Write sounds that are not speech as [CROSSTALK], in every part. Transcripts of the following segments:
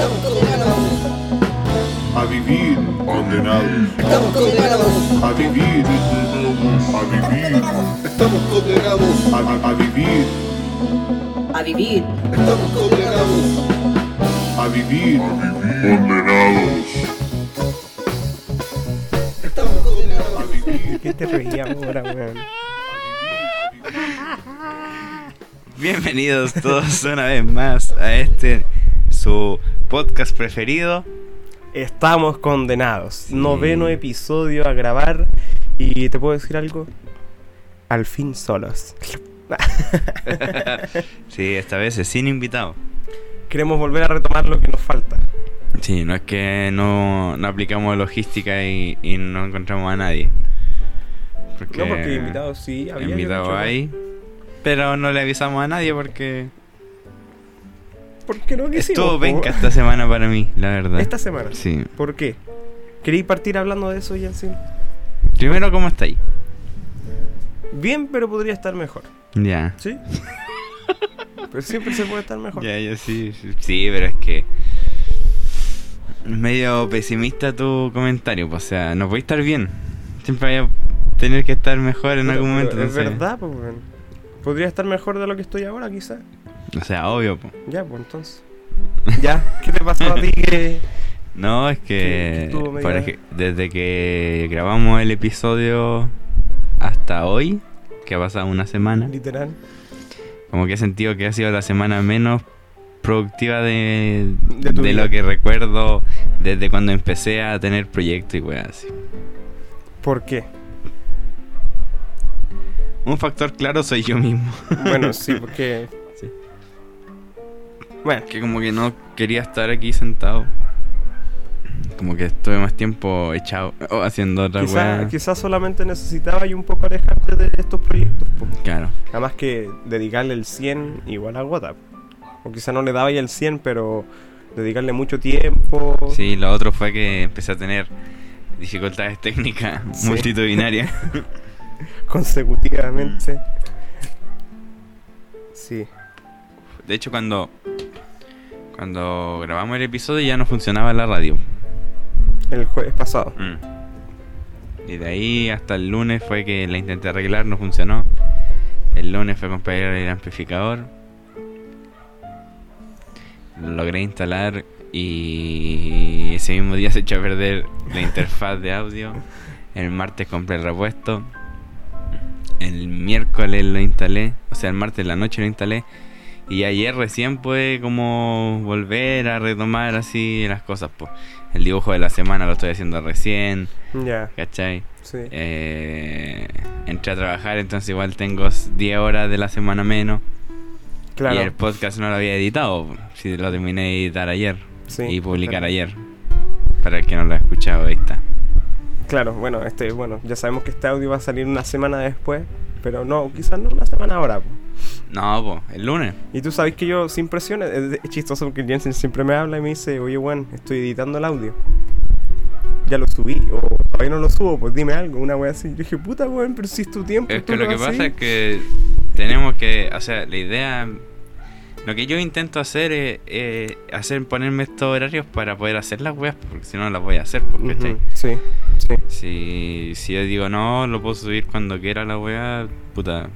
Estamos condenados. a vivir condenados, Estamos condenados. a vivir, a vivir, Estamos condenados. a, a- a vivir, A vivir. Estamos condenados. a vivir condenados, Estamos condenados. a vivir, ¿Qué te reías ahora, weón? Bienvenidos todos una vez más a este su podcast preferido. Estamos condenados. Noveno episodio a grabar. Y te puedo decir algo. Al fin solos. [LAUGHS] Sí, esta vez es sin invitado. Queremos volver a retomar lo que nos falta. Sí, no es que no, no aplicamos logística y, y no encontramos a nadie. Porque No, porque invitados sí había. yo invitado cacho, hay, pero no le avisamos a nadie porque ¿Por qué no quisimos? estuvo po? venca esta semana para mí, la verdad. Esta semana. Sí. ¿Por qué? ¿Queréis partir hablando de eso, Jensen? Primero, ¿cómo está ahí? Bien, pero podría estar mejor. Ya. ¿Sí? pero siempre se puede estar mejor. Ya, ya, sí, sí, pero es que. Medio pesimista tu comentario, pues, o sea, no puede estar bien. Siempre vaya a tener que estar mejor en Pero- algún momento. Es entonces- verdad, pues. Podría estar mejor de lo que estoy ahora, quizás. O sea, obvio. Ya, pues entonces. [LAUGHS] ¿Ya? ¿Qué te pasó a ti que.? No, es Que- que por desde que grabamos el episodio hasta hoy, que ha pasado una semana, Literal. como que he sentido que ha sido la semana menos productiva de, De lo que recuerdo desde cuando empecé a tener proyectos y weas así. ¿Por qué? Un factor claro soy yo mismo. Bueno, [LAUGHS] sí, porque. Bueno, Que como que no quería estar aquí sentado. Como que estuve más tiempo echado o haciendo otra quizás quizá solamente necesitaba y un poco alejarte de estos proyectos. po. Claro. Además que dedicarle el 100 igual a WhatsApp. O quizá no le daba ya el 100, pero dedicarle mucho tiempo. Sí, lo otro fue que empecé a tener dificultades técnicas [LAUGHS] Sí. multitudinarias. [LAUGHS] consecutivamente. Sí. De hecho, cuando cuando grabamos el episodio ya no funcionaba la radio. El jueves pasado. Mm. Y de ahí hasta el lunes fue que la intenté arreglar, no funcionó. El lunes fue comprar el amplificador. Lo logré instalar y ese mismo día [LAUGHS] se echó a perder la interfaz de audio. El martes compré el repuesto. El miércoles lo instalé, o sea, el martes en la noche lo instalé. Y ayer recién pude como volver a retomar así las cosas. Pues. El dibujo de la semana lo estoy haciendo recién. Ya, ¿Cachai? sí. Eh, entré a trabajar, entonces igual tengo 10 horas de la semana menos. claro. Y el podcast no lo había editado. Si lo terminé de editar ayer sí, y publicar claro. ayer. Para el que no lo ha escuchado, ahí está. Claro, bueno, este, bueno, ya sabemos que este audio va a salir una semana después, pero no, quizás no una semana ahora. po. No, pues, el lunes. Y tú sabes que yo sin presiones, es, chistoso porque Jensen siempre me habla y me dice, oye, Juan, estoy editando el audio. Ya lo subí, o todavía no lo subo, pues dime algo, una wea así. Yo dije, puta, weón, pero si es tu tiempo. Es que lo que haces". pasa es que tenemos que, o sea, la idea, lo que yo intento hacer es eh, hacer ponerme estos horarios para poder hacer las weas, porque si no no las voy a hacer, porque Ujú, Sí, sí. si, si yo digo no, lo puedo subir cuando quiera la wea, puta,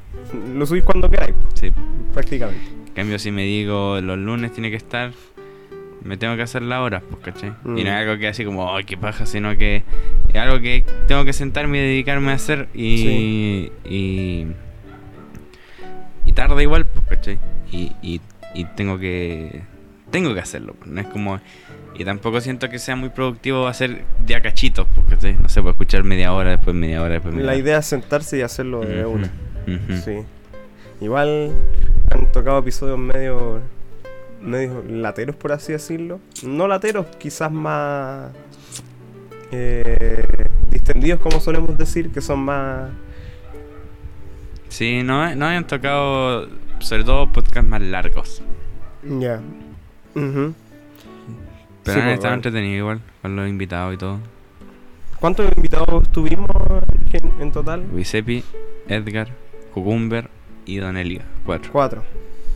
Lo subís cuando queráis, sí. prácticamente. En cambio, si me digo los lunes tiene que estar, me tengo que hacer las horas, pues, ¿cachai? Mm. Y no es algo que así como, ay, qué paja, sino que es algo que tengo que sentarme y dedicarme a hacer y. y. y tarde igual, pues, ¿cachai? Y, y, y tengo que. tengo que hacerlo, pues, no es como. Y tampoco siento que sea muy productivo hacer de a cachitos, ¿cachai? No sé, puedo escuchar media hora, después media hora, después media La hora. idea es sentarse y hacerlo de una. Sí. Igual han tocado episodios medio medio lateros por así decirlo. No lateros, quizás más eh, distendidos como solemos decir, que son más Sí, no, no hayan tocado, sobre todo podcasts más largos. ya. Ujú. Pero Sí, han pues, estado bueno. entretenidos igual, con los invitados y todo. ¿Cuántos invitados tuvimos en, en total? Giuseppe, Edgar, Cucumber y Don Elio. Cuatro. Cuatro.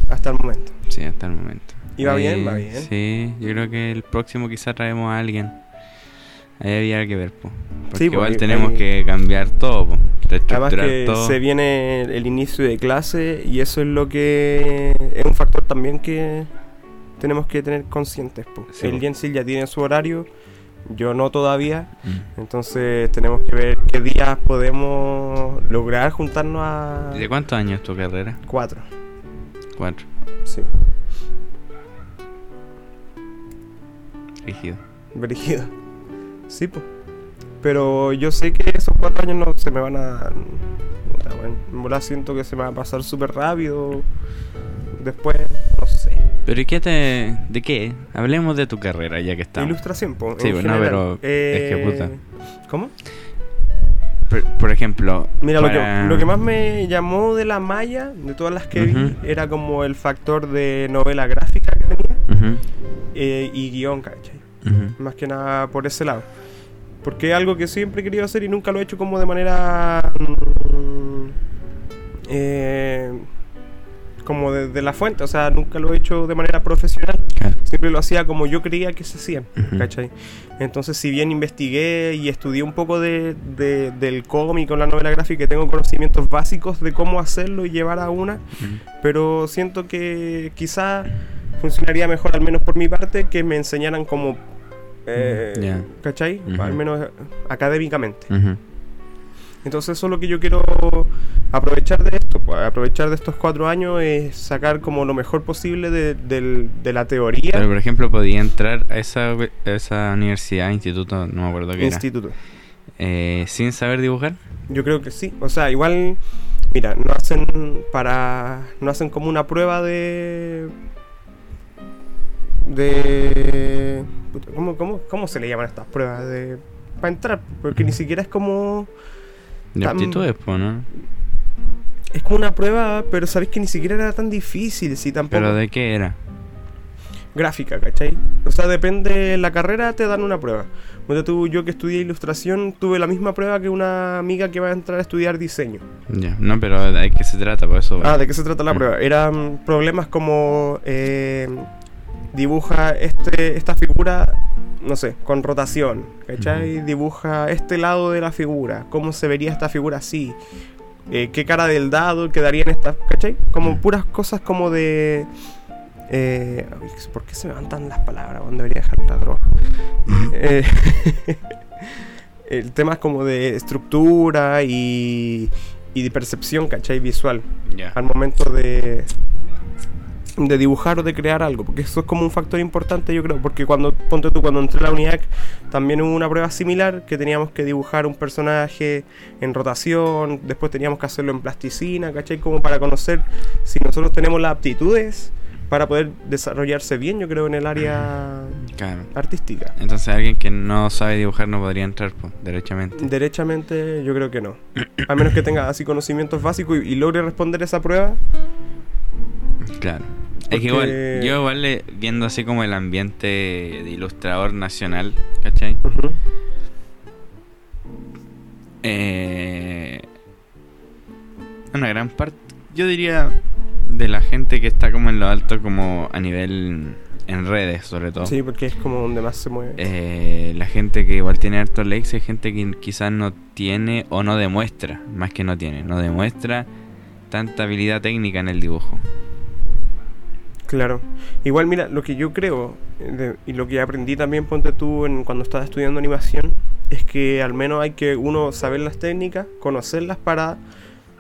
Hasta el momento. Sí, hasta el momento. ¿Y va bien? Va bien. Sí, yo creo que el próximo quizá traemos a alguien. Ahí había que ver, po. Porque Sí, igual porque tenemos que cambiar todo, po. Además Reestructurar que todo. se viene el inicio de clase y eso es lo que es un factor también que tenemos que tener conscientes. po. Sí, el. Jensil ya tiene su horario, yo no todavía, Mm. entonces tenemos que ver qué días podemos lograr juntarnos a ¿Y ¿De cuántos años tu carrera? cuatro. Cuatro. Sí, Rígido. brígido. Sí, pues. Pero yo sé que esos cuatro años no se me van a. En volar siento que se me va a pasar súper rápido. Después, no sé. ¿Pero y qué te...? ¿De qué? Hablemos de tu carrera, ya que estamos. Ilustración, po, Sí, en no, general. pero es que puta. Eh, ¿Cómo? Por, por ejemplo... Mira, lo, que, lo que más me llamó de la malla, de todas las que vi, era como el factor de novela gráfica que tenía eh, y guion, ¿cachai? Ujú. Más que nada por ese lado. Porque es algo que siempre he querido hacer y nunca lo he hecho como de manera. mm, eh, como de, de la fuente, o sea, nunca lo he hecho de manera profesional. Claro. Siempre lo hacía como yo creía que se hacían, Ujú. ¿cachai? Entonces, si bien investigué y estudié un poco de, de- del cómic o la novela gráfica, tengo conocimientos básicos de cómo hacerlo y llevar a una, Ujú. pero siento que quizá funcionaría mejor, al menos por mi parte, que me enseñaran como, eh. ¿cachai? Al menos eh, académicamente. Entonces eso es lo que yo quiero aprovechar de esto, pues, aprovechar de estos cuatro años es sacar como lo mejor posible de, de la teoría Pero por ejemplo, podía entrar a esa, a esa universidad, instituto, no me acuerdo qué era, instituto. eh, sin saber dibujar. Yo creo que sí. O sea, igual, mira, no hacen para, no hacen como una prueba de, de, ¿cómo, cómo, cómo se le llaman estas pruebas de para entrar? Porque ni siquiera es como, De Tam- aptitudes, pues, ¿no? es como una prueba, pero sabéis que ni siquiera era tan difícil, si tampoco Pero de qué era. gráfica, ¿cachai? O sea, depende de la carrera, te dan una prueba. Ponte tú, yo que estudié ilustración, tuve la misma prueba que una amiga que va a entrar a estudiar diseño. Ya, no, pero ¿de qué se trata? Por eso. Ah, ¿de qué se trata la Mm. prueba? Eran problemas como eh, dibuja este, esta figura, no sé, con rotación, ¿cachai? Dibuja este lado de la figura, cómo se vería esta figura así, Eh, qué cara del dado quedaría en esta, ¿cachai? Como puras cosas como de... Eh, ¿Por qué se me van tan las palabras? ¿Dónde debería dejar la droga? Eh, [LAUGHS] el tema es como de estructura y, y de percepción, ¿cachai? Visual Ya. al momento de, de dibujar o de crear algo, porque eso es como un factor importante, yo creo, porque cuando, ponte tú, cuando entré a la UNIAC, también hubo una prueba similar, que teníamos que dibujar un personaje en rotación, después teníamos que hacerlo en plasticina, ¿cachai? Como para conocer si nosotros tenemos las aptitudes para poder desarrollarse bien, yo creo, en el área Claro. artística. Entonces alguien que no sabe dibujar no podría entrar, pues, derechamente. Derechamente, yo creo que no. A menos que tenga así conocimientos básicos y, y logre responder esa prueba. Claro. Es que igual, yo igual le- viendo así como el ambiente de ilustrador nacional, ¿cachai? Eh, una gran parte, yo diría, de la gente que está como en lo alto, como a nivel en redes, sobre todo. Sí, porque es como donde más se mueve. Eh, la gente que igual tiene hartos likes es gente que quizás no tiene o no demuestra, más que no tiene, no demuestra tanta habilidad técnica en el dibujo. Claro. Igual, mira, lo que yo creo eh, de- y lo que aprendí también, ponte tú, en, cuando estaba estudiando animación, es que al menos hay que uno saber las técnicas, conocerlas para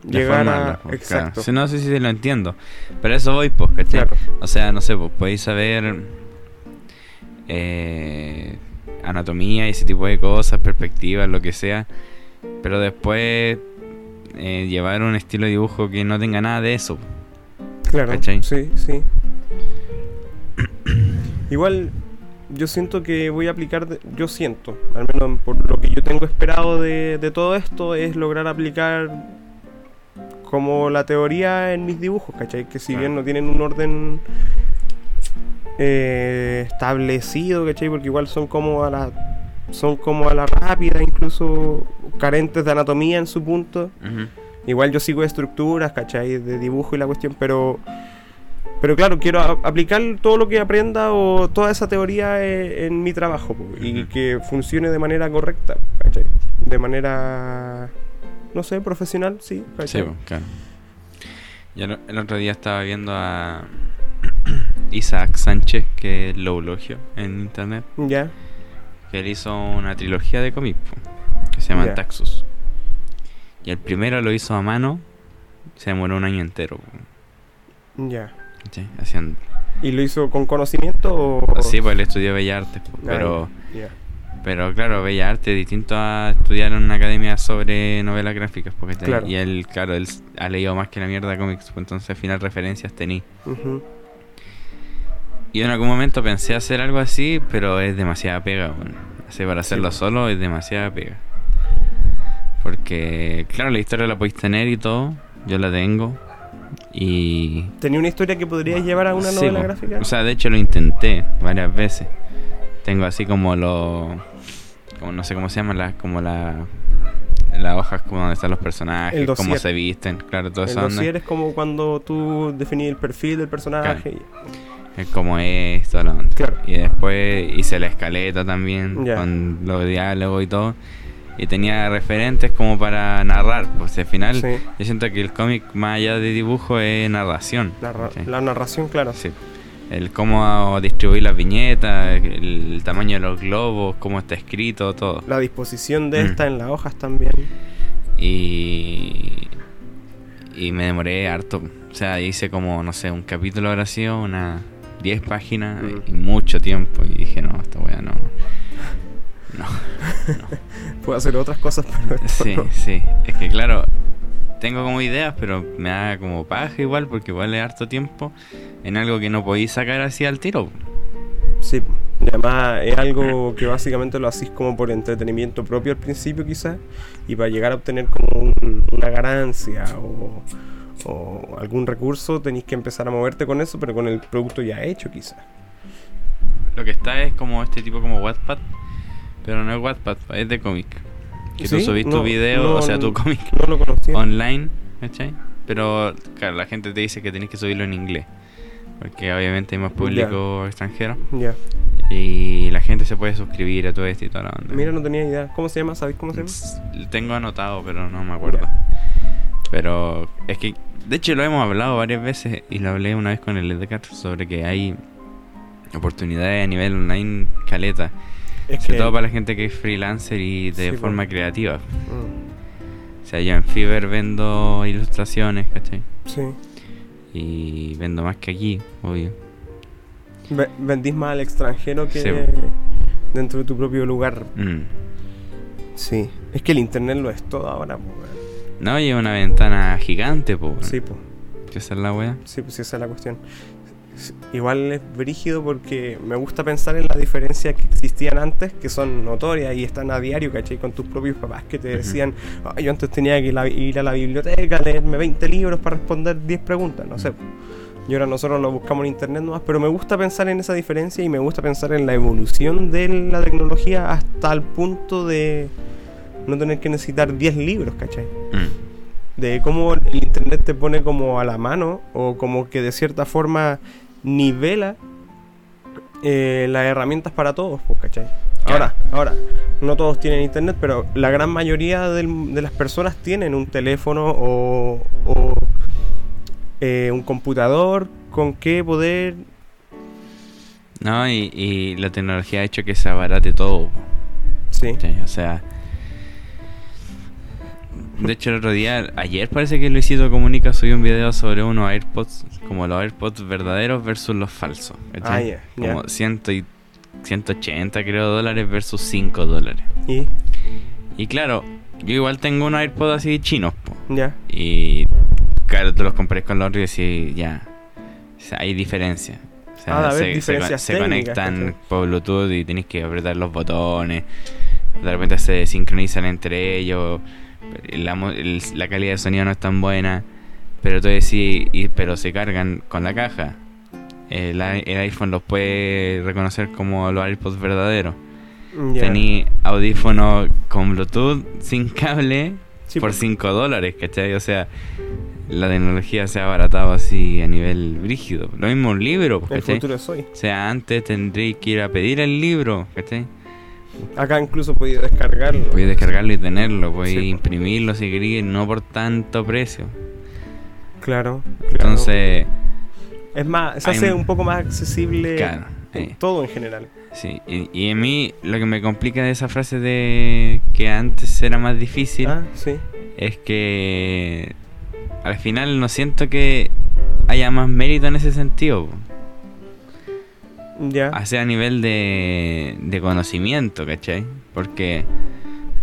llegar Deformarla, a... pues, Exacto. claro. Si no sé si lo entiendo. Pero eso voy, pues, ¿cachai? Claro. O sea, no sé, pues podéis saber eh, anatomía y ese tipo de cosas, perspectivas, lo que sea. Pero después eh, llevar un estilo de dibujo que no tenga nada de eso. Claro, ¿Cachai? sí, sí. [CLEARS THROAT] Igual, yo siento que voy a aplicar, yo siento, al menos por lo que yo tengo esperado de, de todo esto, es lograr aplicar como la teoría en mis dibujos, ¿cachai? Que si bien no tienen un orden eh, establecido, ¿cachai? Porque igual son como a la son como a la rápida, incluso carentes de anatomía en su punto. Igual yo sigo estructuras, ¿cachai? De dibujo y la cuestión, pero Pero claro, quiero aplicar todo lo que aprenda o toda esa teoría eh, en mi trabajo y que funcione de manera correcta, ¿cachai? De manera, no sé, profesional, sí. Sí, ¿cachai? pues, claro. Yo el, otro día estaba viendo a [CLEARS THROAT] Isaac Sánchez, que es Loulogio en internet, Ya, que él hizo una trilogía de cómics que se llama. Taxus. Y el primero lo hizo a mano, se demoró un año entero. ya. ¿Cachai? ¿Y lo hizo con conocimiento o...? Sí, pues él estudió Bellas Artes, po, Ah, pero, pero claro, Bellas Artes es distinto a estudiar en una academia sobre novelas gráficas, porque Claro. y él, claro, él ha leído más que la mierda cómics, pues entonces al final referencias tenía. Ujú. Y en algún momento pensé hacer algo así, pero es demasiada pega, bueno. Así para hacerlo solo es demasiada pega. Porque, claro, la historia la podéis tener y todo, yo la tengo. Y. ¿Tenía una historia que podrías llevar a una Sí, novela gráfica? O sea, de hecho lo intenté varias veces. Tengo así como los. Como no sé cómo se llaman, las como la. Las hojas como donde están los personajes, El cómo se visten, claro, todo el eso. dossier es como cuando tú definís el perfil del personaje. y- Es como es, toda la onda. Claro. Y después hice la escaleta también, Ya. con los diálogos y todo. Y tenía referentes como para narrar. Pues al final, Sí. yo siento que el cómic, más allá de dibujo, es narración. La, narración, claro. Sí. El cómo distribuir las viñetas, el, tamaño de los globos, cómo está escrito, todo. La disposición de Mm. esta en las hojas también. Y. Y me demoré harto. O sea, hice como, no sé, un capítulo habrá sido, unas 10 páginas Mm. y mucho tiempo. Y dije, no, esta weá no. No. Puedo hacer otras cosas, pero esto Sí, no. sí. Es que claro, tengo como ideas, pero me da como paja igual, porque igual es harto tiempo en algo que no podéis sacar así al tiro. Sí, y además es algo que básicamente lo hacís como por entretenimiento propio al principio quizás y para llegar a obtener como un- una ganancia o, o algún recurso tenéis que empezar a moverte con eso, pero con el producto ya hecho quizás. Lo que está es como este tipo como Wattpad, pero no es Wattpad, es de cómic. Que tú ¿Sí? subís tu No, video, no, o sea, tu cómic No lo online, ¿cachai? Pero, claro, la gente te dice que tenés que subirlo en inglés. Porque obviamente hay más público extranjero. Ya. Y la gente se puede suscribir a todo esto y toda la onda. Mira, no tenía idea. ¿Cómo se llama? ¿Sabéis cómo se llama? Tengo anotado, pero no me acuerdo. Pero es que, de hecho, lo hemos hablado varias veces y lo hablé una vez con el Edgar sobre que hay oportunidades a nivel online caleta. Es Sobre todo para la gente que es freelancer y de Sí, forma creativa. Mm, O sea, yo en Fiverr vendo ilustraciones, ¿cachai? sí. Y vendo más que aquí, obvio. Ve- vendís más al extranjero que Sí. dentro de tu propio lugar. Mm. Sí. Es que el internet lo es todo ahora, po. No, y una ventana gigante, po. Sí, pues. ¿Qué es la wea? Sí, pues sí, esa es la cuestión. Igual es brígido porque me gusta pensar en las diferencias que existían antes, que son notorias y están a diario, ¿cachai? Con tus propios papás que te decían, "Ah, yo antes tenía que ir a la biblioteca, leerme 20 libros para responder 10 preguntas, no sé. Y ahora nosotros lo buscamos en internet nomás, pero me gusta pensar en esa diferencia y me gusta pensar en la evolución de la tecnología hasta el punto de no tener que necesitar 10 libros, ¿cachai? Mm. de cómo el internet te pone como a la mano o como que de cierta forma nivela eh, las herramientas para todos, pues, ¿cachai? Ahora, ahora, no todos tienen internet, pero la gran mayoría del- de las personas tienen un teléfono o, o, eh, un computador con que poder... No, y, y la tecnología ha hecho que se abarate todo. Sí, ¿cachai? O sea. De hecho, el otro día, ayer parece que Luisito Comunica subió un video sobre unos AirPods, como los AirPods verdaderos versus los falsos. Ah. Como 100 y 180, creo, dólares versus 5 dólares. y Y claro, yo igual tengo unos AirPods así chinos, po. ya, Y claro, tú los compares con los otros y decís, ya, o sea, hay diferencia. O sea, Ah, se, se, conectan por Bluetooth y tienes que apretar los botones. De repente se sincronizan entre ellos. La, el- calidad de sonido no es tan buena. Pero tú decís, y, pero se cargan con la caja. El, el iPhone los puede reconocer como los AirPods verdaderos. ya. Tení audífonos con Bluetooth sin cable Sí, por pues. 5 dólares, ¿cachai? O sea, la tecnología se ha abaratado así a nivel brígido. Lo mismo un libro, El ¿cachai? futuro es hoy. O sea, antes tendréis que ir a pedir el libro, ¿cachai? Acá incluso podía descargarlo. Podéis descargarlo y tenerlo, podéis Sí, imprimirlo si queréis, no por tanto precio. Claro. claro. Entonces, Es más, se hace un- poco más accesible Claro, en eh. todo en general. sí. Y, y a mí lo que me complica de esa frase de que antes era más difícil Ah, sí. es que al final no siento que haya más mérito en ese sentido. Ya. A nivel de, de conocimiento, ¿cachai? Porque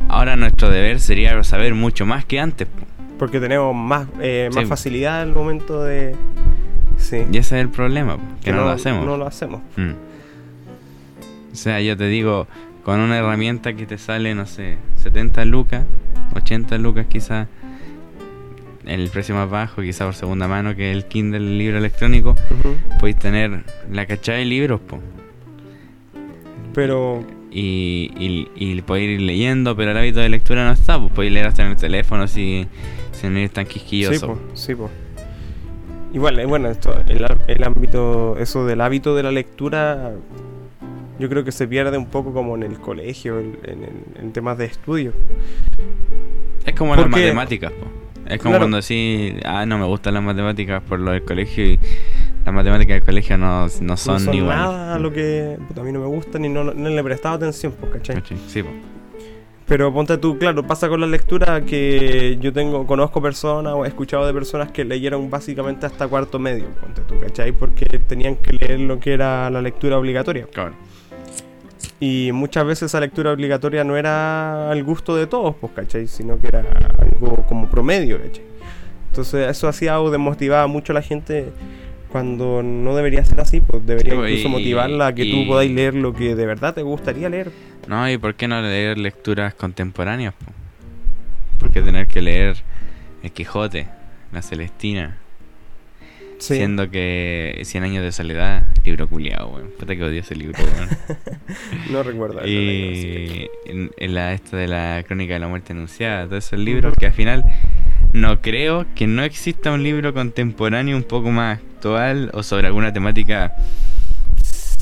ahora nuestro deber sería saber mucho más que antes. po. Porque tenemos más, eh, más Sí. facilidad al momento de. Sí. Y ese es el problema, que, no, lo hacemos. No lo hacemos. Mm. O sea, yo te digo, con una herramienta que te sale, no sé, 70 lucas, 80 lucas quizás, el precio más bajo, quizás por segunda mano, que el Kindle, el libro electrónico, Ujú. podéis tener la cachada de libros, po. Pero. Y, y, y podéis ir leyendo, pero el hábito de lectura no está, pues podéis leer hasta en el teléfono si, si no eres tan Sí, quisquilloso. po, sí, po. Igual, eh, bueno, esto, el, ámbito, eso del hábito de la lectura, yo creo que se pierde un poco como en el colegio, en, en- en temas de estudio. Es como las Porque- matemáticas, po. Es como Claro. cuando decís, ah, no me gustan las matemáticas por lo del colegio y las matemáticas del colegio no, no son, no son igual. nada a lo que puta, a mí no me gusta ni no, no le he prestado atención, pues, ¿cachai? Sí, po. Pero ponte tú, claro, pasa con la lectura que yo tengo, conozco personas o he escuchado de personas que leyeron básicamente hasta cuarto medio, ponte tú, ¿cachai? Porque tenían que leer lo que era la lectura obligatoria. Claro. Y muchas veces esa lectura obligatoria no era al gusto de todos, pues, ¿cachai? Sino que era algo como promedio, ¿cachai? Entonces eso hacía o desmotivaba mucho a la gente cuando no debería ser así, pues debería Sí, pues, incluso y- motivarla a que y- tú podáis leer lo que de verdad te gustaría leer. No, ¿y por qué no leer lecturas contemporáneas? po? ¿Por qué tener que leer El Quijote, La Celestina? Sí. Siendo que Cien años de soledad, libro culiado, weón. Puta que odio ese libro, weón. [LAUGHS] No recuerdo. y en, en la esta de la crónica de la muerte anunciada, todos esos libros que al final no creo que no exista un libro contemporáneo un poco más actual o sobre alguna temática,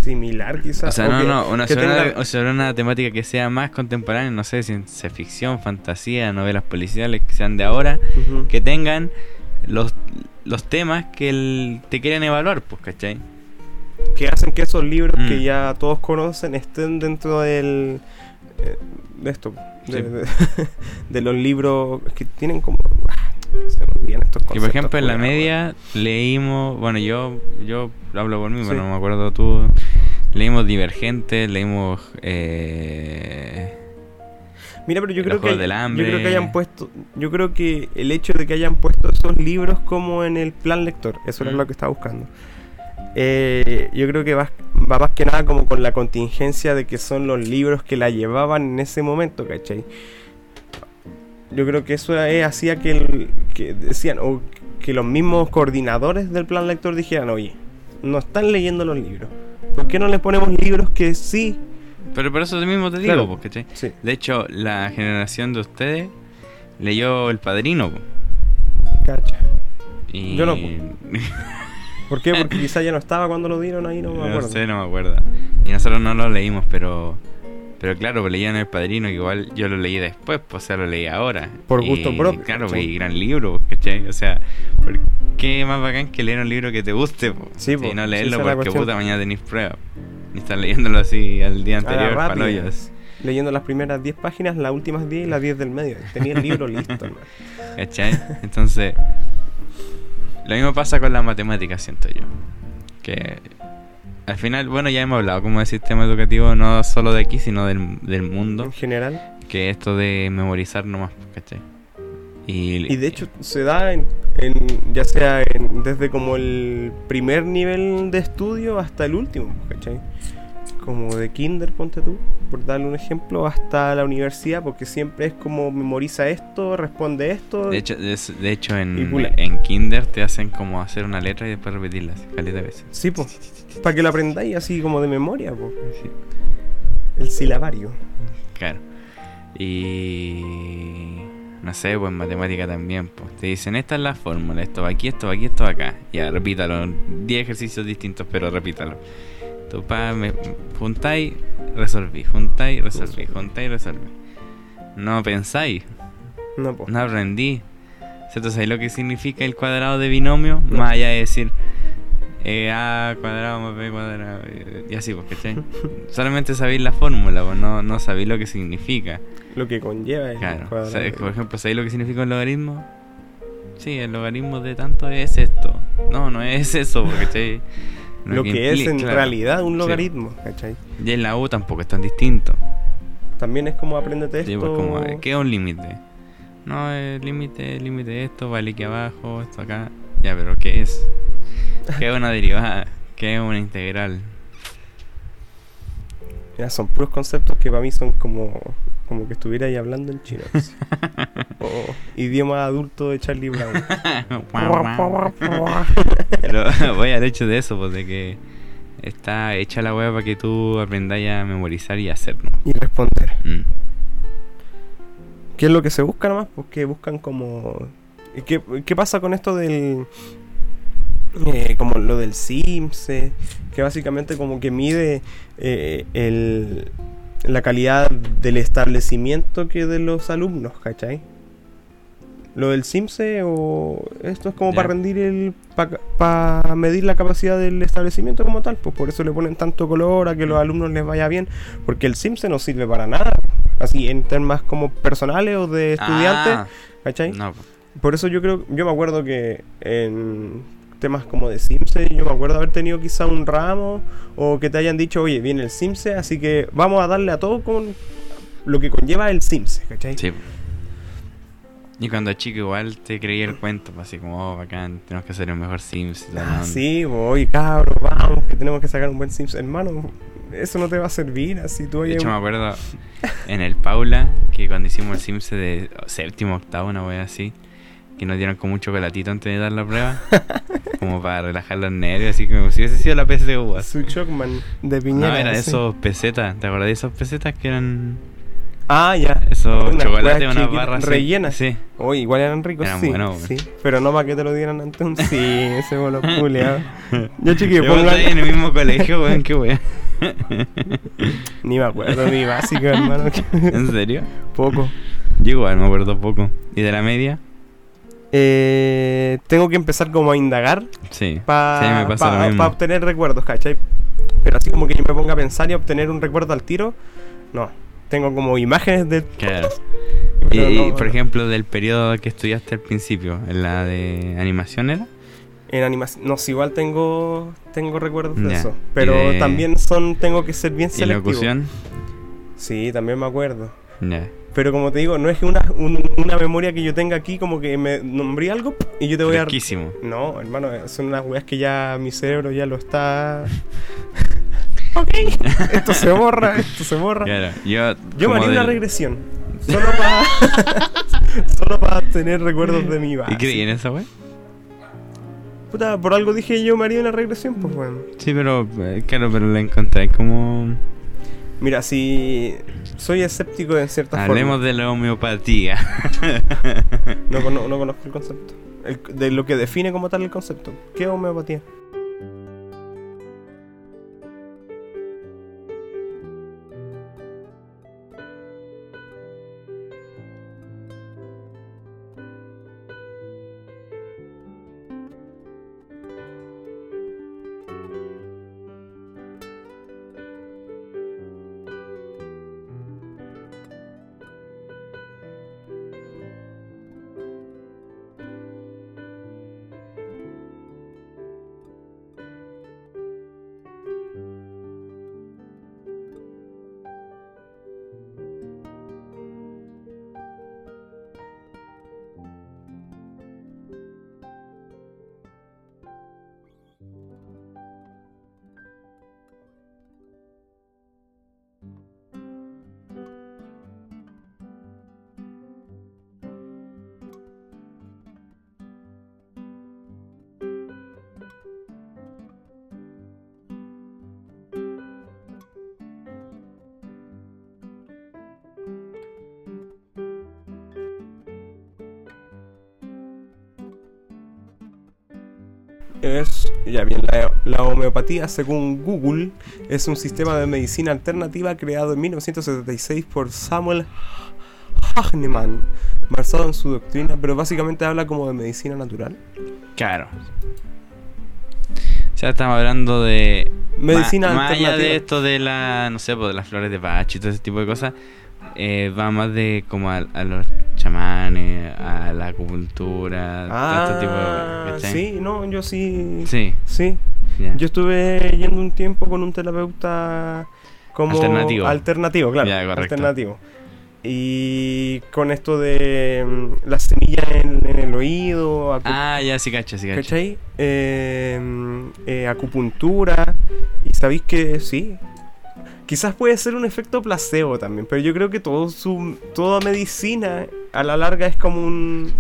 Similar quizás. o sea, no, no, una sobre, tenga- una, o sobre una temática que sea más contemporánea, no sé, ciencia ficción, fantasía, novelas policiales que sean de ahora, Ujú. que tengan los, los temas que el- te quieren evaluar, pues, ¿cachai? que hacen que esos libros Mm. que ya todos conocen estén dentro del eh, de esto de, Sí. de- [LAUGHS] de los libros que tienen como ah, se me olvidan estos Y por ejemplo en la media leímos, bueno yo yo hablo por mí, Sí. pero no me acuerdo tú, leímos Divergente, leímos eh. Mira pero yo creo que yo creo que hayan puesto yo creo que el hecho de que hayan puesto esos libros como en el plan lector eso era Mm. lo que estaba buscando Eh, yo creo que va, va más que nada como con la contingencia de que son los libros que la llevaban en ese momento, ¿cachai? Yo creo que eso eh, hacía que, el- que decían, o que los mismos coordinadores del plan lector dijeran, oye, no están leyendo los libros. ¿Por qué no les ponemos libros que sí? Pero por eso mismo te digo, Claro. Sí. De hecho, la generación de ustedes leyó El Padrino, pues, Cacha. y Yo no, pues. [LAUGHS] ¿Por qué? Porque quizá ya no estaba cuando lo dieron ahí, no me no acuerdo. sé, no me acuerdo. Y nosotros no lo leímos, pero pero claro, pues leían El Padrino, que igual yo lo leí después, pues o sea, lo leí ahora. Por Y, gusto propio, Claro, pues, y gran libro, pues, ¿cachai? O sea, ¿por qué más bacán que leer un libro que te guste? pues? Sí, Y pues, no leerlo porque puta mañana tenéis prueba. Estar leyéndolo así al día A la anterior, rápida. palollos. Leyendo las primeras 10 páginas, las últimas 10 y las 10 del medio. Tenía el libro listo. ¿Cachai? Entonces, lo mismo pasa con la matemática, siento yo. Que al final, bueno, ya hemos hablado como de sistema educativo, no solo de aquí, sino del, del mundo. En general. Que esto de memorizar nomás, ¿cachai? Y, Y de hecho se da en, en- ya sea en- desde como el primer nivel de estudio hasta el último, ¿cachai? Como de kinder, ponte tú, por darle un ejemplo, hasta la universidad, porque siempre es como memoriza esto, responde esto. de hecho, de, de hecho en, en Kinder te hacen como hacer una letra y después repetirla, caleta de veces. Sí, pues, para que lo aprendáis así como de memoria, po. Sí, El silabario. claro. Y... no sé, pues en matemática también, pues te dicen esta es la fórmula, esto va aquí, esto va aquí, esto va acá. Ya, repítalo, 10 ejercicios distintos, pero repítalo. Tú pa, me juntáis, resolví, juntáis, resolví, juntáis, resolví. No pensáis, No, pues. no aprendí. ¿Sabéis lo que significa el cuadrado de binomio? Más allá de decir eh, A cuadrado más B cuadrado. eh, Y así, pues, ¿cachai? [LAUGHS] Solamente sabéis la fórmula, pues no, no sabéis lo que significa. Lo que conlleva el Claro. Por ejemplo, ¿sabéis lo que significa un logaritmo? Sí, el logaritmo de tanto es esto. No, no es eso, porque ¿cachai? [LAUGHS] Lo que es en claro. realidad un Sí. logaritmo, ¿cachai? Y en la U tampoco es tan distinto. También es como aprendete esto. Sí, pues, como, ¿qué es un límite? No, el límite, el límite de esto, vale aquí abajo, esto acá. Ya, pero ¿qué es? ¿Qué es una derivada? ¿Qué es una integral? Ya, son puros conceptos que para mí son como, como que estuviera ahí hablando en chino. [LAUGHS] o idioma adulto de Charlie Brown. [LAUGHS] Pero [LAUGHS] voy al hecho de eso, pues de que está hecha la web para que tú aprendáis a memorizar y hacerlo. y responder. Mm. ¿Qué es lo que se busca nomás? Pues que buscan como... ¿Qué, qué pasa con esto del... eh, como lo del Sims, eh, que básicamente como que mide eh, el, la calidad del establecimiento que de los alumnos, ¿cachai? Lo del SIMSE o esto es como para rendir el para medir la capacidad del establecimiento como tal, pues por eso le ponen tanto color a que los alumnos les vaya bien, porque el SIMSE no sirve para nada, así en temas como personales o de estudiantes, Ah, ¿cachai? no, pues. Por eso yo creo, yo me acuerdo que en temas como de Simse, yo me acuerdo haber tenido quizá un ramo o que te hayan dicho, oye, viene el Simse, así que vamos a darle a todo con lo que conlleva el Simse, ¿cachai? Sí. Y cuando chico igual te creía el cuento, pues, así como, oh, bacán, tenemos que hacer el mejor Sims. Ah, onda. sí, voy, cabros, vamos, que tenemos que sacar un buen Sims. Hermano, eso no te va a servir así tú De hecho, me un- acuerdo [LAUGHS] en el Paula, que cuando hicimos el Sims de séptimo, octavo, una wea así, que nos dieron como un chocolatito antes de dar la prueba, [LAUGHS] como para relajar los nervios, así como si hubiese sido la PSU. Su Chocman de Piñera. No, era esos pesetas, ¿te acordás de esos pesetas que eran Ah, ya. esos chocolates, unas barras rellenas. Sí. Oye, igual eran ricos, Eran sí. buenos, sí. Pero no para que te lo dieran antes un sí, [LAUGHS] ese bono culiao. Ya [LAUGHS] chiquillo, Yo pongan... en el mismo colegio, weón, qué wea. Ni me acuerdo, mi básico, hermano. ¿En serio? Poco. Yo igual me acuerdo poco. ¿Y de la media? Eh, tengo que empezar como a indagar Sí. para sí, obtener recuerdos, ¿cachai? Pero así como que yo me ponga a pensar y obtener un recuerdo al tiro, no. Tengo como imágenes de... Claro. Y, y, no- por ejemplo, del periodo que estudiaste al principio, en la de animación era. En animación. No, si igual tengo tengo recuerdos de eso. ¿Y Pero de- también son tengo que ser bien Y selectivo. locución. Sí, también me acuerdo. Ya. Pero como te digo, no es que una, un- una memoria que yo tenga aquí como que me nombré algo y yo te voy a... Fresquísimo. No, hermano, son unas weas que ya mi cerebro ya lo está... [LAUGHS] ok, [LAUGHS] esto se borra, esto se borra. Claro. Yo, Yo me haría una regresión. [LAUGHS] Solo para... solo para tener recuerdos de mi base. ¿Y creí en esa wey? Puta, por algo dije yo me haría una regresión, pues bueno. Sí, pero eh, claro, pero la encontré como. Mira, si soy escéptico en cierta Hablemos forma. de la homeopatía. No, cono- no conozco el concepto. El- de lo que define como tal el concepto. ¿Qué es homeopatía? Ya bien, la, la homeopatía, según Google, es un sistema de medicina alternativa creado en 1976 por Samuel Hahnemann, basado en su doctrina, pero básicamente habla como de medicina natural. Claro. O sea, estamos hablando de. Medicina ma- Más allá alternativa. de esto de la. No sé, pues de las flores de Bach y todo ese tipo de cosas. Eh, va más de como a, a los chamanes, a la acupuntura, todo este tipo de. Ah, ¿cachai? sí, no, yo sí. Sí, Sí. Yo estuve yendo un tiempo con un terapeuta como Alternativo. alternativo, claro, correcto. alternativo. Y con esto de mm, las semillas en, en el oído, Ah, ya, sí, cacho, sí, cacho. ¿cachai? Eh, mm, eh, acupuntura. Y sabéis que sí. Quizás puede ser un efecto placebo también, pero yo creo que todo su, toda medicina a la larga es como un...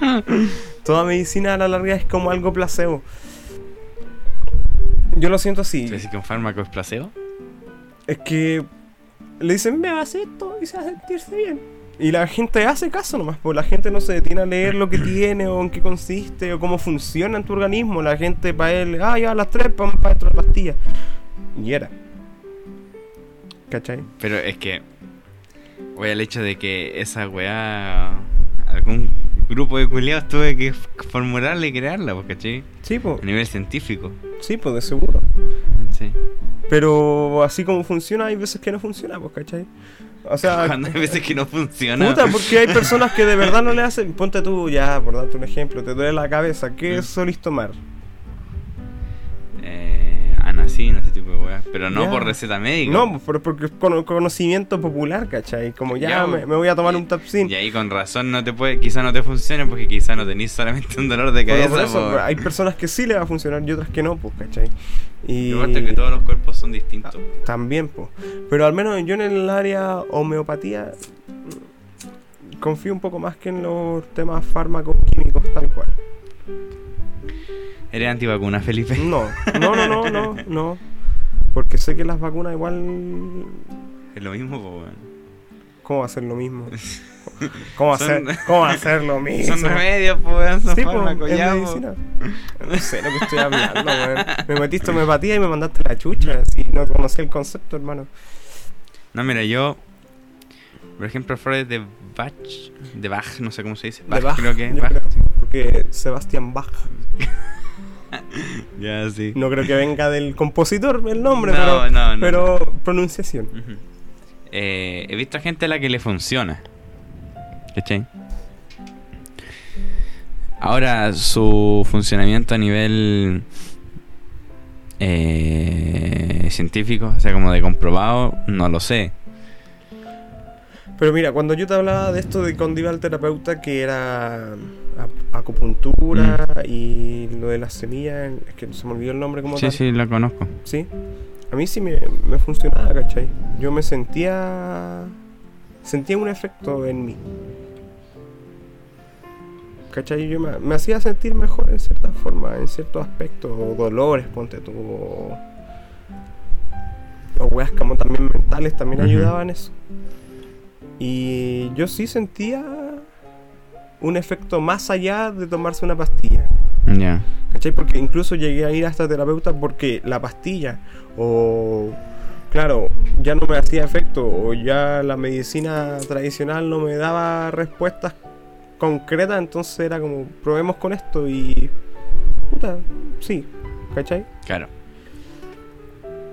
[LAUGHS] toda medicina a la larga es como algo placebo. Yo lo siento así. ¿Tú decís que un fármaco es placebo? Es que le dicen, me hace esto y se va a sentirse bien. Y la gente hace caso nomás, pues la gente no se detiene a leer lo que tiene o en qué consiste o cómo funciona en tu organismo. La gente para él, ah, ya a las tres, para la pastilla. Y era. ¿Cachai? Pero es que. Voy al hecho de que esa weá. Algún grupo de culiados tuve que formularla y crearla, pues, ¿cachai? Sí, pues, A nivel científico. sí, pues de seguro. Sí. Pero así como funciona, hay veces que no funciona, pues, ¿cachai? O sea, [LAUGHS] Cuando hay veces que no funciona. Puta, porque hay personas que de verdad no le [LAUGHS] hacen. Ponte tú, ya, por darte un ejemplo, te duele la cabeza. ¿Qué Mm. solís tomar? Eh, anacina, ese tipo de weá. Pero no Ya. por receta médica. No, por- porque es cono- conocimiento popular, ¿cachai? Como ya, Ya, me, me voy a tomar un tapsin. Y ahí con razón no te puede, quizá no te funcione porque quizá no tenés solamente un dolor de Bueno, cabeza. por eso, po. hay personas que sí le va a funcionar y otras que no, pues, ¿cachai? Y aparte que todos los cuerpos son distintos. también, pues. Pero al menos yo en el área homeopatía mm, confío un poco más que en los temas fármacos químicos tal cual. ¿Eres antivacuna, Felipe? No, no, no, no, no, no. Porque sé que las vacunas igual Es lo mismo, po, weón. ¿Cómo va a ser lo mismo? ¿Cómo va a Son- ser, ¿cómo va a ser lo [LAUGHS] mismo? Son remedios, po, weón, son Sí, fármacos, ya, medicina. No sé lo que estoy hablando, weón. Me metiste homeopatía y me mandaste la chucha. Así no conocí el concepto, hermano. No, mira, yo. Por ejemplo, flores de Bach. De Bach, no sé cómo se dice. De Bach, Bach, creo que. Bach. creo, sí, porque Sebastián Bach. [LAUGHS] Ya, sí. No creo que venga del compositor el nombre, No, pero, no, no. pero pronunciación. Eh, he visto a gente a la que le funciona. ¿Cachai? Ahora, su funcionamiento a nivel eh, científico, o sea, como de comprobado, no lo sé. Pero mira, cuando yo te hablaba de esto de cuando iba al terapeuta, que era acupuntura Mm. y lo de las semillas, es que se me olvidó el nombre como Sí, tal. sí, lo conozco. Sí. A mí sí me, me funcionaba, ¿cachai? Yo me sentía. Sentía un efecto en mí. ¿cachai? Yo me, me hacía sentir mejor en cierta forma, en ciertos aspectos, o dolores, ponte tú, o, o weas como también mentales también ayudaban eso. Y yo sí sentía un efecto más allá de tomarse una pastilla. Ya. ¿Cachai? Porque incluso llegué a ir a esta terapeuta porque la pastilla o claro, ya no me hacía efecto o ya la medicina tradicional no me daba respuestas concretas, entonces era como probemos con esto y puta, sí, ¿cachai? Claro.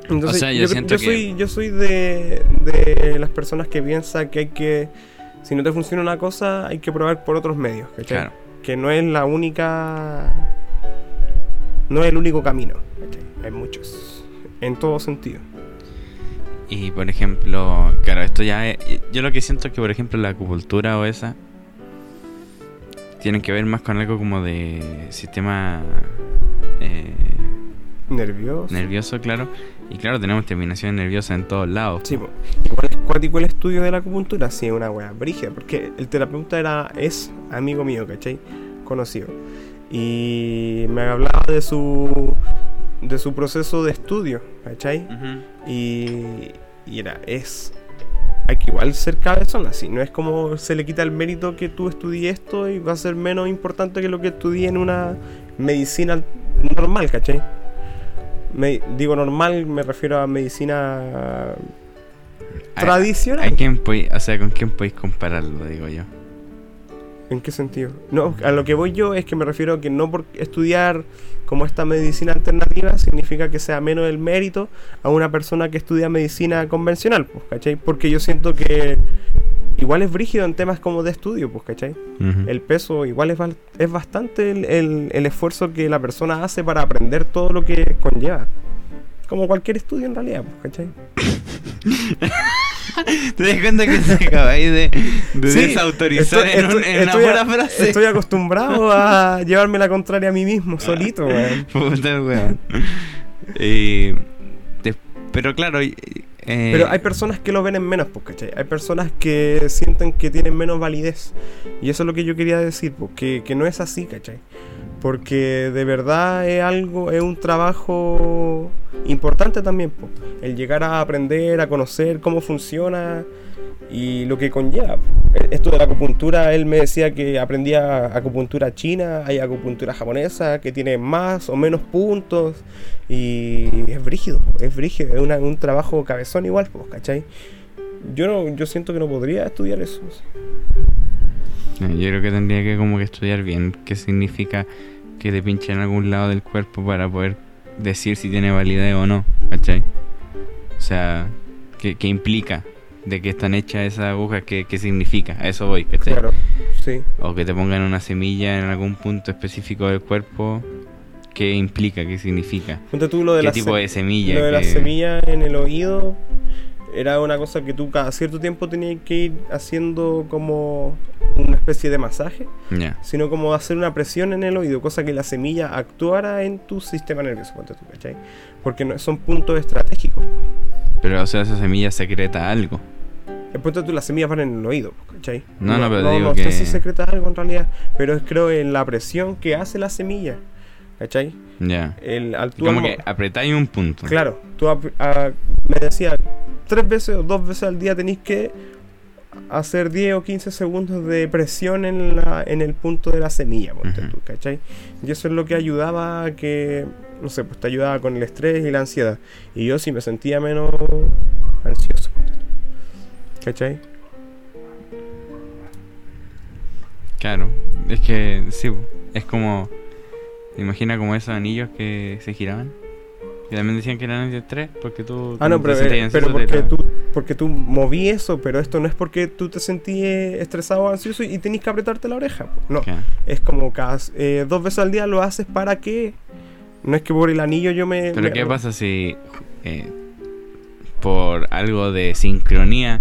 Entonces, O sea, yo yo, cre- siento yo que- soy yo soy de, de las personas que piensa que hay que si no te funciona una cosa, hay que probar por otros medios, ¿cachai? Claro. que no es la única no es el único camino ¿cachai? hay muchos en todo sentido Y por ejemplo, claro, esto ya es, Yo lo que siento es que, por ejemplo, la acupuntura o esa. Tienen que ver más con algo como de sistema eh, nervioso nervioso, claro. Y claro, tenemos terminación nerviosa en todos lados. sí, po. igual es cuático el estudio de la acupuntura sí es una wea brígida porque el terapeuta era es amigo mío ¿cachai? conocido y me hablaba de su de su proceso de estudio ¿cachai? Y, y era, es. Hay que igual ser cabezón así. No es como se le quita el mérito que tú estudié esto y va a ser menos importante que lo que estudié en una, medicina normal, ¿cachai? Me- digo normal, me refiero a medicina tradicional. ¿Hay quien podéis- o sea, ¿con quién podéis compararlo, digo yo? ¿En qué sentido? No, a lo que voy yo es que me refiero a que no por estudiar como esta medicina alternativa significa que sea menos el mérito a una persona que estudia medicina convencional, pues, ¿cachai? Porque yo siento que igual es brígido en temas como de estudio, pues, ¿cachai? El peso igual es, es bastante el, el- el esfuerzo que la persona hace para aprender todo lo que conlleva. Como cualquier estudio en realidad, pues, ¿cachai? [LAUGHS] ¿Te das cuenta que te acabáis de, de Sí, desautorizar estoy- en, un- estoy- en estoy una a- pura frase? Estoy acostumbrado a llevarme la contraria a mí mismo, solito, weón. [LAUGHS] Puta weón. De- pero claro, eh, Pero hay personas que lo ven en menos, pues, ¿cachai? Hay personas que sienten que tienen menos validez. Y eso es lo que yo quería decir, pues, que, que no es así, ¿cachai? Porque de verdad es algo, es un trabajo importante también, pues. El llegar a aprender, a conocer cómo funciona y lo que conlleva. pues. Esto de la acupuntura, él me decía que aprendía acupuntura china, hay acupuntura japonesa que tiene más o menos puntos y es brígido, es brígido, es un trabajo cabezón igual, pues, ¿cachai? Yo no, yo siento que no podría estudiar eso. yo creo que tendría que como que estudiar bien qué significa que te pinche en algún lado del cuerpo para poder decir si tiene validez o no, ¿cachai? O sea, ¿qué, qué implica de que están hechas esas agujas? ¿Qué, qué significa? A eso voy, ¿cachai? Claro, sí. O que te pongan una semilla en algún punto específico del cuerpo, ¿qué implica? ¿Qué significa? Ponte tú lo de ¿Qué la tipo de semilla? Lo de la ¿Qué- semilla en el oído era una cosa que tú cada cierto tiempo tenías que ir haciendo como una especie de masaje, sino como hacer una presión en el oído, cosa que la semilla actuara en tu sistema nervioso, ¿cachai? Porque no, son puntos estratégicos. Pero, o sea, esa semilla secreta algo. El punto tú, las semillas van en el oído, ¿cachai? No, no, pero no, digo no que- sé si secreta algo en realidad, pero es creo en la presión que hace la semilla, ¿cachai? Ya. Al tú Como que apretáis un punto. Claro, tú ap- a- me decía, tres veces o dos veces al día tenéis que hacer 10 o 15 segundos de presión en, la, en el punto de la semilla, ponte Ujú. tú, ¿cachai? Y eso es lo que ayudaba a que, no sé, pues te ayudaba con el estrés y la ansiedad. Y yo sí me sentía menos ansioso, ¿cachai? Claro. Es que, sí, es como. Imagina como esos anillos que se giraban. Que también decían que eran antiestrés porque tú. Ah, no, pero, sentías pero porque, la- tú, porque tú moví eso, pero esto no es porque tú te sentías estresado o ansioso y tenés que apretarte la oreja. No, es como cada eh, dos veces al día lo haces para que no es que por el anillo yo me Pero me- ¿qué pasa si eh, por algo de sincronía,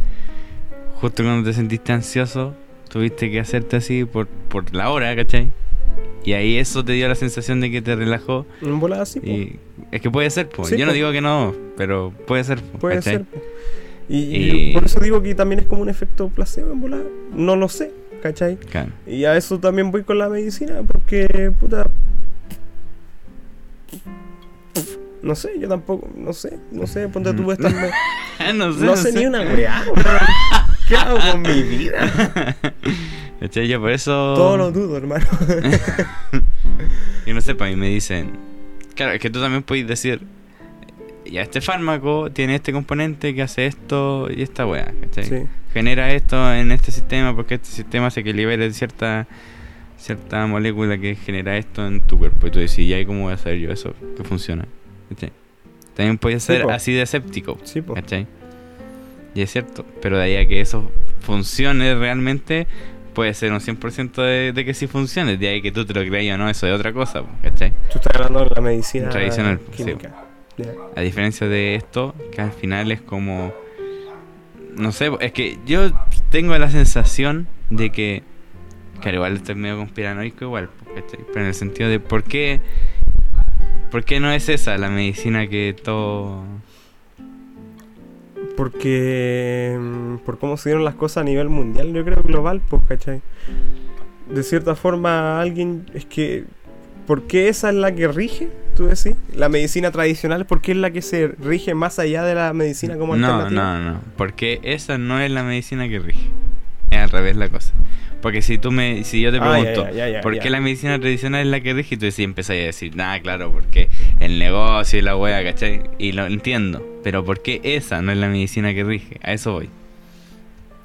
justo cuando te sentiste ansioso, tuviste que hacerte así por, por la hora, ¿cachai? Y ahí eso te dio la sensación de que te relajó. en volada así. Y es que puede ser, pues. Sí, Yo no digo que no, pero puede ser. po, puede ¿cachai? ser po. y, Y- y por eso digo que también es como un efecto placebo en volada no lo sé ¿cachai? Claro. y a eso también voy con la medicina porque puta no sé, yo tampoco, no sé, no sé, ponte tú estas [LAUGHS] me- no sé, no sé ni una weá. ¿Qué hago con mi vida? [LAUGHS] ¿Cachai? Yo por eso. Todo lo dudo, hermano. Yo no sé, para mí me dicen. Claro, es que tú también puedes decir. Ya, este fármaco tiene este componente que hace esto y esta weá, ¿cachai? Sí. Genera esto en este sistema porque este sistema hace que libere cierta cierta molécula que genera esto en tu cuerpo. Y tú decís, ¿y cómo voy a saber yo eso que funciona? ¿Cachai? También puede Sí, ser así de escéptico, Sí. ¿cachai? Y es cierto, pero de ahí a que eso funcione realmente, puede ser un 100% de, de que sí funcione. De ahí que tú te lo creas o no, eso es otra cosa, ¿cachai? Tú estás hablando de la medicina Tradicional, química. Ya. A diferencia de esto, que al final es como... No sé, es que yo tengo la sensación de que... Claro, igual estoy medio conspiranoico igual, ¿cachai? Pero en el sentido de por qué... ¿Por qué no es esa la medicina que todo... Porque mm, por cómo se dieron las cosas a nivel mundial, yo creo global, pues, ¿cachai? De cierta forma, alguien es que. ¿Por qué esa es la que rige? Tú decís, la medicina tradicional, ¿por qué es la que se rige más allá de la medicina como No, alternativa? no, no. Porque esa no es la medicina que rige. Es al revés la cosa. Porque si tú me, si yo te Ah, pregunto, ¿por qué la medicina tradicional es la que rige? Y tú decís, a decir, nada, claro, porque el negocio y la wea, ¿cachai? Y lo entiendo. Pero ¿por qué esa no es la medicina que rige? A eso voy.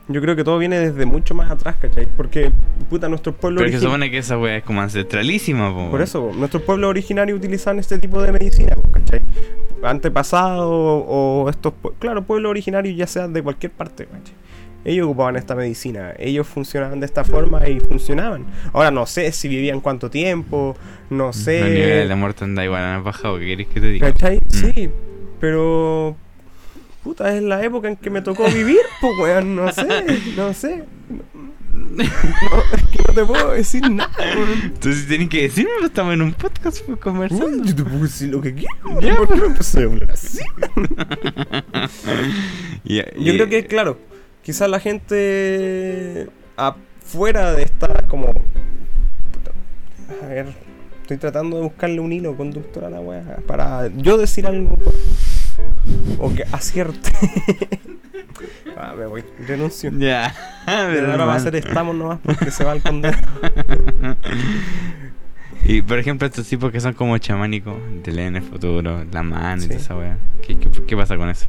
Yo creo que todo viene desde mucho más atrás, ¿cachai? Porque, puta, nuestros pueblos Pero que supone que esa wea es como ancestralísima, po, Por eso, nuestros pueblos originarios utilizaban este tipo de medicina, ¿cachai? Antepasados o estos, claro, pueblos originarios ya sean de cualquier parte, ¿cachai? Ellos ocupaban esta medicina, ellos funcionaban de esta forma y funcionaban. Ahora no sé si vivían cuánto tiempo, no niveles sé. de muerte anda igual han bajado, ¿qué querés que te diga? ¿Cachai? Mm. Sí, pero. Puta, es la época en que me tocó vivir, [LAUGHS] pues, weón, no sé, no sé. No, [LAUGHS] es que no te puedo decir nada, weón. Entonces tienes que decirme, pues, estamos en un podcast pues, conversando. Yo te puedo decir lo que quiero. Ya, ¿Por qué me empecé a hablar así? [LAUGHS] Y- Yo creo que, claro, quizás la gente afuera de esta como... A ver, estoy tratando de buscarle un hilo conductor a la weá para yo decir algo o que acierte. [LAUGHS] ah, me voy, renuncio. Ya. Pero [LAUGHS] ahora va a ser estamos nomás porque se va al condado. [LAUGHS] Y por ejemplo, estos tipos que son como chamánicos, de leen el futuro, la mano y Sí. toda esa weá. ¿Qué, qué, qué pasa con eso?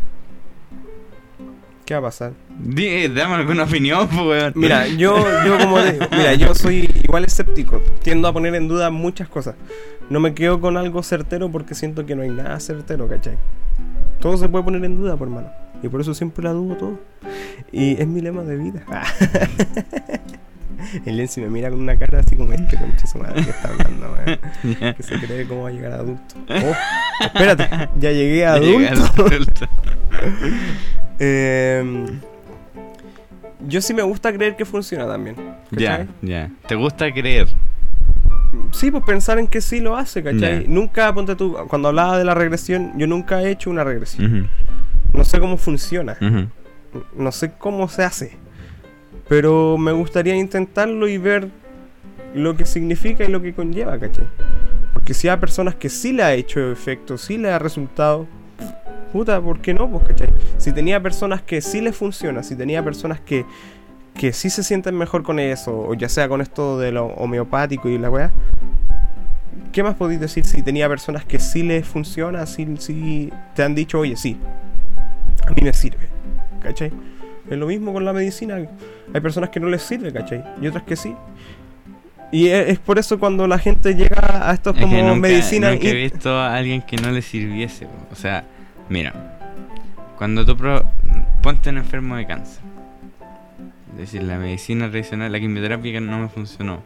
¿Qué va a pasar? Eh, dame alguna opinión, pues, weón. Mira, yo, yo como de- mira, yo soy igual escéptico, tiendo a poner en duda muchas cosas. No me quedo con algo certero porque siento que no hay nada certero, ¿cachai? Todo se puede poner en duda, por hermano. Y por eso siempre la dudo todo. Y es mi lema de vida. [LAUGHS] El Lenzi me mira con una cara así como este concha su madre que está hablando, weón. Ya. [LAUGHS] Que se cree cómo va a llegar a adulto. Oh, espérate, ya llegué a Llega el adulto. adulto. [LAUGHS] Eh, yo sí me gusta creer que funciona también. Ya, ya. ¿Te gusta creer? Sí, pues pensar en que sí lo hace, ¿cachai? Nunca, ponte tú, cuando hablaba de la regresión, yo nunca he hecho una regresión. No sé cómo funciona, no sé cómo se hace. Pero me gustaría intentarlo y ver lo que significa y lo que conlleva, ¿cachai? Porque si hay personas que sí le ha hecho efecto, sí le ha resultado, puta, ¿por qué no? Pues, ¿cachai? Si tenía personas que sí les funciona, si tenía personas que, que sí se sienten mejor con eso, o ya sea con esto de lo homeopático y la weá, ¿qué más podéis decir si tenía personas que sí les funciona, si, si te han dicho, oye, sí, a mí me sirve, ¿cachai? Es lo mismo con la medicina, hay personas que no les sirve, ¿cachai? Y otras que sí. Y es, es por eso cuando la gente llega a estos Es como que nunca, he visto a alguien que no le sirviese. O sea, mira, cuando tú pro- ponte un enfermo de cáncer, es decir, la medicina tradicional, la quimioterapia no me funcionó.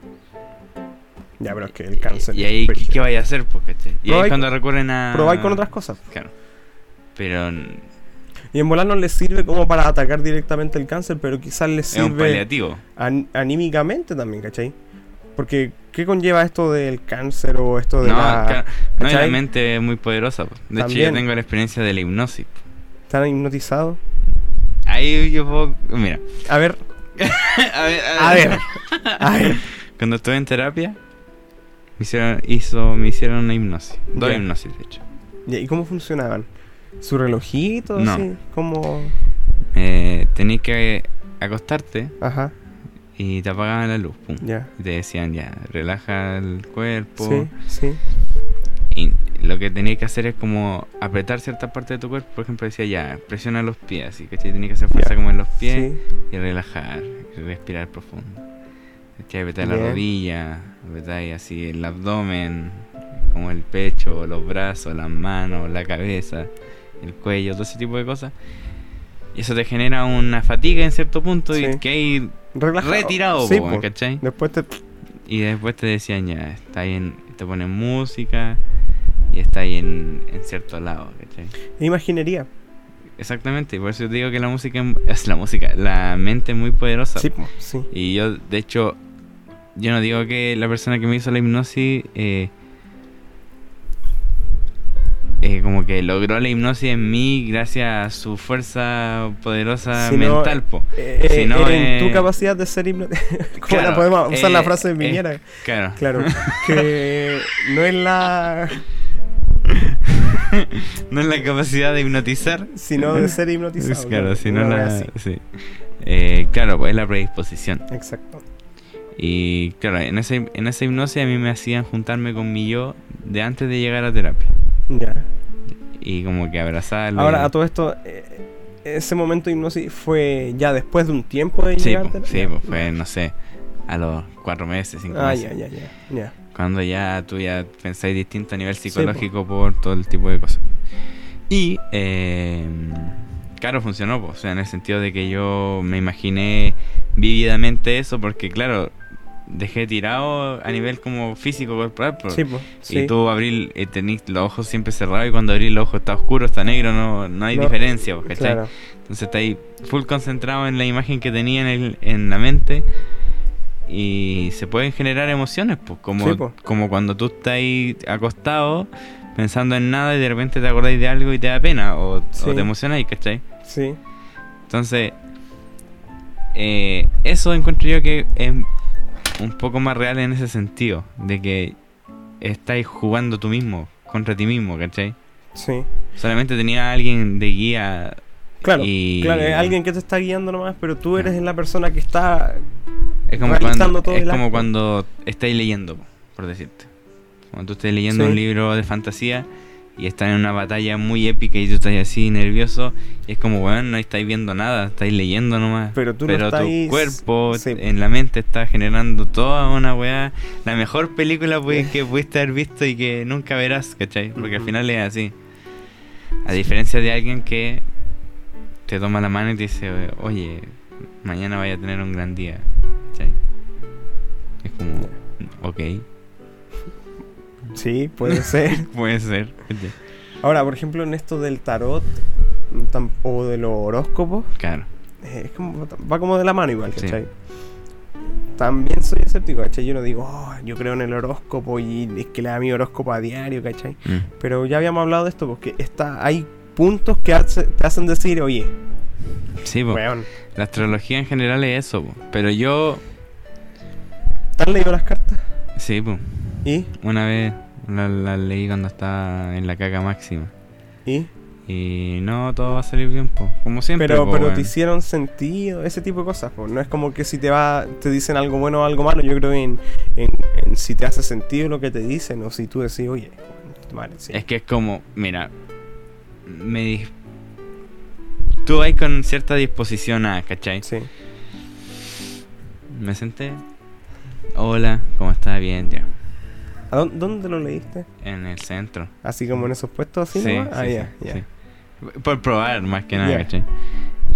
Ya, pero es que el cáncer... Y ahí, ¿qué, qué vaya a hacer? Pues, ¿cachai? Y ahí cuando recurren a. Probáis con otras cosas. Claro. Pero Y en volar no les sirve como para atacar directamente el cáncer, pero quizás les es un sirve paliativo. an- anímicamente también, ¿cachai? Porque, ¿qué conlleva esto del cáncer o esto de No, la... no, la mente es muy poderosa. po. De hecho, También. yo tengo la experiencia de la hipnosis. ¿Están hipnotizados? Ahí yo puedo. Mira. A ver, [LAUGHS] a ver, a ver, a ver. Cuando estuve en terapia, me hicieron, hizo, me hicieron una hipnosis. Dos hipnosis, de hecho. ¿Y cómo funcionaban? ¿Su relojito? No. Así? ¿Cómo...? Eh, tenías que acostarte Ajá, y te apagaban la luz. Pum. ya. Y te decían ya, relaja el cuerpo. Sí, sí. Y lo que tenías que hacer es como apretar ciertas partes de tu cuerpo. Por ejemplo, decía ya, presiona los pies. Así que tenías que hacer fuerza como en los pies Sí. y relajar, y respirar profundo. Que apretar la rodilla, apretar así el abdomen, como el pecho, los brazos, las manos, la cabeza, el cuello, todo ese tipo de cosas. Y eso te genera una fatiga en cierto punto y Sí. que hay Relajado. retirado, Sí, po. ¿cachai? Después te... Y después te decían ya, está ahí en, te ponen música y está ahí en, en cierto lado, ¿cachai? Imaginería. Exactamente, y por eso te digo que la música es la música, la mente es muy poderosa. Sí, po, sí. Y yo, de hecho, yo no digo que la persona que me hizo la hipnosis eh, eh, como que logró la hipnosis en mí gracias a su fuerza poderosa Si no, mental, po. Eh, Si no, en tu eh, capacidad de ser hipnotizado. [LAUGHS] ¿Cómo claro, la podemos usar la eh, frase de eh, Viñera? Claro. Claro, [LAUGHS] que no es la. [LAUGHS] no es la capacidad de hipnotizar. sino de ser hipnotizado. claro, si no Una wea la... Sí. Eh, claro, pues es la predisposición. Exacto. Y claro, en, ese, en esa hipnosis a mí me hacían juntarme con mi yo de antes de llegar a terapia. Ya. Y como que abrazarlo. Ahora, a todo esto, eh, ese momento de hipnosis fue ya después de un tiempo de Sí, po, sí, po, fue, no sé, a los cuatro meses, cinco Ah, meses. ya, ya, ya. ya. Cuando ya tú ya pensáis distinto a nivel psicológico por todo el tipo de cosas. Y, eh, claro, funcionó, po, o sea, en el sentido de que yo me imaginé vívidamente eso, porque claro, dejé tirado a nivel como físico corporal. po. Sí, pues. Sí. Y tú abrís, eh, tenés los ojos siempre cerrados y cuando abrís los ojos está oscuro, está negro, no, no hay No, diferencia, po, ¿cachai? Claro. Entonces está ahí full concentrado en la imagen que tenía en, el- en la mente y se pueden generar emociones, pues como, Sí, po. como cuando tú estás ahí acostado pensando en nada y de repente te acordáis de algo y te da pena o te emocionáis, ¿cachai? Sí. Entonces, eh, eso encuentro yo que es un poco más real en ese sentido, de que estáis jugando tú mismo, contra ti mismo, ¿cachai? Sí. Solamente tenía alguien de guía Claro. y... Claro, es alguien que te está guiando nomás, pero tú eres la persona que está. Es como, realizando cuando, todo es el como acto. cuando estáis leyendo, por decirte. Cuando tú estés leyendo Sí. un libro de fantasía y estás en una batalla muy épica y tú estás así nervioso, y es como, bueno, no estáis viendo nada, estáis leyendo nomás. Pero tú no tu estás ahí- cuerpo sí. en la mente está generando toda una weá. La mejor película pues, que pudiste haber visto y que nunca verás, ¿cachai? Porque al final es así. A diferencia de alguien que te toma la mano y te dice, oye, mañana vaya a tener un gran día. ¿cachai? Es como, ok, Sí, puede ser. [LAUGHS] puede ser. Ahora, por ejemplo, en esto del tarot o de los horóscopos, Claro, eh, es como, va como de la mano igual, Sí. ¿cachai? También soy escéptico, ¿cachai? Yo no digo, "Oh, yo creo en el horóscopo y es que le da mi horóscopo a diario, ¿cachai? Mm. Pero ya habíamos hablado de esto porque está, hay puntos que hace- te hacen decir, oye, Sí, po. weón, la astrología en general es eso, po. pero yo, ¿te has leído las cartas? sí, po. ¿Y? una vez la, la leí cuando estaba en la caca máxima. ¿Y? Y no, todo va a salir bien, po. como siempre. Pero, po, pero te hicieron sentido, ese tipo de cosas. po. No es como que si te va, te dicen algo bueno o algo malo. Yo creo en, en, en si te hace sentido lo que te dicen o si tú decís, oye, sí. Es que es como, mira, me di- tú vas con cierta disposición a, ¿cachai? Sí. Me senté. Hola, ¿cómo está? Bien, ya. ¿A dónde, dónde lo leíste? En el centro. Así como en esos puestos así, Sí, nomás? Ah, sí, ya, sí, ya. Por probar, más que nada. ¿cachai?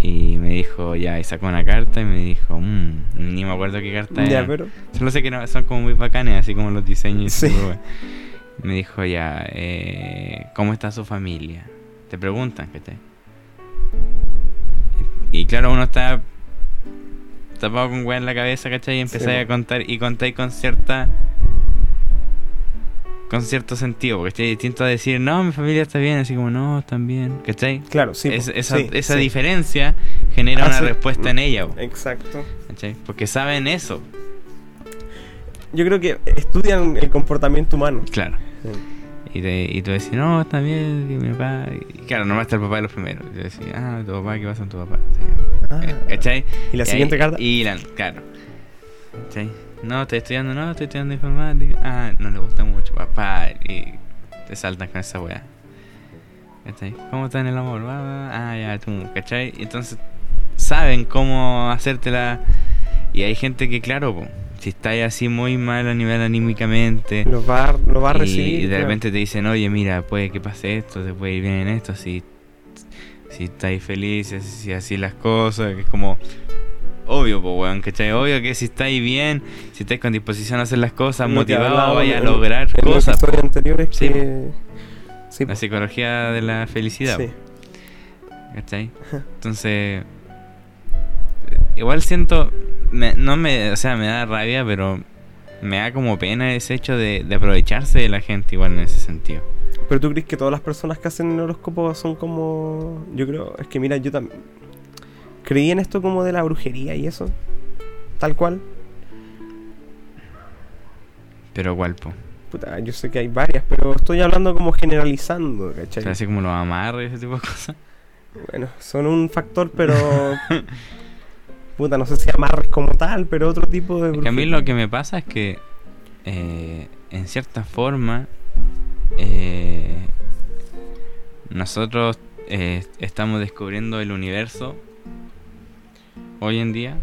Y me dijo, ya, y sacó una carta y me dijo, mmm, ni me acuerdo qué carta Ya, era. pero. Solo sé que no- son como muy bacanes, así como los diseños. y Sí. todo, güey. Me dijo ya, eh, ¿cómo está su familia? Te preguntan, ¿cachai? Y, y claro, uno está tapado con weá en la cabeza, ¿cachai? Y empezáis Sí, a contar y contáis con cierta... Con cierto sentido, ¿cachai? Distinto a decir, no, mi familia está bien, así como, no, están bien, ¿cachai? Claro, sí. Es- esa sí, esa sí. diferencia genera una respuesta en ella, Exacto. ¿cachai? Porque saben eso, Yo creo que estudian el comportamiento humano. claro. Y, te, y tú decís, no, está bien, que mi papá. Y claro, nomás está el papá de los primeros. Y yo decía, ah, tu papá, ¿qué pasa con tu papá? Sí. Ah. ¿Cachai? Y la Y siguiente ahí- carta. Y la, claro. ¿Cachai? No, estoy estudiando, no, estoy estudiando informática. Ah, no le gusta mucho, papá. Y te saltan con esa weá. ¿Cachai? ¿Cómo está en el amor? Ah, ya, tú, ¿cachai? Y entonces saben cómo hacértela. Y hay gente que, claro, po, si estáis así muy mal a nivel anímicamente. Lo va, lo va a Y- recibir. Y, de claro. repente te dicen, oye, mira, puede que pase esto, te puede ir bien en esto, si, si estáis felices, si así las cosas, que es como obvio, pues, weón, ¿cachai? Obvio que si estáis bien, si estáis con disposición a hacer las cosas, Lo motivado, vaya a lograr en los cosas. po. anteriores Sí, que. Sí, La psicología de la felicidad, Sí. ¿cachai? Entonces, igual siento, me- no me, o sea, me da rabia, pero me da como pena ese hecho de, de aprovecharse de la gente igual en ese sentido. Pero tú crees que todas las personas que hacen el horóscopo son como. Yo creo. Es que mira, yo también. Creí en esto como de la brujería y eso. Tal cual. Pero igual, po. Puta, yo sé que hay varias, pero estoy hablando como generalizando, ¿cachai? Así como los amarres y ese tipo de cosas. Bueno, son un factor, [LAUGHS] pero. puta, no sé si amarres como tal, pero otro tipo de... Es que a mí lo que me pasa es que, eh, en cierta forma, eh, nosotros eh, estamos descubriendo el universo hoy en día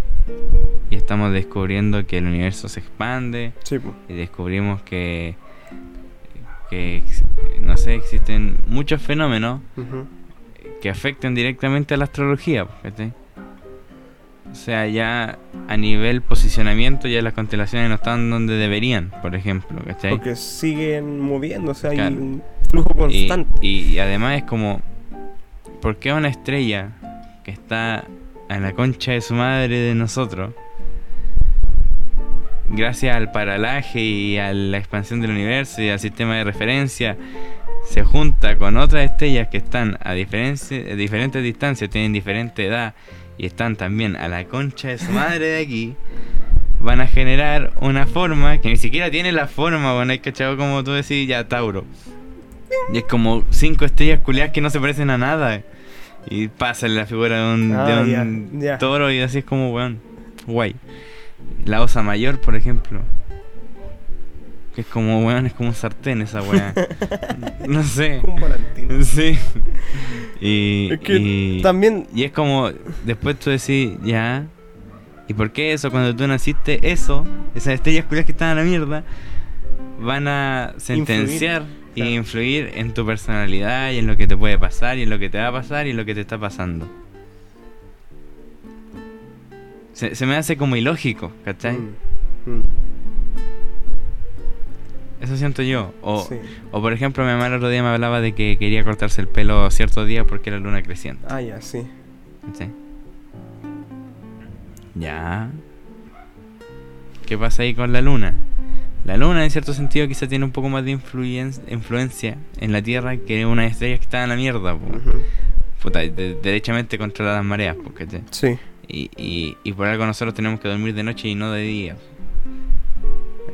y estamos descubriendo que el universo se expande Sí, y descubrimos que, que no sé, existen muchos fenómenos que afectan directamente a la astrología. O sea, ya a nivel posicionamiento, ya las constelaciones no están donde deberían, por ejemplo. ¿cachai? Porque siguen moviéndose, hay Claro. un flujo Y, constante. y- y además es como, ¿por qué una estrella que está a la concha de su madre de nosotros, gracias al paralaje y a la expansión del universo y al sistema de referencia, se junta con otras estrellas que están a, diferentes distancias, tienen diferente edad y están también a la concha de su madre de aquí? Van a generar una forma que ni siquiera tiene la forma, bueno, hay cachado como tú decís, ya Tauro. Y es como cinco estrellas culiadas que no se parecen a nada. Y pasa la figura de un, Ah, de toro y así es como, weón, guay. La osa mayor, por ejemplo. Que es como, weón, es como un sartén esa weá. [LAUGHS] no sé. Un volantino. Sí. Y, Es que y, también... y es como, después tú decís, ya. ¿Y por qué eso? Cuando tú naciste, eso, esas estrellas culiadas que están a la mierda, van a sentenciar claro. influir en tu personalidad y en lo que te puede pasar y en lo que te va a pasar y en lo que te está pasando. Se, se me hace como ilógico, ¿cachai? Mm, mm, Eso siento yo. O, sí. o por ejemplo, mi mamá el otro día me hablaba de que quería cortarse el pelo cierto día porque era luna creciente. Ah, ya, sí. ¿cachai? Ya. ¿Qué pasa ahí con la luna? La luna, en cierto sentido, quizá tiene un poco más de influen- influencia en la Tierra que unas estrellas que están en la mierda, po. Puta, de- derechamente controla las mareas, po, ¿cachai? Sí. Y, y, y por algo nosotros tenemos que dormir de noche y no de día.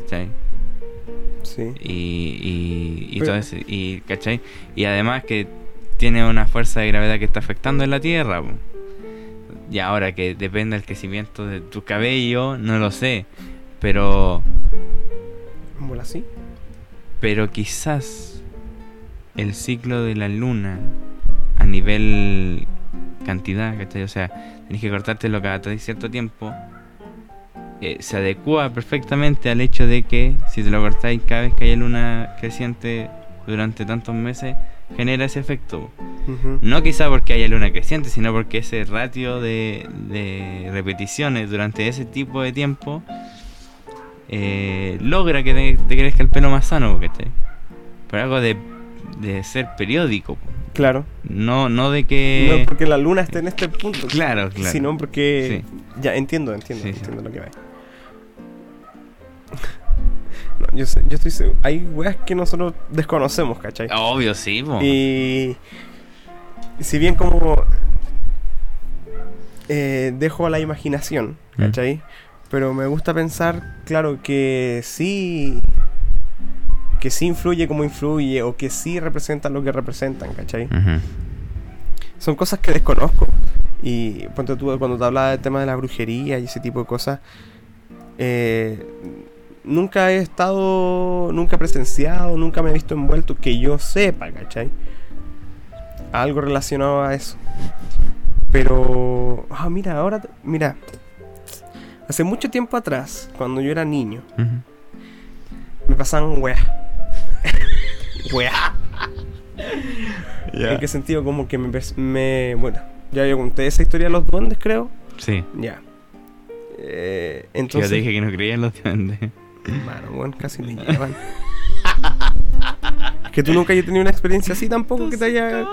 ¿Cachai? Sí. Y, y, y todo eso, y, ¿cachai? Y además que tiene una fuerza de gravedad que está afectando en la Tierra. po. Y ahora que depende del crecimiento de tu cabello, no lo sé. Pero, ¿Bola así? pero quizás el ciclo de la luna a nivel cantidad, ¿cachai? O sea, tenés que cortártelo cada cierto tiempo. eh, se adecua perfectamente al hecho de que si te lo cortáis cada vez que haya luna creciente durante tantos meses, genera ese efecto. Ujú. No quizá porque haya luna creciente, sino porque ese ratio de, de repeticiones durante ese tipo de tiempo eh, logra que te, te crezca el pelo más sano, ¿cachai? Por algo de, de ser periódico. Claro. no, no de que... No porque la luna esté en este punto. Claro, claro. Sino porque. Ya, entiendo, entiendo, Sí, sí. entiendo lo que va. [LAUGHS] No, yo, sé- yo estoy seguro. Hay weas que nosotros desconocemos, ¿cachai? Obvio, sí, po. Y. Si bien como. eh, dejo a la imaginación, Mm. Pero me gusta pensar, claro, que sí. Que sí influye como influye, o que sí representa lo que representan, ¿cachai? Son cosas que desconozco. Y ponte tú, cuando te hablaba del tema de la brujería y ese tipo de cosas, eh, nunca he estado, nunca he presenciado, nunca me he visto envuelto que yo sepa, ¿cachai? Algo relacionado a eso. Pero, ah, mira, ahora, mira, hace mucho tiempo atrás, cuando yo era niño, me pasaban weas. [LAUGHS] weas. ¿En qué sentido? Como que me, Bueno, ya yo conté esa historia de los duendes, creo. Sí. Ya. Eh, yo entonces. te dije que no creía en los duendes. Mano, bueno, casi me llevan. que tú nunca hayas tenido una experiencia así tampoco que te haya.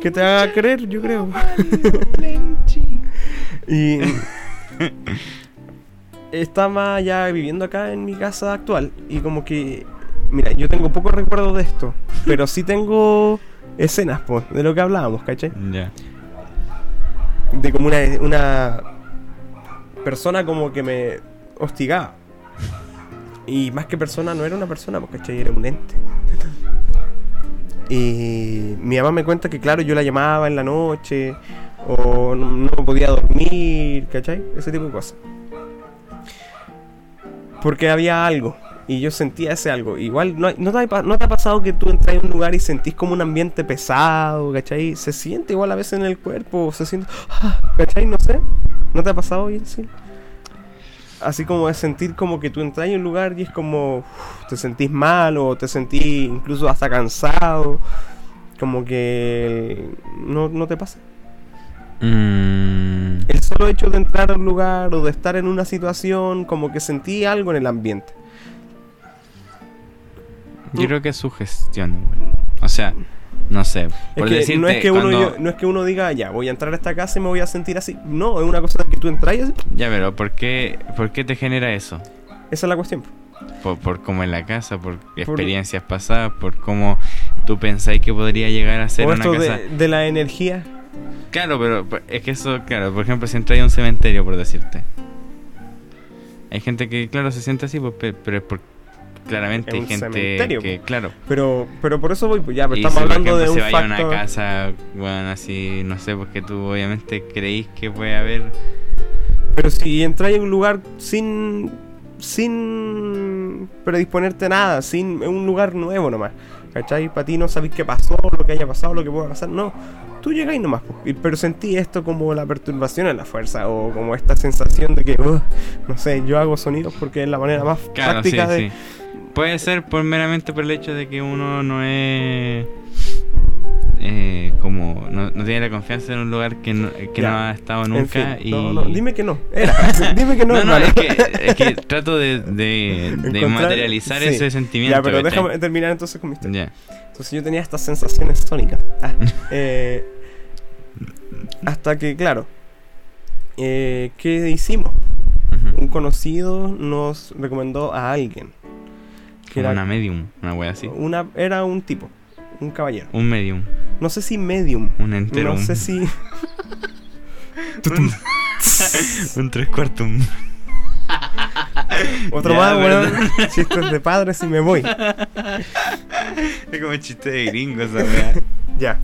que te haga creer, yo creo. [LAUGHS] y. Estaba ya viviendo acá en mi casa actual y como que. Mira, yo tengo poco recuerdo de esto, [LAUGHS] pero sí tengo escenas, pues, de lo que hablábamos, ¿cachai? Ya. de como una, una persona como que me hostigaba. Y más que persona, no era una persona, porque ¿cachai? era un ente. Y mi mamá me cuenta que, claro, yo la llamaba en la noche O no, no podía dormir, ¿cachai? Ese tipo de cosas. Porque había algo. Y yo sentía ese algo. Igual, ¿no, no te, ha, no te ha pasado que tú entras en un lugar y sentís como un ambiente pesado, ¿cachai? Se siente igual a veces en el cuerpo, se siente... [GASPS] ¿Cachai? No sé. ¿No te ha pasado bien, sí? Así como de sentir como que tú entras en un lugar y es como... te sentís mal o te sentís incluso hasta cansado. Como que... ¿No, no te pasa? Mm, El solo hecho de entrar a un lugar o de estar en una situación, como que sentí algo en el ambiente. yo creo que es sugestión, igual. O sea, no sé. Es que decirte, no, es que uno, cuando- yo- no es que uno diga, ya, voy a entrar a esta casa y me voy a sentir así. No, es una cosa que tú entras y así. Ya, pero ¿por qué, ¿por qué te genera eso? Esa es la cuestión. Por, por cómo en la casa, por experiencias pasadas, por cómo tú pensáis que podría llegar a ser una esto casa. de, de la energía. Claro, pero pero es que eso, claro, por ejemplo, si entras a un cementerio, por decirte. Hay gente que, claro, se siente así, pues, pe- pero es por, claramente hay gente cementerio, que, pues. claro. Pero, pero por eso voy, pues ya, pero y estamos si, hablando de un se vaya a factor. una casa, bueno, así, no sé, porque tú obviamente creís que puede haber. Pero si entras en un lugar sin sin predisponerte a nada, sin un lugar nuevo nomás. ¿Cachai? Para ti no sabéis qué pasó, lo que haya pasado, lo que pueda pasar. No, tú llegáis nomás. Pero sentí esto como la perturbación en la fuerza o como esta sensación de que, uh, no sé, yo hago sonidos porque es la manera más Claro, sí, práctica de... sí. Puede ser por meramente por el hecho de que uno no es. Eh, como. No, no tiene la confianza en un lugar que no, que no ha estado En nunca. fin, y... no, no, dime que no. Era. [LAUGHS] dime que no, No, no, es que, es que trato de, de, materializar sí. ese sentimiento. Ya, pero déjame terminar entonces con mi historia. Ya. Entonces yo tenía estas sensaciones sónicas. Ah, [LAUGHS] eh, hasta que, claro, eh, ¿qué hicimos? Un conocido nos recomendó a alguien. Que Como era, una medium, una wea así. una, era un tipo, un caballero. Un medium, No sé si medium. un entero. No sé si... [LAUGHS] un, [LAUGHS] un tres cuartos. [LAUGHS] Otro Ya, más. Chistes de padres y me voy. Es como chiste de gringo esa wea. Ya.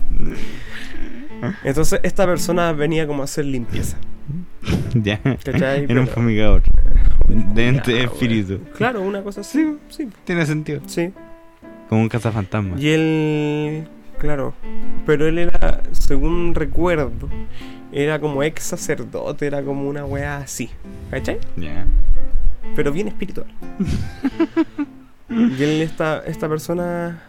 Entonces esta persona venía como a hacer limpieza. ya. ¿Cachai? Era un fumigador. De ente espíritu. Claro, una cosa así. Sí, Tiene sentido. sí. Como un cazafantasma. Y él, claro, pero él era, según recuerdo, era como ex sacerdote, era como una wea así, ¿cachai? Pero bien espiritual. y él, esta, esta persona,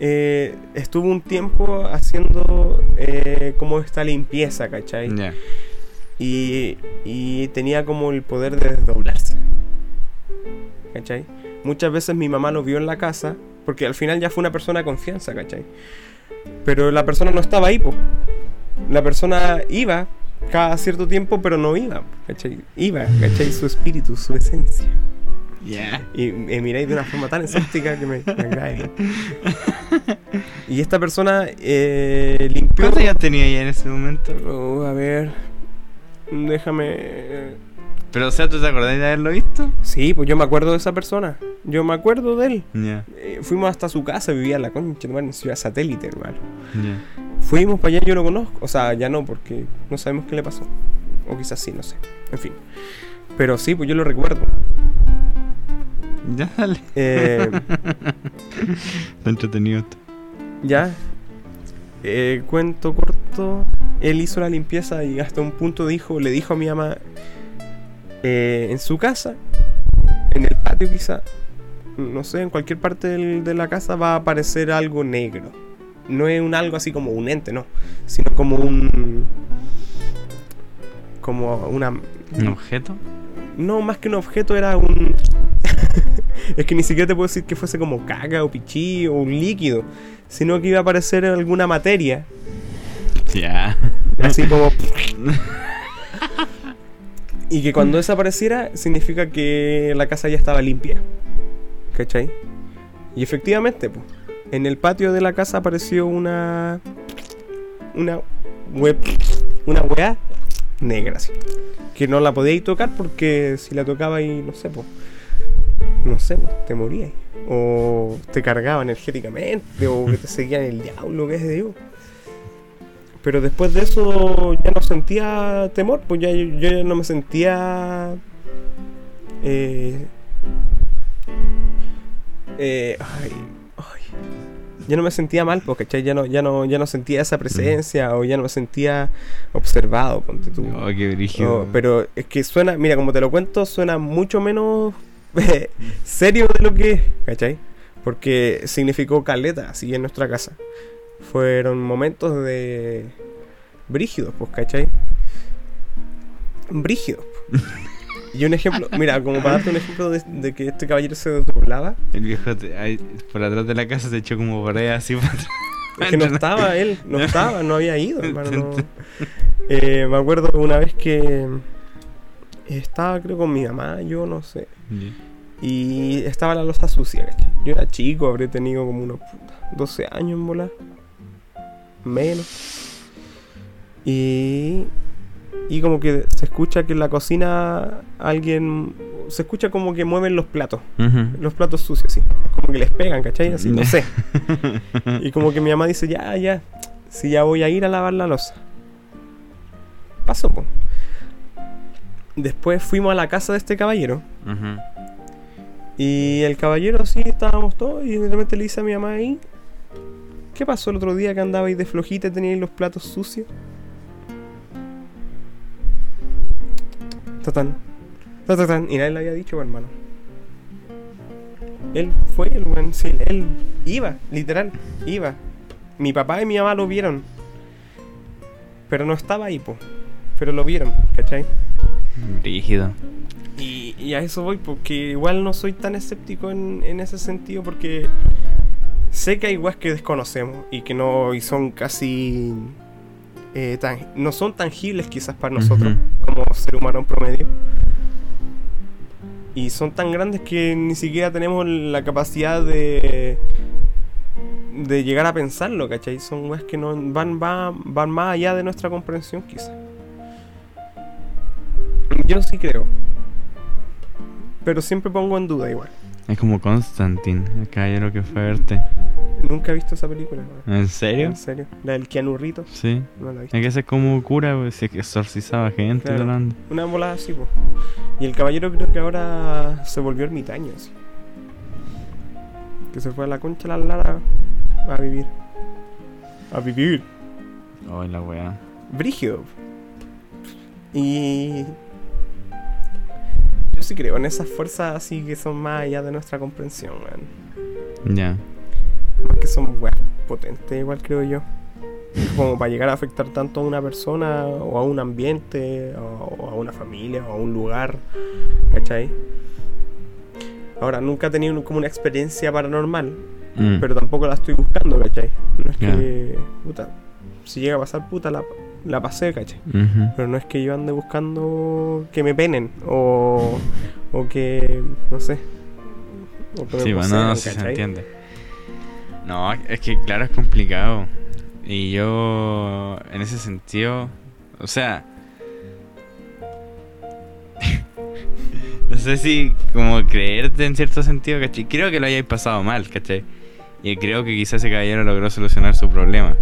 eh, estuvo un tiempo haciendo eh, como esta limpieza, ¿cachai? Y, y tenía como el poder de desdoblarse. ¿Cachai? Muchas veces mi mamá lo vio en la casa, porque al final ya fue una persona de confianza, ¿cachai? Pero la persona no estaba ahí, po. La persona iba cada cierto tiempo, pero no iba, ¿cachai? Iba, ¿cachai? Su espíritu, su esencia. Ya. Y me miráis de una forma tan exótica que me. Y esta persona eh, limpió... ¿Cuántos años tenía ella en ese momento? Oh, a ver... Déjame... Pero, o sea, ¿tú te acordás de haberlo visto? Sí, pues yo me acuerdo de esa persona. Yo me acuerdo de él. Ya. Eh, fuimos hasta su casa, vivía en la concha, hermano, en Ciudad Satélite, hermano. Ya. Fuimos para allá, yo lo conozco. O sea, ya no, porque no sabemos qué le pasó. O quizás sí, no sé. En fin. Pero sí, pues yo lo recuerdo. Ya, dale. Eh, [LAUGHS] Está entretenido esto. ya. Eh, cuento corto. Él hizo la limpieza y hasta un punto dijo, le dijo a mi mamá eh, en su casa, en el patio quizá, no sé, en cualquier parte del- de la casa va a aparecer algo negro. No es un algo así como un ente, no, sino como un como una ¿Un objeto? no más que un objeto era un [LAUGHS] es que ni siquiera te puedo decir que fuese como caca o pichí o un líquido, sino que iba a aparecer alguna materia Ya. así como [LAUGHS] y que cuando desapareciera significa que la casa ya estaba limpia. ¿cachai? y efectivamente pues en el patio de la casa apareció una una web una weá negra así que no la podíais tocar porque si la tocaba y no sé pues no sé pues, te morías o te cargaba energéticamente o que te [LAUGHS] seguían el diablo que es de Dios Pero después de eso ya no sentía temor, pues ya yo, ya no me sentía... Eh, eh, ay, ay. Ya no me sentía mal, porque Ya no, ya, no, ya no sentía esa presencia o ya no me sentía observado, ponte tú. Oh, qué brígido. No, pero es que suena, mira, como te lo cuento, suena mucho menos [LAUGHS] eh, serio de lo que es, ¿cachai? Porque significó caleta, así en nuestra casa. Fueron momentos de brígidos, pues, ¿cachai? Brígidos. pues. Y un ejemplo, mira, como para darte un ejemplo de, de que este caballero se desdoblaba, El viejo te- ahí, por atrás de la casa se echó como por ahí así para atrás. [LAUGHS] es que no estaba él, no [LAUGHS] estaba, no había ido, hermano. no. Eh, me acuerdo una vez que estaba, creo, con mi mamá, yo no sé. Y estaba la losa sucia, ¿cachai? Yo era chico, habré tenido como unos puta, 12 años en volar. Menos. Y. Y como que se escucha que en la cocina alguien. Se escucha como que mueven los platos. Los platos sucios, sí. Como que les pegan, ¿cachai? Así, no sé. [LAUGHS] Y como que mi mamá dice, ya, ya. Si ya voy a ir a lavar la losa. Paso, po. Después fuimos a la casa de este caballero. Y el caballero así estábamos todos y de repente le dice a mi mamá ahí, ¿qué pasó el otro día que andabais de flojita y teníais los platos sucios? Tatán. Ta, ta, tan. Y nadie le había dicho, pues, hermano. Él fue el weón, sí, él iba, literal, iba. Mi papá y mi mamá lo vieron. Pero no estaba ahí, po. Pero lo vieron, ¿cachai? Brígido. Y, y a eso voy, porque igual no soy tan escéptico en, en ese sentido, porque sé que hay weas que desconocemos y que no y son casi. eh, tan- no son tangibles quizás para nosotros, como ser humano en promedio. Y son tan grandes que ni siquiera tenemos la capacidad de. de llegar a pensarlo, ¿cachai? Son weas que no van, van, van más allá de nuestra comprensión, quizás. Yo sí creo. Pero siempre pongo en duda igual. Es como Constantine, el caballero que fue a verte. Nunca he visto esa película. weón. ¿En serio? En serio. La del Keanu Rito. Sí. No la he visto. Es que ese es como cura, pues, exorcizaba gente Claro. hablando. Una volada así, po. Y el caballero creo que ahora se volvió ermitaño, así. Que se fue a la concha la lara a vivir. A vivir. Oh, la weá. Brígido. Y. Sí creo en esas fuerzas así que son más allá de nuestra comprensión. Ya. Más que son weas potentes, igual creo yo. Como para llegar a afectar tanto a una persona, o a un ambiente, o o a una familia, o a un lugar. ¿Cachai? Ahora, nunca he tenido como una experiencia paranormal, Mm. pero tampoco la estoy buscando, ¿cachai? No es que. Puta. Si llega a pasar, puta, la, la pasé, ¿cachai? Ujú. Pero no es que yo ande buscando que me penen, o. o que. no sé. O que me Sí, bueno, posean, no, sí se entiende. No, es que claro, es complicado. Y yo, en ese sentido, o sea... [LAUGHS] no sé si como creerte en cierto sentido, ¿cachai? Creo que lo hayáis pasado mal, ¿cachai? Y creo que quizás ese caballero logró solucionar su problema.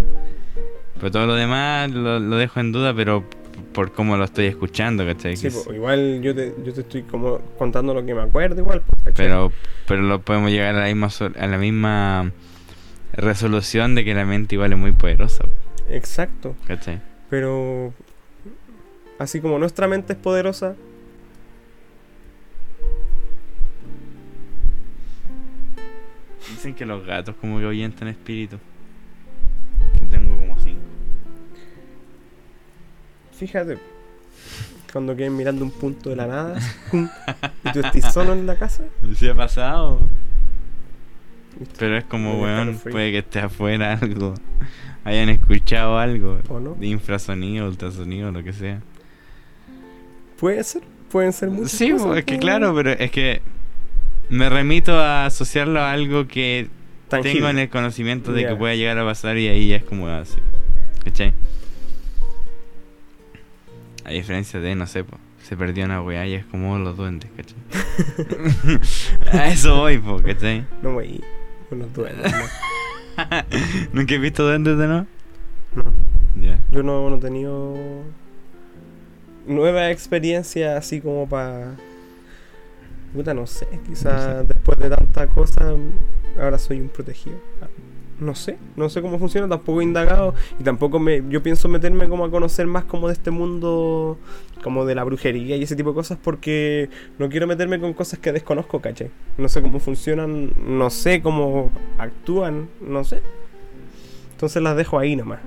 Pero todo lo demás lo, lo dejo en duda, pero por cómo lo estoy escuchando, ¿cachai? Sí, Que es- po, igual yo te, yo te estoy como contando lo que me acuerdo igual, ¿cachai? Pero, pero lo podemos llegar a la misma a la misma resolución de que la mente igual es muy poderosa, Exacto, ¿cachai? pero así como nuestra mente es poderosa, Dicen que los gatos como que ahuyentan espíritu. Fíjate, cuando queden mirando un punto de la nada [LAUGHS] y tú estás solo en la casa, [LAUGHS] ¿Se ha pasado? ¿viste? Pero es como, weón, puede que esté afuera algo. [LAUGHS] Hayan escuchado algo. ¿o no? De infrasonido, ultrasonido, lo que sea. Puede ser, pueden ser muchas Sí, cosas, pues, es que po, claro, pero es que me remito a asociarlo a algo que tangible. tengo en el conocimiento de que pueda llegar a pasar y ahí ya es como así. ¿Cachai? A diferencia de, no sé, po, se perdió una weá y es como los duendes, ¿cachai? [LAUGHS] a eso voy, po, ¿cachai? No voy con los duendes, no. [LAUGHS] ¿Nunca he visto duendes de no? no. Ya. Yo no, no he tenido nueva experiencia así como para... Puta, no sé, quizás después de tanta cosa ahora soy un protegido. Ah, No sé, no sé cómo funciona, tampoco he indagado y tampoco me, yo pienso meterme como a conocer más como de este mundo, como de la brujería y ese tipo de cosas porque no quiero meterme con cosas que desconozco, ¿cachai? No sé cómo funcionan, no sé cómo actúan, no sé. Entonces las dejo ahí nomás.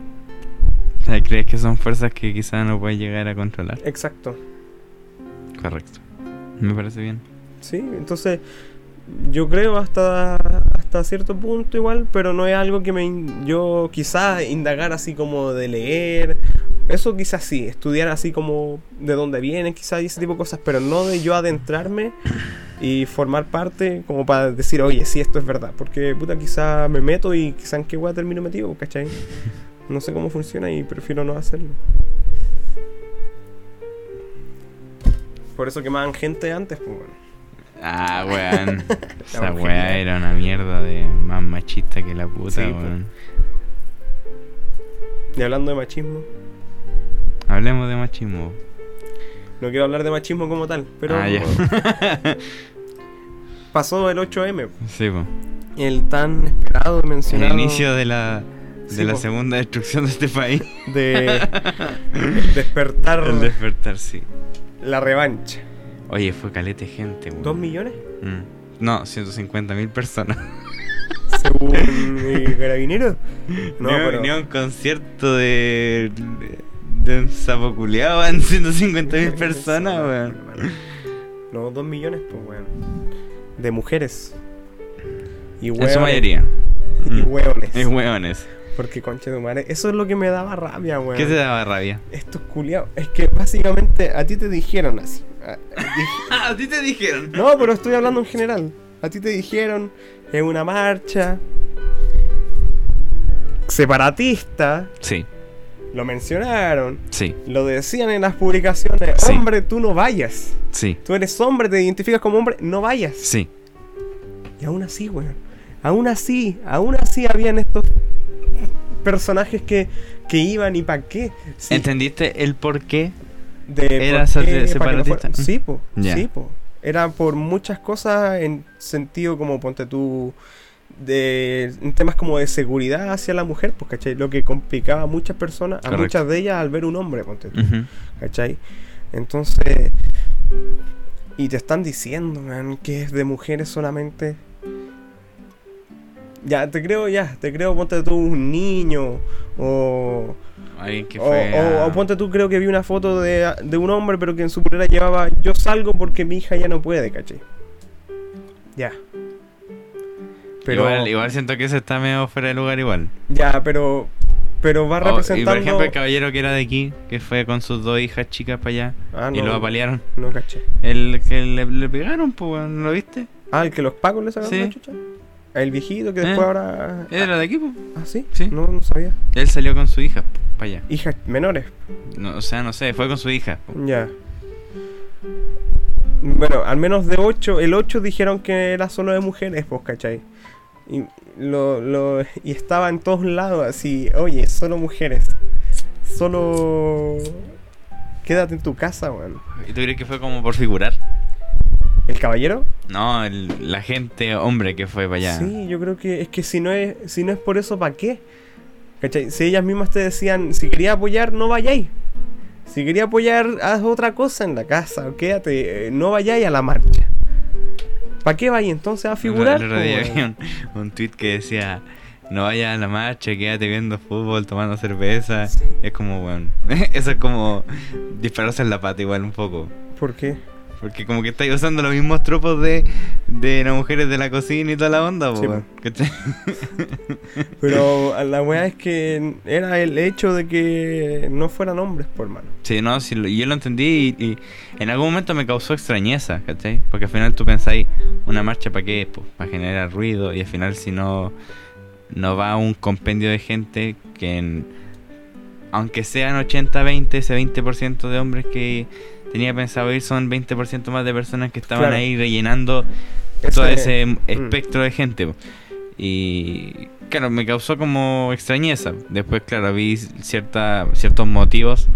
¿Crees que son fuerzas que quizás no puedes llegar a controlar? Exacto. Correcto. Me parece bien. Sí, entonces yo creo hasta hasta cierto punto igual, pero no es algo que me yo quizás indagar así como de leer, eso quizás sí, estudiar así como de dónde viene, quizás ese tipo de cosas, pero no de yo adentrarme y formar parte como para decir, oye, sí, esto es verdad, porque puta quizás me meto y quizás en qué a termino metido, ¿cachai? No sé cómo funciona y prefiero no hacerlo. Por eso quemaban gente antes, pues bueno. Ah, weón. [LAUGHS] Esa weá era una mierda de más machista que la puta, Sí, weón. Y hablando de machismo, Hablemos de machismo. no quiero hablar de machismo como tal, pero Ah, ya. [LAUGHS] pasó el 8M, sí, po. el tan esperado y El mencionado inicio de la, de Sí, la po. segunda destrucción de este país. de el [LAUGHS] despertar El despertar, sí. la revancha. Oye, fue calete gente, weón. ¿Dos millones? Mm. No, 150 mil personas. [LAUGHS] Según el carabinero. No, ni, pero ni un concierto de, de, un sapo culiao van 150 [LAUGHS] mil personas, weón. No, dos millones, pues, weón. De mujeres. Y En su hueones. mayoría. Y Mm. hueones. Es hueones. Porque, conche de madre, eso es lo que me daba rabia, weón. ¿Qué te daba rabia? Estos culiados. Es que básicamente a ti te dijeron así. [LAUGHS] A- ti te dijeron. No, pero estoy hablando en general. A ti te dijeron en una marcha separatista, Sí, lo mencionaron, sí, lo decían en las publicaciones, Sí. hombre, tú no vayas. sí, Tú eres hombre, te identificas como hombre, no vayas. sí. Y aún así, weón. Aún así, aún así habían estos personajes que, que iban y para qué. Sí, ¿Entendiste el por qué? De ¿Era qué, no separatista? Sí, po. Ya. Sí, po. Era por muchas cosas en sentido como ponte tú de en temas como de seguridad hacia la mujer, pues, ¿cachai? Lo que complicaba a muchas personas, a muchas de ellas al ver un hombre, ponte tú. ¿cachai? Entonces, y te están diciendo, man, que es de mujeres solamente. Ya, te creo, ya, te creo, ponte tú un niño o... Alguien que O, fue. o- o ponte tú, creo que vi una foto de, de un hombre, pero que en su polera llevaba Yo salgo porque mi hija ya no puede, ¿cachai? Ya. Pero. Igual, igual siento que ese está medio fuera de lugar igual. Ya, pero. Pero va Oh, y por representando. ejemplo el caballero que era de aquí, que fue con sus dos hijas chicas para allá Ah, y no, lo apalearon. No caché. El que le, le pegaron, pues, weón, ¿lo viste? Ah, el que los pagos le sacaron Sí. la chucha. El viejito que después Eh. ahora. Era de pues. Ah, sí. Sí. No, no sabía. Él salió con su hija, para allá. Hijas menores. No, o sea, no sé, fue con su hija. Ya. Bueno, al menos de 8, el 8 dijeron que era solo de mujeres, pues, ¿cachai? Y, lo, lo, y estaba en todos lados así, oye, solo mujeres. Solo... Quédate en tu casa, weón. ¿Y tú crees que fue como por figurar? ¿El caballero? No, el- la gente, hombre, que fue para allá. Sí, yo creo que es que si no es, si no es por eso, ¿para qué? ¿Cachai? Si ellas mismas te decían, si quería apoyar, no vayáis. Si quería apoyar, haz otra cosa en la casa, o quédate, eh, no vayáis a la marcha. ¿Para qué vais entonces a figurar? El weón? un, un tweet que decía: No vayas a la marcha, quédate viendo fútbol, tomando cerveza. Es como, weón. [LAUGHS] Eso es como dispararse en la pata, igual un poco. ¿Por qué? Porque como que estáis usando los mismos tropos de, de las mujeres de la cocina y toda la onda, po, Sí. [LAUGHS] Pero la weá es que era el hecho de que no fueran hombres, por mano. Sí, no, sí, yo lo entendí y, y en algún momento me causó extrañeza, ¿cachai? Porque al final tú pensáis, una marcha para qué, pues, para generar ruido y al final si no, no va un compendio de gente que en- aunque sean 80-20, ese 20% de hombres que tenía pensado ir son 20% más de personas que estaban Claro. ahí rellenando todo ese mm. espectro de gente. Y claro, me causó como extrañeza. Después, claro, vi cierta, ciertos motivos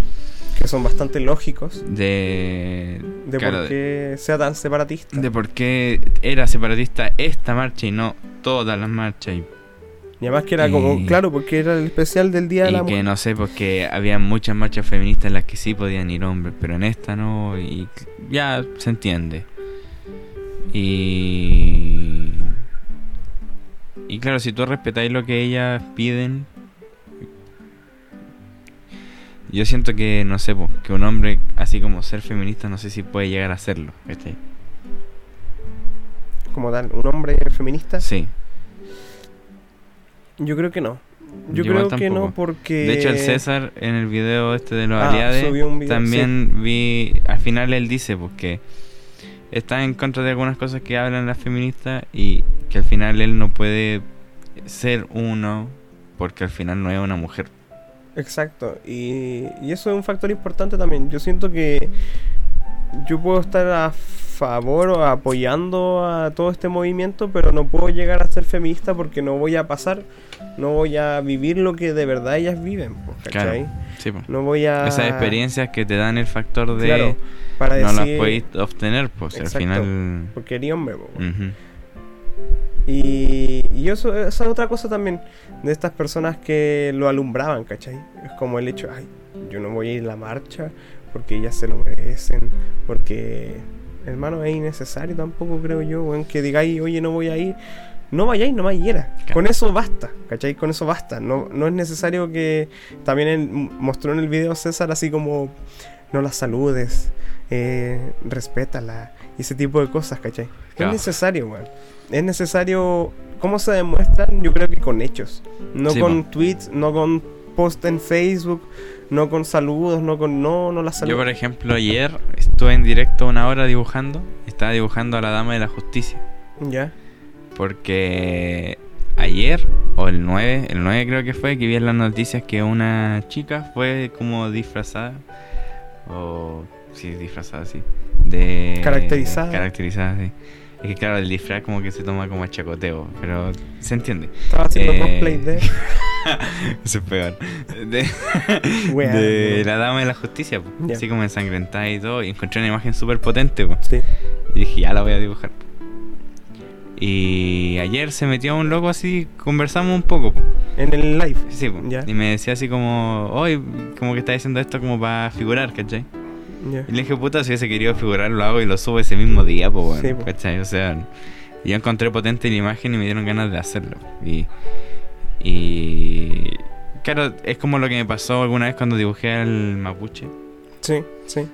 Que son bastante lógicos de, de claro, por qué sea tan separatista. de por qué era separatista esta marcha y no todas las marchas. Y, Y además que era como, Y- claro, porque era el especial del Día de y la que Mujer. no sé, porque había muchas marchas feministas en las que sí podían ir hombres, pero en esta no. Y ya se entiende. Y. Y claro, si tú respetáis lo que ellas piden. Yo siento que, no sé, po, que un hombre, así como ser feminista, no sé si puede llegar a hacerlo. ¿cachai? Como tal, un hombre feminista. Sí. Yo creo que no. Yo creo que no porque... De hecho, el César en el video este de los Ah, aliados video, también vi. Al final él dice porque está en contra de algunas cosas que hablan las feministas y que al final él no puede ser uno porque al final no es una mujer. Exacto, y, y eso es un factor importante también. Yo siento que yo puedo estar a favor o apoyando a todo este movimiento, pero no puedo llegar a ser feminista porque no voy a pasar, no voy a vivir lo que de verdad ellas viven, pues, ¿cachai? Claro. Sí, po. No voy a... Esas experiencias que te dan el factor de Claro, para no las podéis obtener, pues al Exacto. final. Porque eres hombre. Ujú. Y, y eso, esa es otra cosa también de estas personas que lo alumbraban, ¿cachai? Es como el hecho, ay, yo no voy a ir a la marcha porque ellas se lo merecen, porque, hermano, es innecesario tampoco, creo yo, weón, que digáis, oye, no voy a ir. No vayáis, no y era. Claro. Con eso basta, ¿cachai? Con eso basta. No, no es necesario que. También él mostró en el video César así como. No la saludes, eh, respétala, y ese tipo de cosas, ¿cachai? Claro. Es necesario, weón. Es necesario. ¿Cómo se demuestran? Yo creo que con hechos. No Sí, con tweets, no con post en Facebook, no con saludos, no con. No, no la Yo, saludos. por ejemplo, ayer estuve en directo una hora dibujando. Estaba dibujando a la Dama de la Justicia. Ya. Porque ayer, o el 9, el 9 creo que fue, que vi en las noticias que una chica fue como disfrazada. O. Sí, disfrazada, sí. De. Caracterizada. Caracterizada, sí. Es que claro, el disfraz como que se toma como a chacoteo, pero se entiende. Estaba haciendo Eh, cosplay de. [LAUGHS] [LAUGHS] Eso es peor. De, [LAUGHS] Wea, de la Dama de la Justicia. Ya. así como ensangrentada y todo. Y encontré una imagen súper potente, po. Sí. Y dije, ya la voy a dibujar. Y ayer se metió un loco así, conversamos un poco. po. En el live. Sí. Ya. y me decía así como, hoy, como que está diciendo esto como para figurar, ¿cachai? Ya. Y le dije, puta, si hubiese querido figurar, lo hago y lo subo ese mismo día, pues, bueno, Sí. ¿cachai? O sea, yo encontré potente la imagen y me dieron ganas de hacerlo. Y, y claro, es como lo que me pasó alguna vez cuando dibujé al mapuche. Sí, sí.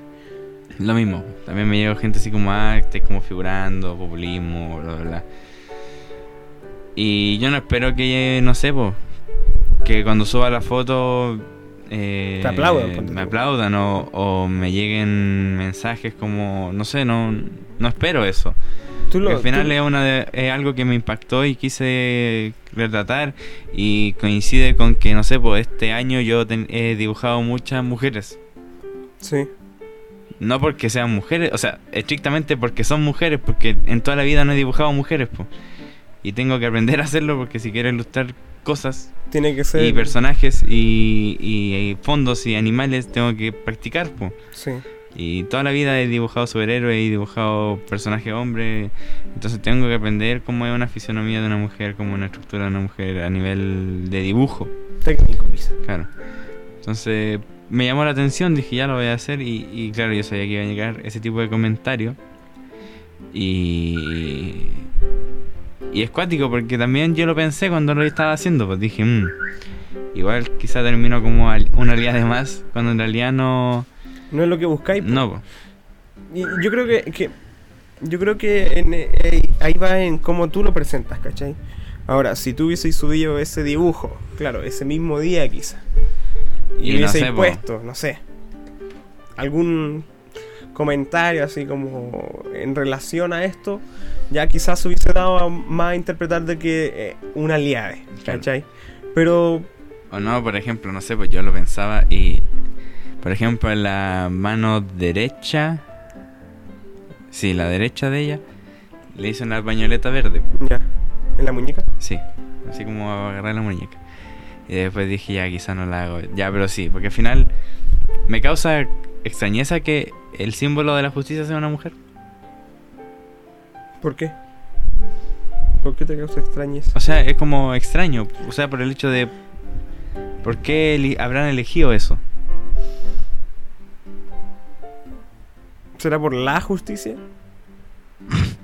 Lo mismo, también me llegó gente así como, ah, estáis como figurando, populismo, bla, bla, bla. Y yo no espero que, no sé, pues, que cuando suba la foto... eh, Te aplaudan, Me aplaudan o, o me lleguen mensajes como, no sé, no, no espero eso. Tú lo, al final tú- es, una de- es algo que me impactó y quise retratar y coincide con que, no sé, pues este año yo ten- he dibujado muchas mujeres. Sí. No porque sean mujeres, o sea, estrictamente porque son mujeres, porque en toda la vida no he dibujado mujeres, pues. Y tengo que aprender a hacerlo porque si quiero ilustrar cosas Tiene que ser. y personajes y, y- y fondos y animales, tengo que practicar, pues. Sí. Y toda la vida he dibujado superhéroes y dibujado personajes hombres. Entonces tengo que aprender cómo es una fisionomía de una mujer, cómo es una estructura de una mujer a nivel de dibujo. Técnico, quizá. Claro. Entonces me llamó la atención, dije ya lo voy a hacer y, y claro, yo sabía que iba a llegar ese tipo de comentario. Y... Y es cuático porque también yo lo pensé cuando lo estaba haciendo, pues dije, "Mm, igual quizá termino como una aliada de más, cuando en realidad no... No es lo que buscáis. No. Y yo creo que, que- yo creo que en- eh, ahí va en cómo tú lo presentas, ¿cachai? Ahora, si tú hubieses subido ese dibujo, claro, ese mismo día quizá, y, Y no hubieses sé, po. puesto, no sé, algún comentario así como en relación a esto, ya quizás se hubiese dado a- más a interpretar de que eh, un aliade, Claro. ¿cachai? Pero, O no, por ejemplo, no sé, pues yo lo pensaba y... Por ejemplo, en la mano derecha... Sí, la derecha de ella le hizo una pañoleta verde. ya, en la muñeca, Sí. así como agarrar la muñeca. Y después dije, ya, quizá no la hago. Ya, pero sí, porque al final me causa extrañeza que el símbolo de la justicia sea una mujer. ¿Por qué? ¿Por qué te causa extrañeza? O sea, es como extraño. O sea, por el hecho de. ¿Por qué habrán elegido eso? ¿Será por la justicia? [LAUGHS]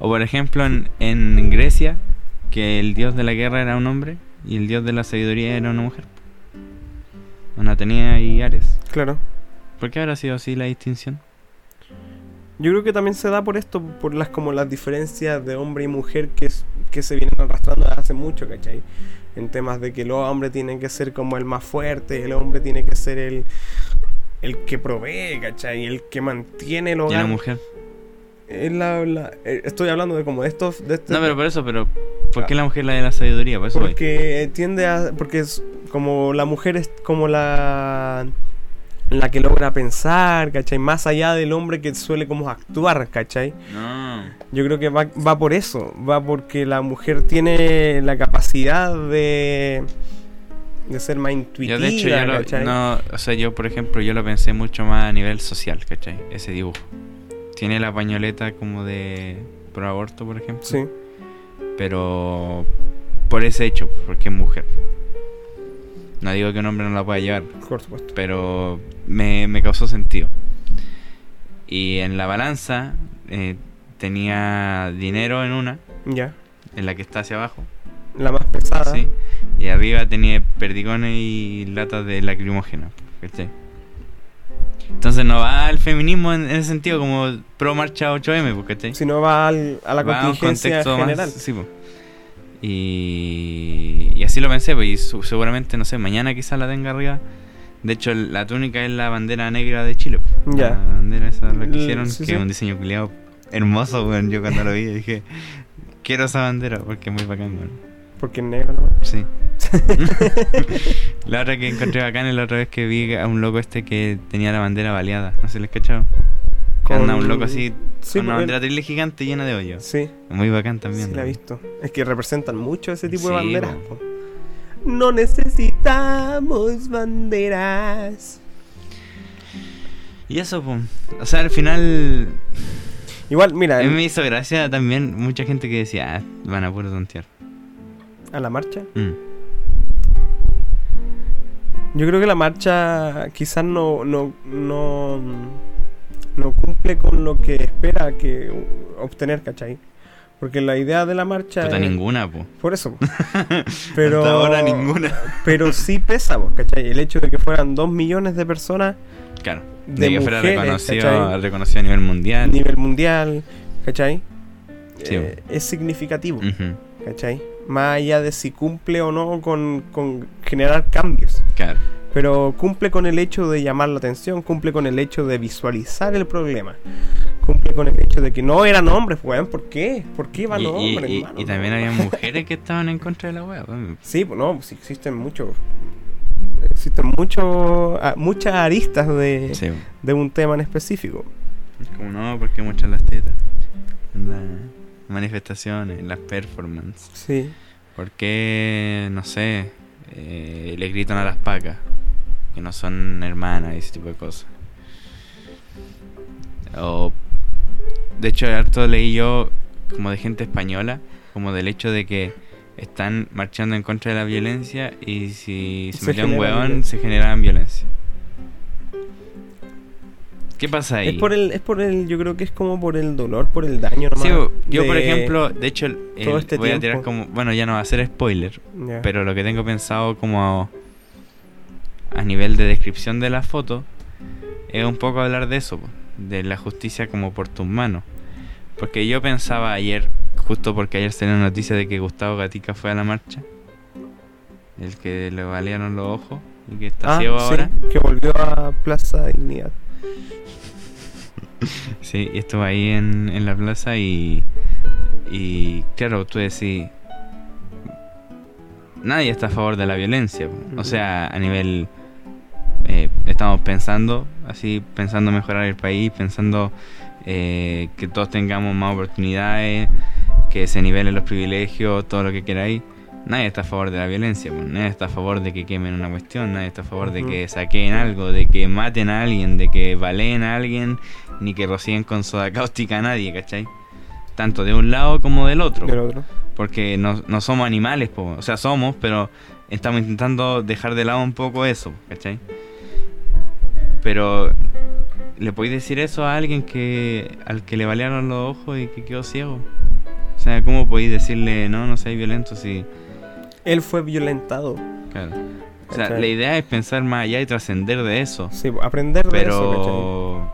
O por ejemplo, en, en Grecia, que el dios de la guerra era un hombre y el dios de la sabiduría era una mujer. Una Atenea y Ares. Claro. ¿Por qué habrá sido así la distinción? Yo creo que también se da por esto, por las como las diferencias de hombre y mujer que, que se vienen arrastrando desde hace mucho, ¿cachai? En temas de que el hombre tiene que ser como el más fuerte, el hombre tiene que ser el, el que provee, ¿cachai? El que mantiene el Y hogar. una mujer. Es la- la- eh, estoy hablando de como de estos... De este- No, pero por eso, pero ¿por qué la mujer es la de la sabiduría? Por eso voy. Porque tiende a. Porque es como la mujer es como la. La que logra pensar, ¿cachai? Más allá del hombre que suele como actuar, ¿cachai? No. Yo creo que va, va por eso. Va porque la mujer tiene la capacidad de. De ser más intuitiva, Yo de hecho yo lo, no, o sea, yo por ejemplo, yo lo pensé mucho más a nivel social, ¿cachai? Ese dibujo. Tiene la pañoleta como de pro aborto, por ejemplo. Sí, Pero por ese hecho, porque es mujer. No digo que un hombre no la pueda llevar, por supuesto. pero me, me causó sentido. Y en la balanza eh, tenía dinero en una, Ya. en la que está hacia abajo, La más pesada. ¿sí? Y arriba tenía perdigones y latas de lacrimógena, ¿cachai? Entonces no va al feminismo en, ese sentido como pro marcha 8M, pues, ¿cachai? Si no va al- a la Va a un contingencia contexto más- general. sí, po. Y, y así lo pensé, pues, y su- seguramente, no sé, mañana quizás la tenga arriba. De hecho, la túnica es la bandera negra de Chile. po. Ya. La bandera esa la que hicieron, sí, que sí. es un diseño culiado hermoso, weón. Yo cuando lo vi dije, quiero esa bandera porque es muy bacán, weón. Porque es negro, ¿no? Sí. [LAUGHS] la otra que encontré bacán es la otra vez que vi a un loco este que tenía la bandera baleada. No sé si lo has cachado. Que anda un loco así, Sí, con una porque- bandera trile gigante llena de hoyos. Sí. Muy bacán también. Sí, la he visto. Es que representan mucho ese tipo de banderas. po. No necesitamos banderas. Y eso, pues. O sea, al final. Igual, mira, A mí me hizo gracia también mucha gente que decía, ah, van a puro tontear. A la marcha. Mm. Yo creo que la marcha quizás no, no, no, no cumple con lo que espera que obtener, ¿cachai? Porque la idea de la marcha Puta, es- ninguna, po. Por eso. [LAUGHS] Pero, Hasta ahora ninguna. [LAUGHS] Pero sí pesa, po, ¿cachai? El hecho de que fueran dos millones de personas Claro. de, De, que fuera mujeres, reconocido, ¿cachai? reconocido a nivel a mundial. nivel mundial, ¿cachai? Sí, Eh, es significativo, Ujú, ¿cachai? Más allá de si cumple o no con, con generar cambios. Claro. Pero cumple con el hecho de llamar la atención, cumple con el hecho de visualizar el problema. Cumple con el hecho de que no eran hombres, weón. ¿Por qué? ¿Por qué Y, y- hombres, y- hermano? y también había mujeres que estaban en contra de la weón. Sí, pues no, pues existen muchos. Existen muchos, ah, muchas aristas de, Sí, de un tema en específico. Es como no, porque muestran las tetas. Las manifestaciones, en las performances. Sí. ¿Por qué, no sé, eh, le gritan a las pacas? Que no son hermanas y ese tipo de cosas. O, de hecho, harto leí yo como de gente española, como del hecho de que están marchando en contra de la violencia y si se, Se metía un hueón violencia. se generaban violencia. ¿Qué pasa ahí? Es por el, es por el, yo creo que es como por el dolor, por el daño nomás. Sí, yo por ejemplo, de hecho, el- todo este voy a tirar como, bueno, ya no va a ser spoiler, pero lo que tengo pensado como a, a nivel de descripción de la foto es un poco hablar de eso, de la justicia como por tus manos. Porque yo pensaba ayer, justo porque ayer salió la noticia de que Gustavo Gatica fue a la marcha, el que le valieron los ojos y que está Ah, ciego sí, ahora. que volvió a Plaza Dignidad. [LAUGHS] Sí, y estuvo ahí en, en la plaza y, y claro, tú decís, nadie está a favor de la violencia. O sea, a nivel, eh, estamos pensando, así, pensando mejorar el país, pensando eh, que todos tengamos más oportunidades, que se nivelen los privilegios, todo lo que queráis. Nadie está a favor de la violencia, pues. nadie está a favor de que quemen una cuestión, nadie está a favor de que saquen algo, de que maten a alguien, de que baleen a alguien, ni que rocíen con soda cáustica a nadie, ¿cachai? Tanto de un lado como del otro. Del otro. Porque no, no somos animales, po. o sea, somos, pero estamos intentando dejar de lado un poco eso, ¿cachai? Pero, ¿le podéis decir eso a alguien que al que le balearon los ojos y que quedó ciego? O sea, ¿cómo podéis decirle, no, no seáis violento si... Él fue violentado. Claro. O sea, ¿Cachai? la idea es pensar más allá y trascender de eso. Sí, aprender de eso, ¿cachai? Pero...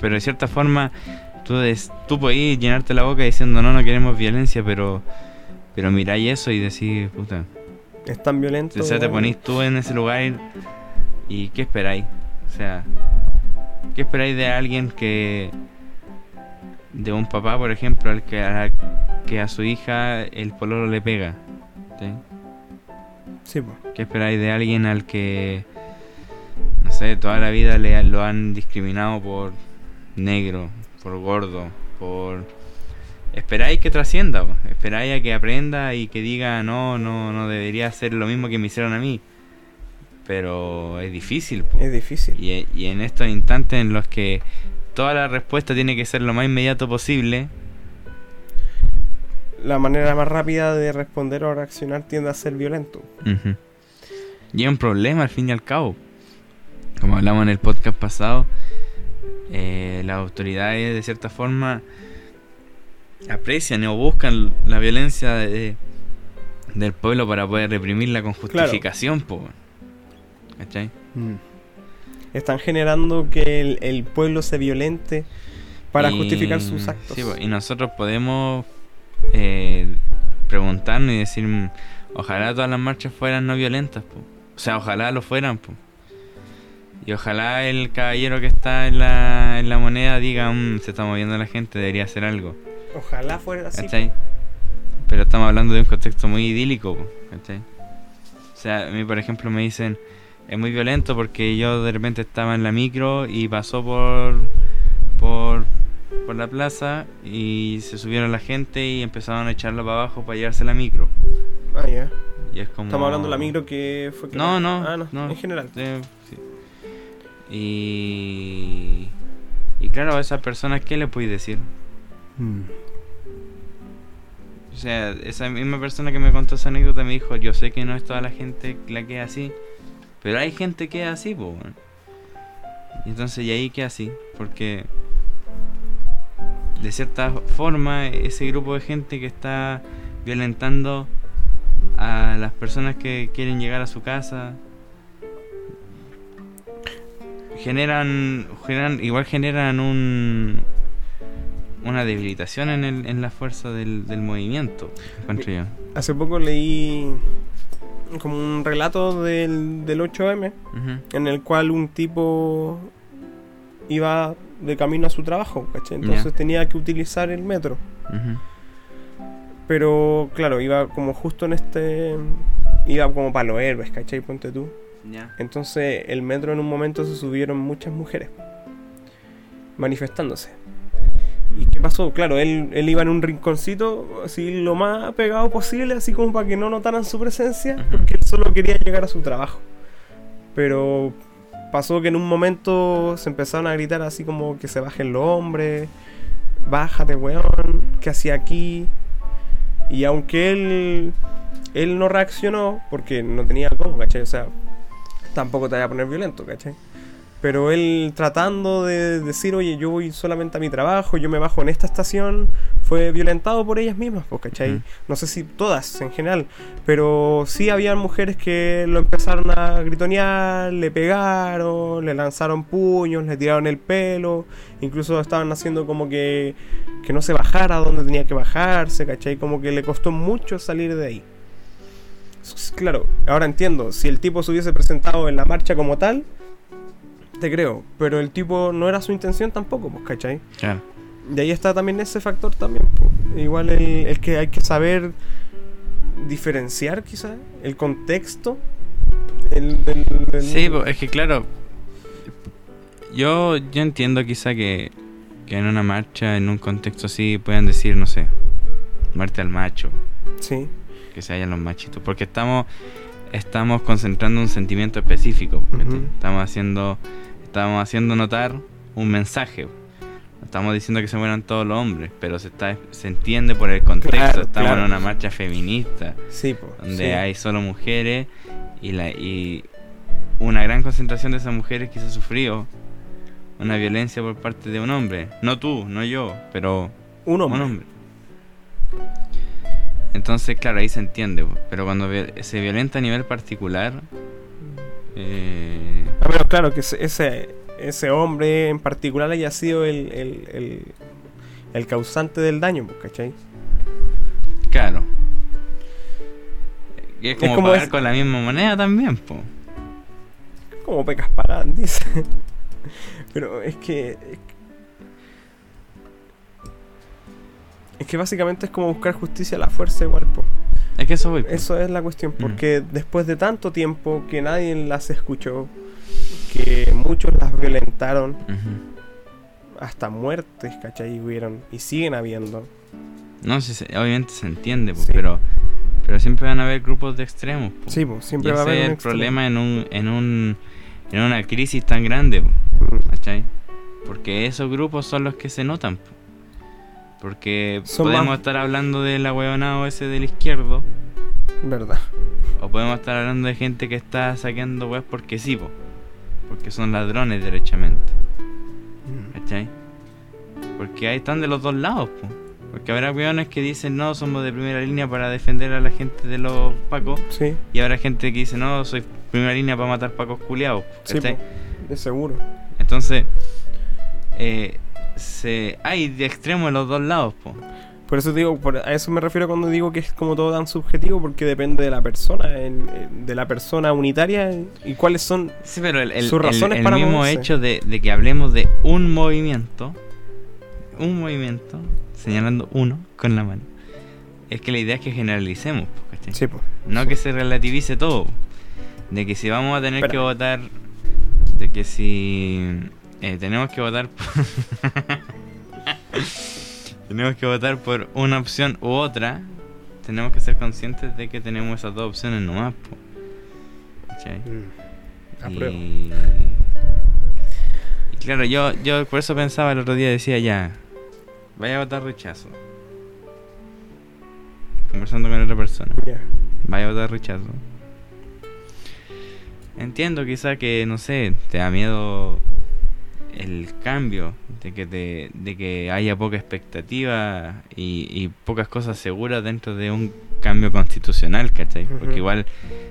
Pero de cierta forma, tú, des- tú podés llenarte la boca diciendo no, no queremos violencia, pero... Pero miráis eso y decís, puta... Es tan violento. O sea, te ponís tú en ese lugar y, y ¿qué esperáis? O sea, ¿qué esperáis de alguien que... De un papá, por ejemplo, al que a, que a su hija el pololo le pega? ¿sí? Sí, po. ¿Qué esperáis de alguien al que, no sé, toda la vida le, lo han discriminado por negro, por gordo, por... Esperáis que trascienda, po. esperáis a que aprenda y que diga, no, no, no debería hacer lo mismo que me hicieron a mí. Pero es difícil, po. Es difícil. Y, y en estos instantes en los que toda la respuesta tiene que ser lo más inmediato posible, La manera más rápida de responder o reaccionar tiende a ser violento. Y es un problema al fin y al cabo. Como hablamos en el podcast pasado, eh, las autoridades de cierta forma aprecian o buscan la violencia de- del pueblo para poder reprimirla con Claro. justificación. po. ¿Cachai? Están generando que el, el pueblo se violente para Y- justificar sus actos. sí, y nosotros podemos eh, preguntarnos y decir, mm, ojalá todas las marchas fueran no violentas, po. o sea, ojalá lo fueran. po. Y ojalá el caballero que está en la, en la moneda diga, "Mm, se está moviendo la gente, debería hacer algo. Ojalá fuera así. ¿Cachai? Pero estamos hablando de un contexto muy idílico, ¿cachai? O sea, a mí, por ejemplo, me dicen, es muy violento porque yo de repente estaba en la micro y pasó por, por, por la plaza y se subieron la gente y empezaron a echarlo para abajo para llevarse la micro. Ah, ya. Y es como... Estamos hablando de la micro que fue. No, no, Ah, no, no. En general. Eh, sí. Y... Y claro, a esas personas, ¿qué le puedes decir? O sea, esa misma persona que me contó esa anécdota me dijo, yo sé que no es toda la gente la que es así, pero hay gente que es así, weón". Y entonces, y ahí que así, porque de cierta forma ese grupo de gente que está violentando a las personas que quieren llegar a su casa generan, generan igual generan un una debilitación en, el, en la fuerza del, del movimiento, encuentro yo. Hace poco leí como un relato del, del 8M Ujú. en el cual un tipo iba de camino a su trabajo, ¿cachai? Entonces tenía que utilizar el metro. Pero claro, iba como justo en este. Iba como para los héroes, ¿cachai? Ponte tú. Entonces el metro en un momento se subieron muchas mujeres manifestándose. ¿Y qué pasó? Claro, él, él iba en un rinconcito, así lo más pegado posible, así como para que no notaran su presencia, porque él solo quería llegar a su trabajo. Pero pasó que en un momento se empezaron a gritar así como que se bajen los hombres, bájate, weón, ¿qué hacía aquí? Y aunque él, él no reaccionó, porque no tenía cómo, ¿cachai? O sea, tampoco te voy a poner violento, ¿cachai? Pero él tratando de decir, oye, yo voy solamente a mi trabajo, yo me bajo en esta estación, fue violentado por ellas mismas, pues, ¿cachai? No sé si todas en general, pero sí había mujeres que lo empezaron a gritonear, le pegaron, le lanzaron puños, le tiraron el pelo, incluso estaban haciendo como que, que no se bajara donde tenía que bajarse, ¿cachai? Como que le costó mucho salir de ahí. Claro, ahora entiendo, si el tipo se hubiese presentado en la marcha como tal, te creo, pero el tipo no era su intención tampoco, pues, ¿cachai? Claro. Y ahí está también ese factor también. po. Igual el, el que hay que saber diferenciar quizá el contexto. El, Sí, po, es que claro, yo, yo entiendo quizá que, que en una marcha, en un contexto así, puedan decir, no sé, muerte al macho, Sí, que se hayan los machitos. Porque estamos, estamos concentrando un sentimiento específico. Estamos haciendo, estamos haciendo notar un mensaje. No Estamos diciendo que se mueran todos los hombres, pero se está se entiende por el contexto. Claro, estamos claro. en una marcha feminista sí, po, donde sí. hay solo mujeres y la y una gran concentración de esas mujeres quizás sufrió una violencia por parte de un hombre. No tú, no yo, pero un hombre. un hombre. Entonces, claro, ahí se entiende, pero cuando se violenta a nivel particular, eh, A menos claro que ese, ese, hombre en particular haya sido el, el, el, el causante del daño, pues, ¿cachai? claro. Y es como, como pagar es- con la misma moneda también, po. Como pecas pagan, [LAUGHS] dice. Pero es que. Es que, es que básicamente es como buscar justicia a la fuerza igual, po. Es que eso voy. Eso es la cuestión, Mm. porque después de tanto tiempo que nadie las escuchó, que muchos las violentaron, hasta muertes, ¿cachai? Hubieron y siguen habiendo. No, sí, se- obviamente se entiende, Sí. pero, pero siempre van a haber grupos de extremos. po. Sí, Y siempre va a haber es un el extremo. problema en un, en un en una crisis tan grande, po. ¿cachai? Porque esos grupos son los que se notan. po. Porque Son podemos más- estar hablando del ahueonado ese del izquierdo, Verdad. o podemos estar hablando de gente que está saqueando weas porque sí, po, porque son ladrones derechamente, Mm. ¿cachai? Porque ahí están de los dos lados, po. Porque habrá weones que dicen no, somos de primera línea para defender a la gente de los pacos. Sí, Y habrá gente que dice, no, soy primera línea para matar pacos culiados. sí, po, de seguro. Entonces, eh, se, hay de extremo en los dos lados, po. Por eso digo, por- a eso me refiero cuando digo que es como todo tan subjetivo, porque depende de la persona, en- de la persona unitaria y cuáles son. Sí, pero el, el- Sus el- razones el para mismo moverse. hecho de, de que hablemos de un movimiento, un movimiento, señalando uno con la mano, es que la idea es que generalicemos, po, ¿cachai? Sí, po. No que se relativice todo. De que si vamos a tener Espera. que votar. De que si. Eh, tenemos que votar por. [LAUGHS] tenemos que votar por una opción u otra. Tenemos que ser conscientes de que tenemos esas dos opciones nomás. ¿Cachai? Mm. Y, y claro, yo, yo por eso pensaba el otro día, decía ya, vaya a votar rechazo. Conversando con otra persona. Ya. Vaya a votar rechazo. Entiendo quizá que, no sé, te da miedo el cambio, de que, te, de que haya poca expectativa y, y pocas cosas seguras dentro de un cambio constitucional, ¿cachai? Porque Ujú. igual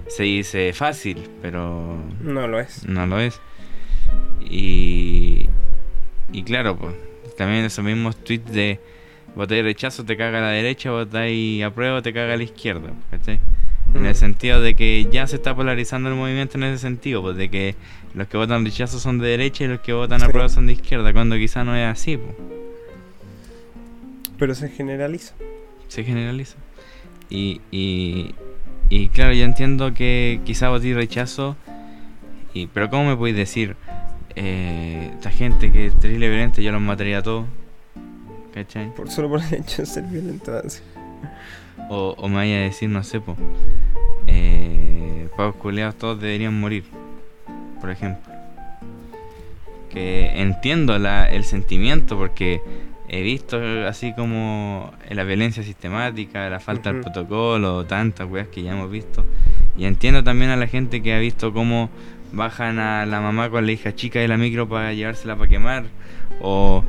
se dice fácil, pero No lo es. no lo es. Y, y claro, pues también esos mismos tweets de votáis rechazo te caga la derecha, votáis apruebo te caga la izquierda, ¿cachai? En el sentido de que ya se está polarizando el movimiento en ese sentido, pues de que los que votan rechazo son de derecha y los que votan Sí. apruebo son de izquierda, cuando quizá no es así, pues. Pero se generaliza. se generaliza. Y, y, y claro, yo entiendo que quizá votí rechazo, y, pero ¿cómo me podéis decir, eh, esta gente que es terrible violenta, yo los mataría a todos? ¿Cachai? Por solo por el hecho de ser violento. O, o me vaya a decir, no sé, po, eh, pavos culeados todos deberían morir, por ejemplo. Que entiendo la, el sentimiento porque he visto así como la violencia sistemática, la falta del Ujú. protocolo, tantas weas que ya hemos visto. Y entiendo también a la gente que ha visto cómo bajan a la mamá con la hija chica de la micro para llevársela para quemar. O,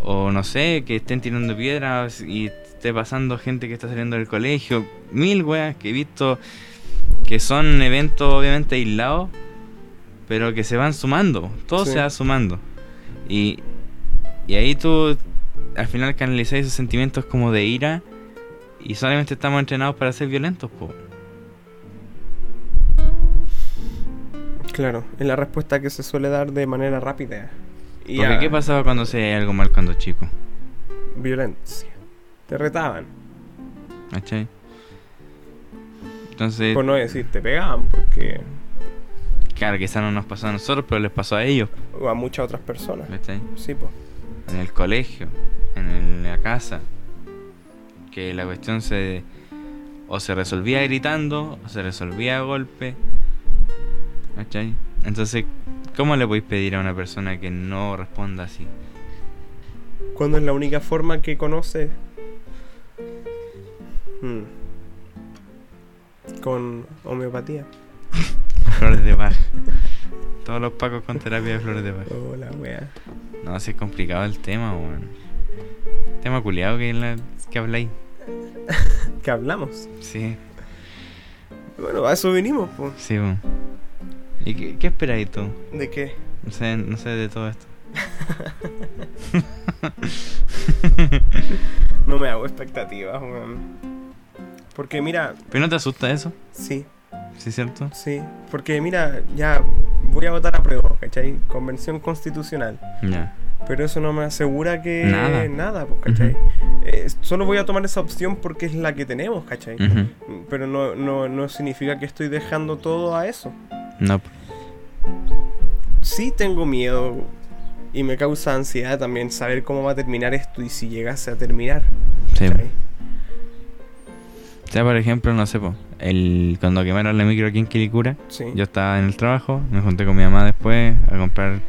o no sé, que estén tirando piedras y esté pasando gente que está saliendo del colegio. Mil weas que he visto que son eventos obviamente aislados, pero que se van sumando. Todo Sí. se va sumando. Y, y ahí tú al final canalizas esos sentimientos como de ira y solamente estamos entrenados para ser violentos, po. Claro, es la respuesta que se suele dar de manera rápida. Y Porque a- ¿qué pasaba cuando se algo mal cuando chico? Violencia. Te retaban. ¿Cachai? Entonces, Por no decir te pegaban, porque. Claro, quizás no nos pasó a nosotros, pero les pasó a ellos, O a muchas otras personas. ¿cachai? Sí, pues. en el colegio, en el- la casa, que la cuestión se o se resolvía gritando o se resolvía a golpe. ¿Cachai? Entonces, ¿cómo le podéis pedir a una persona que no responda así? Cuando es la única forma que conoce. Hmm. Con homeopatía. [LAUGHS] Flores de Bach. Todos los pacos con terapia de flores de Bach. Oh, la wea. No, si es complicado el tema, weón. Tema culiado que, la, que habláis. [LAUGHS] ¿Qué hablamos? Sí, Bueno, a eso vinimos, pues. sí, weón. ¿Y qué, qué esperáis tú? ¿De qué? No sé, no sé de todo esto. [LAUGHS] [LAUGHS] No me hago expectativas, weón. Porque mira, ¿Pero no te asusta eso? sí, ¿Sí, cierto? sí. Porque mira, ya voy a votar a prueba, ¿cachai? Convención constitucional. Ya. Pero eso no me asegura que Nada. nada pues, ¿cachai? Eh, solo voy a tomar esa opción porque es la que tenemos, ¿cachai? Ujú. Pero no, no, no significa que estoy dejando todo a eso. No. Sí tengo miedo y me causa ansiedad también saber cómo va a terminar esto y si llegase a terminar. Sí. ¿cachai? O sea, por ejemplo, no sé, po, el, cuando quemaron la micro aquí en Quilicura, Sí. yo estaba en el trabajo, me junté con mi mamá después a comprar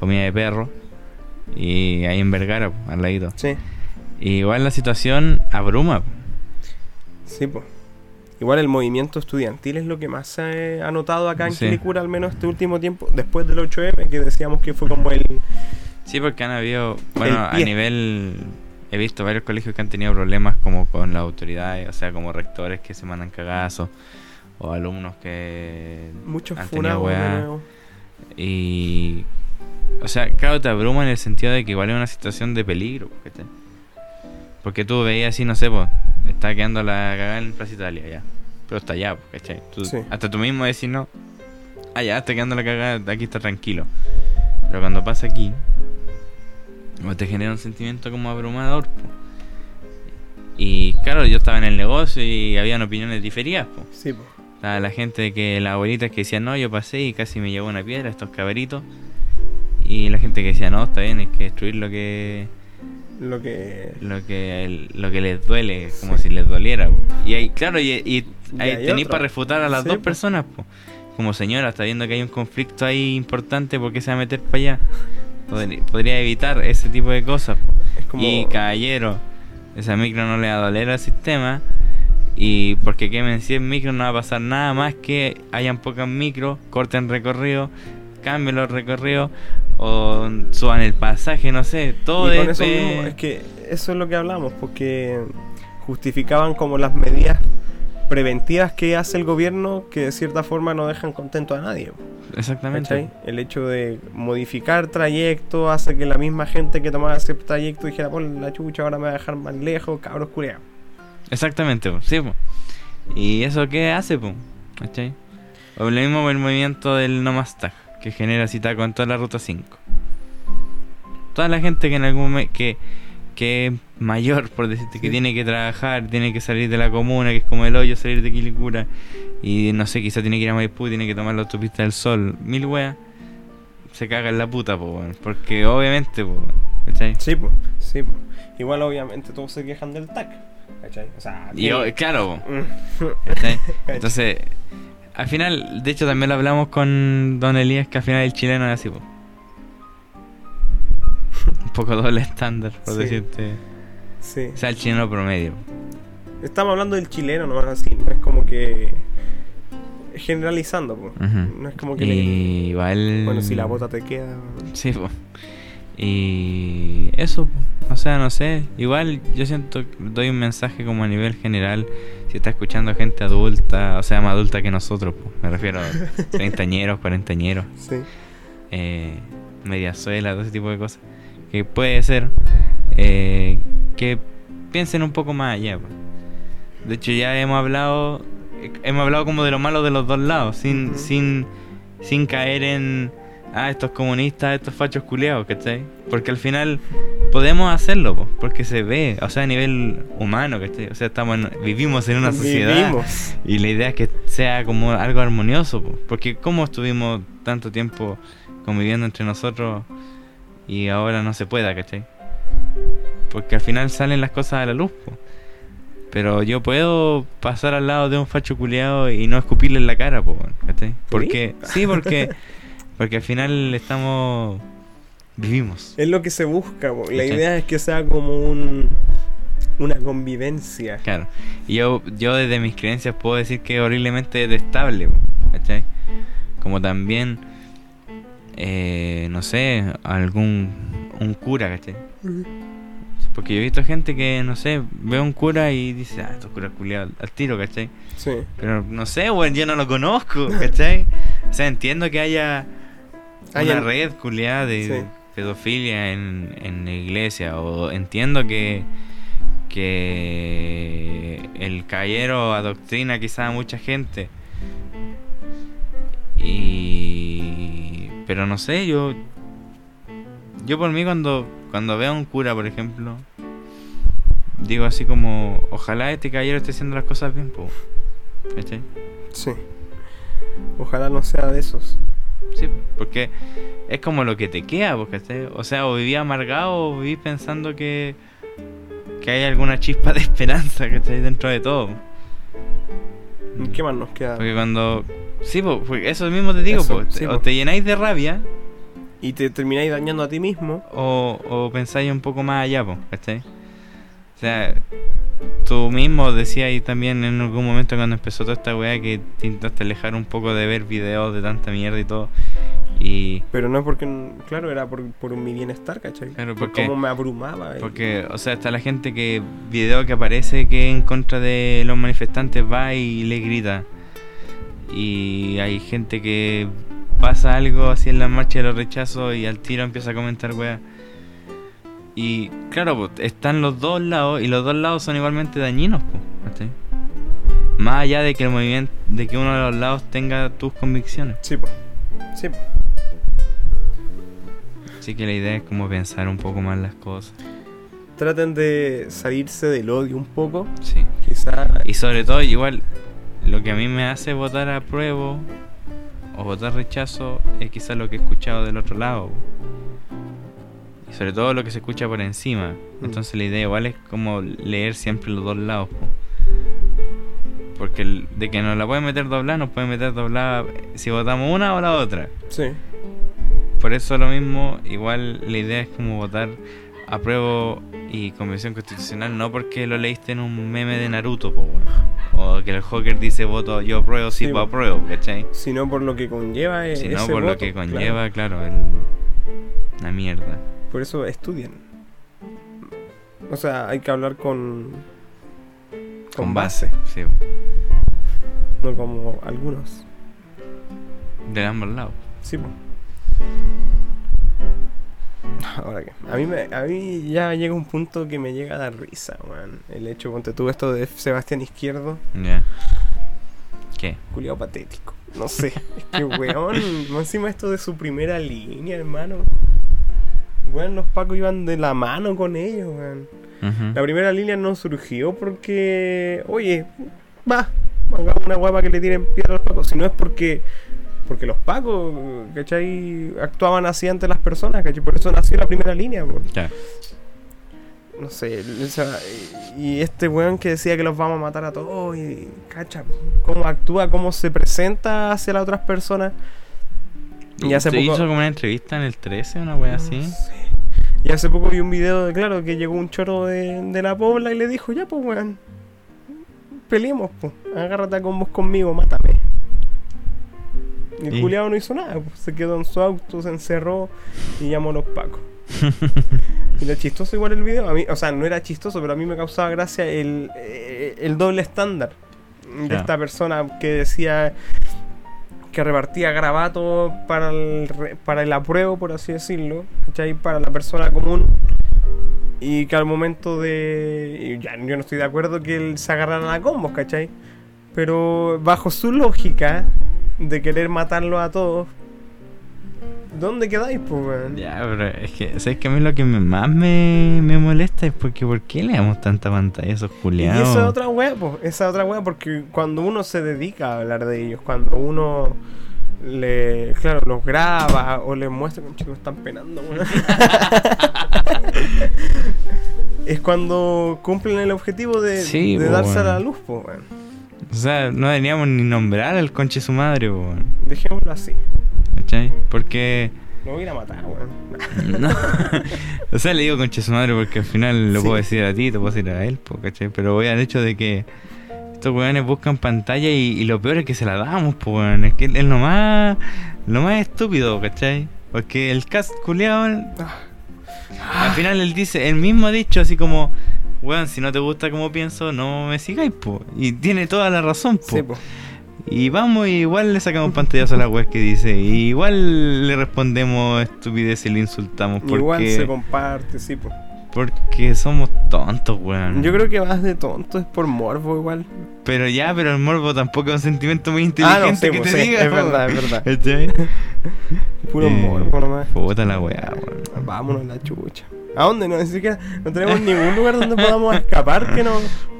comida de perro. Y ahí en Vergara, po, al ladito. Sí, Y igual la situación abruma. po. sí, pues. Igual el movimiento estudiantil es lo que más se ha notado acá en Sí. Quilicura, al menos este último tiempo, después del 8M, que decíamos que fue como el... Sí, porque han habido, bueno, a nivel, he visto varios colegios que han tenido problemas como con las autoridades, o sea, como rectores que se mandan cagazos, o alumnos que Muchos han tenido weá. Y, o sea, claro, te abruma en el sentido de que igual es una situación de peligro, ¿cachai? Porque tú veías así, no sé, pues, está quedando la cagada en Plaza Italia, ya. Pero está allá, ¿cachai? Tú- Sí. Hasta tú mismo decís, no, allá está quedando la cagada, aquí está tranquilo. Pero cuando pasa aquí, te genera un sentimiento como abrumador, po. Y claro, yo estaba en el negocio y habían opiniones diferidas, po. Sí, pues. Estaba la gente que, las abuelitas que decían, no, yo pasé y casi me llevó una piedra, estos caberitos. Y la gente que decía, no, está bien, hay que destruir lo que Lo que... lo que lo que les duele, como si les doliera. po. Y ahí, claro, y, y ahí hay tenéis para refutar a las Sí, dos po. personas, po. Como señora, está viendo que hay un conflicto ahí importante, ¿por qué se va a meter para allá? Podría, evitar ese tipo de cosas, po. Es como... Y caballero, esa micro no le va a doler al sistema. Y porque quemen 100 micros no va a pasar nada más que hayan pocas micros, corten recorrido, cambien los recorridos o suban el pasaje, no sé. Todo y con es, eso mismo, es que eso es lo que hablamos, porque justificaban como las medidas preventivas que hace el gobierno que de cierta forma no dejan contento a nadie. Exactamente. ¿cachai? El hecho de modificar trayecto hace que la misma gente que tomaba ese trayecto dijera, por la chucha, ahora me va a dejar más lejos, cabros culeados. Exactamente, po, sí, po. ¿Y eso qué hace, po? ¿Cachai? O lo mismo el movimiento del No Más Tag, que genera cita con toda la ruta 5. Toda la gente que en algún momento que, que es mayor, por decirte, que Sí. tiene que trabajar, tiene que salir de la comuna, que es como el hoyo salir de Quilicura, y no sé, quizá tiene que ir a Maipú, tiene que tomar la autopista del sol, mil weas, se caga en la puta, po. Porque obviamente, po, ¿cachai? Sí, po, sí. po. Igual obviamente todos se quejan del TAC. ¿cachai? O sea, Y claro, po. [LAUGHS] ¿Cachai? [LAUGHS] Entonces, al final, de hecho también lo hablamos con Don Elías, que al final el chileno es así, po. Poco doble estándar, por Sí. decirte. sí. O sea, el chileno promedio. Estamos hablando del chileno nomás así, no es como que generalizando. Ujú. no es como que Y le- igual... bueno si la bota te queda, Sí, po. Y eso, o sea, no sé. Igual yo siento que doy un mensaje como a nivel general. Si está escuchando gente adulta, o sea, más adulta que nosotros, po. me refiero a [LAUGHS] treintañeros, cuarentañeros. sí, eh, mediazuela, todo ese tipo de cosas. Que puede ser eh, que piensen un poco más allá. po. De hecho, ya hemos hablado, hemos hablado como de lo malo de los dos lados, sin, sin, sin caer en, ah, estos comunistas, estos fachos culiados, ¿cachai? Porque al final podemos hacerlo, po, porque se ve, o sea, a nivel humano, ¿cachai? O sea, estamos en- vivimos en una sociedad. Vivimos. Y la idea es que sea como algo armonioso, po, porque como estuvimos tanto tiempo conviviendo entre nosotros y ahora no se pueda, ¿cachai? Porque al final salen las cosas a la luz, po. Pero yo puedo pasar al lado de un facho culiado y no escupirle en la cara, po, ¿cachai? Porque, sí, porque, [LAUGHS] porque al final estamos, vivimos. Es lo que se busca, po. la ¿Cachai? idea es que sea como un una convivencia. Claro. Y yo, yo desde mis creencias puedo decir que es horriblemente detestable, ¿cachai? Como también, eh, no sé, algún un cura, ¿cachai? Porque yo he visto gente que, no sé, ve a un cura y dice, ah, estos curas culiados al tiro, ¿cachai? Sí. Pero no sé, weón, yo no lo conozco, [LAUGHS] ¿cachai? O sea, entiendo que haya Hay una red culiada de Sí. pedofilia en, en la iglesia, o entiendo que que el caballero adoctrina quizá a mucha gente. Y pero no sé, yo yo por mí cuando cuando veo a un cura, por ejemplo, digo así como, ojalá este caballero esté haciendo las cosas bien, po. ¿Cachai? Sí. Ojalá no sea de esos. Sí, porque es como lo que te queda, ¿cachai? O sea, o viví amargado o viví pensando que, que hay alguna chispa de esperanza, ¿cachai? Dentro de todo. ¿Qué más nos queda? Porque cuando... Sí, pues, eso mismo te digo, Eso, pues, sí, o te llenáis de rabia Y te termináis dañando a ti mismo. o, o pensáis un poco más allá, pues, ¿cachai? O sea, tú mismo decías ahí también en algún momento cuando empezó toda esta weá que te intentaste alejar un poco de ver videos de tanta mierda y todo. Y Pero no es porque, claro, era por, por mi bienestar, ¿cachai? Claro, por porque- cómo me abrumaba. y- Porque, o sea, está la gente que video que aparece que en contra de los manifestantes va y le grita. Y hay gente que pasa algo así en la marcha de los rechazos y al tiro empieza a comentar weá. Y claro, pues, están los dos lados y los dos lados son igualmente dañinos, pues. Más allá de que el movimiento, de que uno de los lados tenga tus convicciones. Sí, po. Sí, po. Así que la idea es como pensar un poco más las cosas. Traten de salirse del odio un poco. Sí. Quizá. Y sobre todo, igual, lo que a mí me hace votar apruebo o votar rechazo es quizás lo que he escuchado del otro lado. Y sobre todo lo que se escucha por encima. Mm. Entonces la idea igual es como leer siempre los dos lados. po. Porque el- de que nos la pueden meter doblada, nos pueden meter doblada si votamos una o la otra. Sí. Por eso lo mismo, igual la idea es como votar apruebo y convención constitucional, no porque lo leíste en un meme de Naruto, po, o que el Joker dice voto yo apruebo, sí, Sí, pues po. apruebo, ¿cachai? Sino por lo que conlleva eh, Sino ese por lo que claro. conlleva, claro, el, la mierda. Por eso estudien. O sea, hay que hablar con. Con, base. sí, No como algunos. de ambos lados. Sí, po. Ahora que. A mí, me, a mí ya llega un punto que me llega a dar risa, man. El hecho, ponte tú esto de Sebastián Izquierdo. Ya. ¿Qué? Culiado patético. No sé. es que, weón. [LAUGHS] más encima esto de su primera línea, hermano. Weón, los pacos iban de la mano con ellos, weón. La primera línea no surgió porque, oye, va, hagamos una guapa que le tiren piedra a los pacos. Si no es porque, porque los pacos, ¿cachai? Actuaban así ante las personas, ¿cachai? Por eso nació la primera línea. por- no sé, o sea, y este weón que decía que los vamos a matar a todos, y cacha, cómo actúa, cómo se presenta hacia las otras personas. Y hace ¿Se poco. hizo como una entrevista en el 13, una wea así? No sé. Y hace poco vi un video de, claro, que llegó un choro de, de la pobla y le dijo, ya pues weón, peleemos pues, agárrate a combos conmigo, mátame. Y el Y- culiao no hizo nada, pues, se quedó en su auto, se encerró y llamó a los pacos. [LAUGHS] y lo chistoso igual el video, a mí, o sea, no era chistoso, pero a mí me causaba gracia el, eh, el doble estándar de esta persona que decía que repartía grabatos para el, para el apruebo, por así decirlo, ¿cachai? Para la persona común. Y que al momento de... ya, yo no estoy de acuerdo que él se agarraran a combos, ¿cachai? Pero bajo su lógica de querer matarlo a todos, ¿dónde quedáis, pues, weón? Ya, pero es que, ¿sabes que a mí lo que más me, me molesta es porque ¿por qué le damos tanta pantalla a esos Y culiados? esa es otra wea, pues, esa es otra wea, porque cuando uno se dedica a hablar de ellos, cuando uno le, claro, los graba o les muestra que chicos están penando, weón. [LAUGHS] es cuando cumplen el objetivo de, Sí, de po, darse a la luz, po, weón. O sea, no deberíamos ni nombrar al conche su madre, weón. Dejémoslo así. ¿Cachai? Porque. Lo voy a ir a matar, weón. [LAUGHS] No. o sea, le digo conche su madre porque al final lo Sí. puedo decir a ti, te puedo decir a él, po, ¿cachai? Pero voy al hecho de que estos weones buscan pantalla y, y lo peor es que se la damos, pues weón. Es que es lo más, lo más estúpido, ¿cachai? Porque el cast culiao, al final él dice, él mismo ha dicho así como, weón, si no te gusta como pienso, no me sigáis, po. Y tiene toda la razón, po. Sí, po. Y vamos, y igual le sacamos pantallazo a la web que dice. Y igual le respondemos estupidez y le insultamos. Porque, Igual se comparte, sí, po. Porque somos tontos, weón. Yo creo que más de tonto es por morbo igual. Pero ya, pero el morbo tampoco es un sentimiento muy Ah, inteligente no, sí, que po, te sí, diga. es po. verdad, es verdad. ¿Cachai? [LAUGHS] Puro Eh, morbo nomás. Puta la weá, weón. Vámonos a la chucha. ¿A dónde? No, ni siquiera no tenemos ningún lugar donde podamos escapar que no.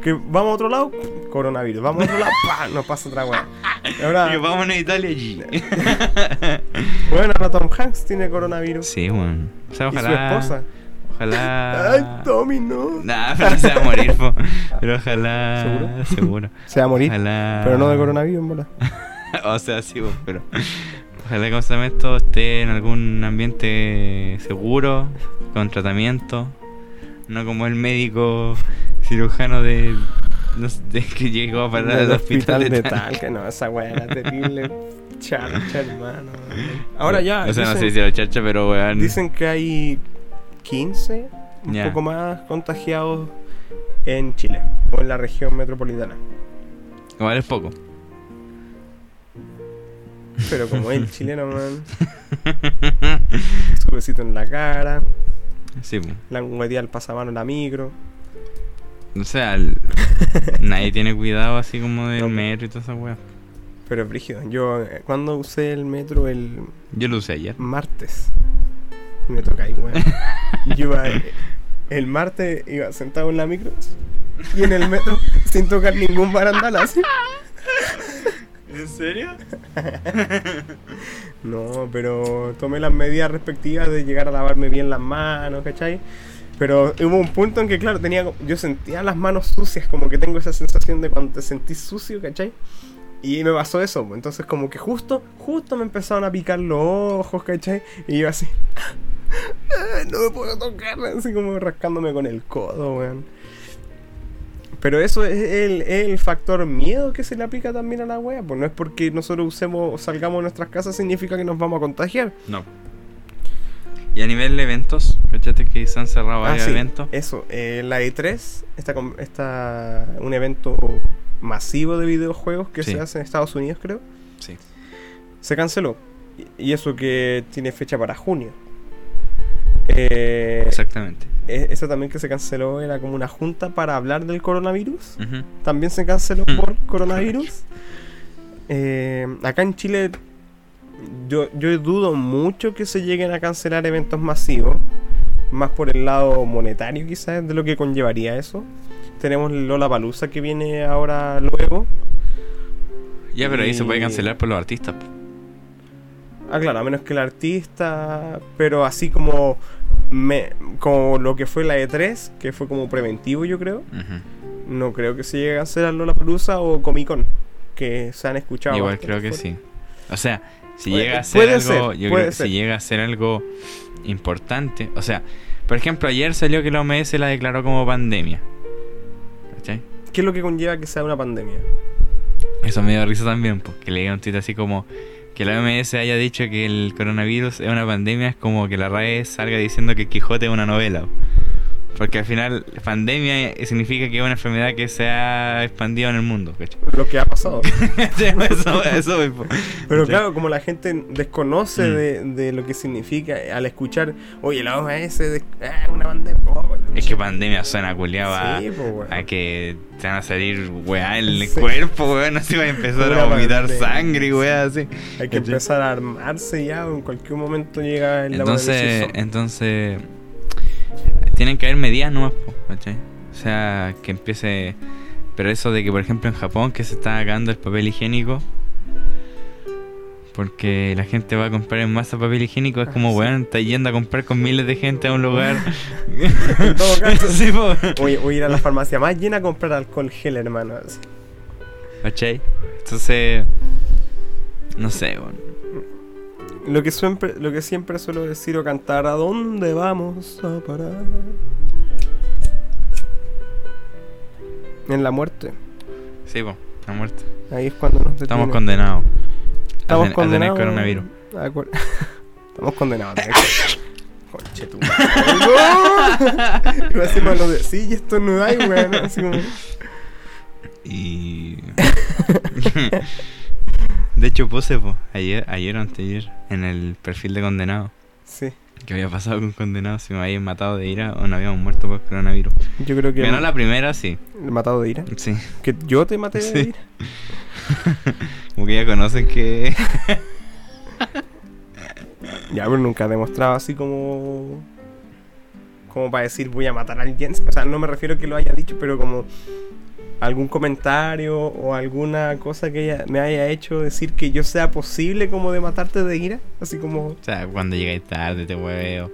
Que vamos a otro lado, coronavirus. Vamos a otro lado, ¡pah! nos pasa otra weá. [LAUGHS] Ahora, vamos a Italia allí. [LAUGHS] bueno, ahora Tom Hanks tiene coronavirus. sí, weón. O sea, Y su esposa. Ojalá. Ay, Tommy, no. Nah, pero se va a morir, po. Pero ojalá. ¿Seguro? Seguro. Se va a morir. Ojalá. Pero no de coronavirus, en bola. [LAUGHS] o sea, sí, pues, pero. Ojalá que se esto esté en algún ambiente seguro, con tratamiento. No como el médico cirujano de. No sé, de que llegó a parar al hospital, de, tal, que no, esa weá era terrible. [LAUGHS] Charcha, hermano. Ahora ya. O sea, no sé si era chacha, pero weón. Dicen que hay 15, un poco más contagiados en Chile o en la región metropolitana. Igual es poco. Pero como el chileno, [LAUGHS] man, su besito en la cara, Sí, pues. la hueteada al pasamano en la micro. O sea, el- [LAUGHS] nadie tiene cuidado así como del No. metro y toda esa weá. Pero es brígido. Yo, eh, cuando usé el metro el Yo lo usé ayer. martes, me toca ahí, weón. [LAUGHS] Yo iba, el martes iba sentado en la micro y en el metro [LAUGHS] sin tocar ningún barandal así. [LAUGHS] ¿En serio? No, pero tomé las medidas respectivas de llegar a lavarme bien las manos, ¿cachai? Pero hubo un punto en que, claro, tenía, yo sentía las manos sucias, como que tengo esa sensación de cuando te sentís sucio, ¿cachai? Y me pasó eso, entonces como que justo, justo me empezaron a picar los ojos, ¿cachai? Y yo así, "Ah, no me puedo tocar, así como rascándome con el codo, weón. Pero eso es el, el factor miedo que se le aplica también a la wea, pues no es porque nosotros usemos, salgamos de nuestras casas significa que nos vamos a contagiar. No. Y a nivel de eventos, fíjate que se han cerrado varios Ah, sí, eventos. Eso, eh, la E3 está, con- está un evento masivo de videojuegos que Sí. se hace en Estados Unidos, creo. Sí. Se canceló. Y eso que tiene fecha para junio. Eh, Exactamente. e- eso también que se canceló era como una junta para hablar del coronavirus. También se canceló Mm. por coronavirus. Eh, acá en Chile yo, yo dudo mucho que se lleguen a cancelar eventos masivos. Más por el lado monetario quizás de lo que conllevaría eso. Tenemos Lola Palusa que viene ahora luego. Ya, pero ahí se puede cancelar por los artistas. Ah, claro, a menos que el artista. Pero así como, me, como lo que fue la E3, que fue como preventivo yo creo. No creo que se llegue a cancelar Lola Palusa o Comic Con. Que se han escuchado. Igual creo que sí. O sea, si Puede- llega a ser algo, ser, yo puede creo que ser. si llega a ser algo importante, o sea, por ejemplo, ayer salió que la OMS la declaró como pandemia. ¿Qué es lo que conlleva que sea una pandemia? Eso me dio risa también, porque leí un tweet así como que la OMS haya dicho que el coronavirus es una pandemia, es como que la RAE salga diciendo que Quijote es una novela. Porque al final, pandemia significa que es una enfermedad que se ha expandido en el mundo, ¿cachai? Lo que ha pasado. [LAUGHS] eso, eso, mismo. Pero claro, como la gente desconoce Mm. de, de lo que significa al escuchar, oye, la OMS es ah, una pandemia. oh, Es que pandemia suena culiado a, Sí, pues, a que te van a salir weá en el Sí. cuerpo, weón, así va a empezar Una a vomitar pandemia. sangre weá así. Hay que ¿cachai? empezar a armarse ya, en cualquier momento llega el Entonces, entonces tienen que haber medidas nomás. O sea, que empiece. Pero eso de que, por ejemplo, en Japón, que se está acabando el papel higiénico, Porque la gente va a comprar en masa papel higiénico. Es como, Ah, sí. weón, está yendo a comprar con miles de gente a un lugar. [LAUGHS] En todo caso. [LAUGHS] Sí. Voy, voy a ir a la farmacia más llena a comprar alcohol gel, hermano. ¿Cachai? Entonces. No sé, weón. Lo que, siempre, lo que siempre suelo decir o cantar, ¿a dónde vamos a parar? En la muerte. Sí, po, la muerte. Ahí es cuando nos Estamos condenados. Estamos a, ten- a tener condenados. coronavirus. a cor- [LAUGHS] Estamos condenados. [LAUGHS] Conche tu madre. Iba a decir malo de- Sí, esto no hay, weón. Así como. Y. [LAUGHS] de hecho, puse, po, ayer, ayer o anteayer, en el perfil de condenado. Sí. ¿Qué había pasado con condenados? Si me habían matado de ira o no habíamos muerto por coronavirus. Yo creo que. Ganó la primera, sí. matado de ira. Sí. Que yo te maté de ira. [LAUGHS] Como que ya conocen que. [LAUGHS] Ya, pero nunca he demostrado así como. Como para decir voy a matar a alguien. O sea, no me refiero a que lo haya dicho, pero como. Algún comentario o alguna cosa que ella me haya hecho decir que yo sea posible como de matarte de ira. Así como. O sea, cuando llegáis tarde te hueveo.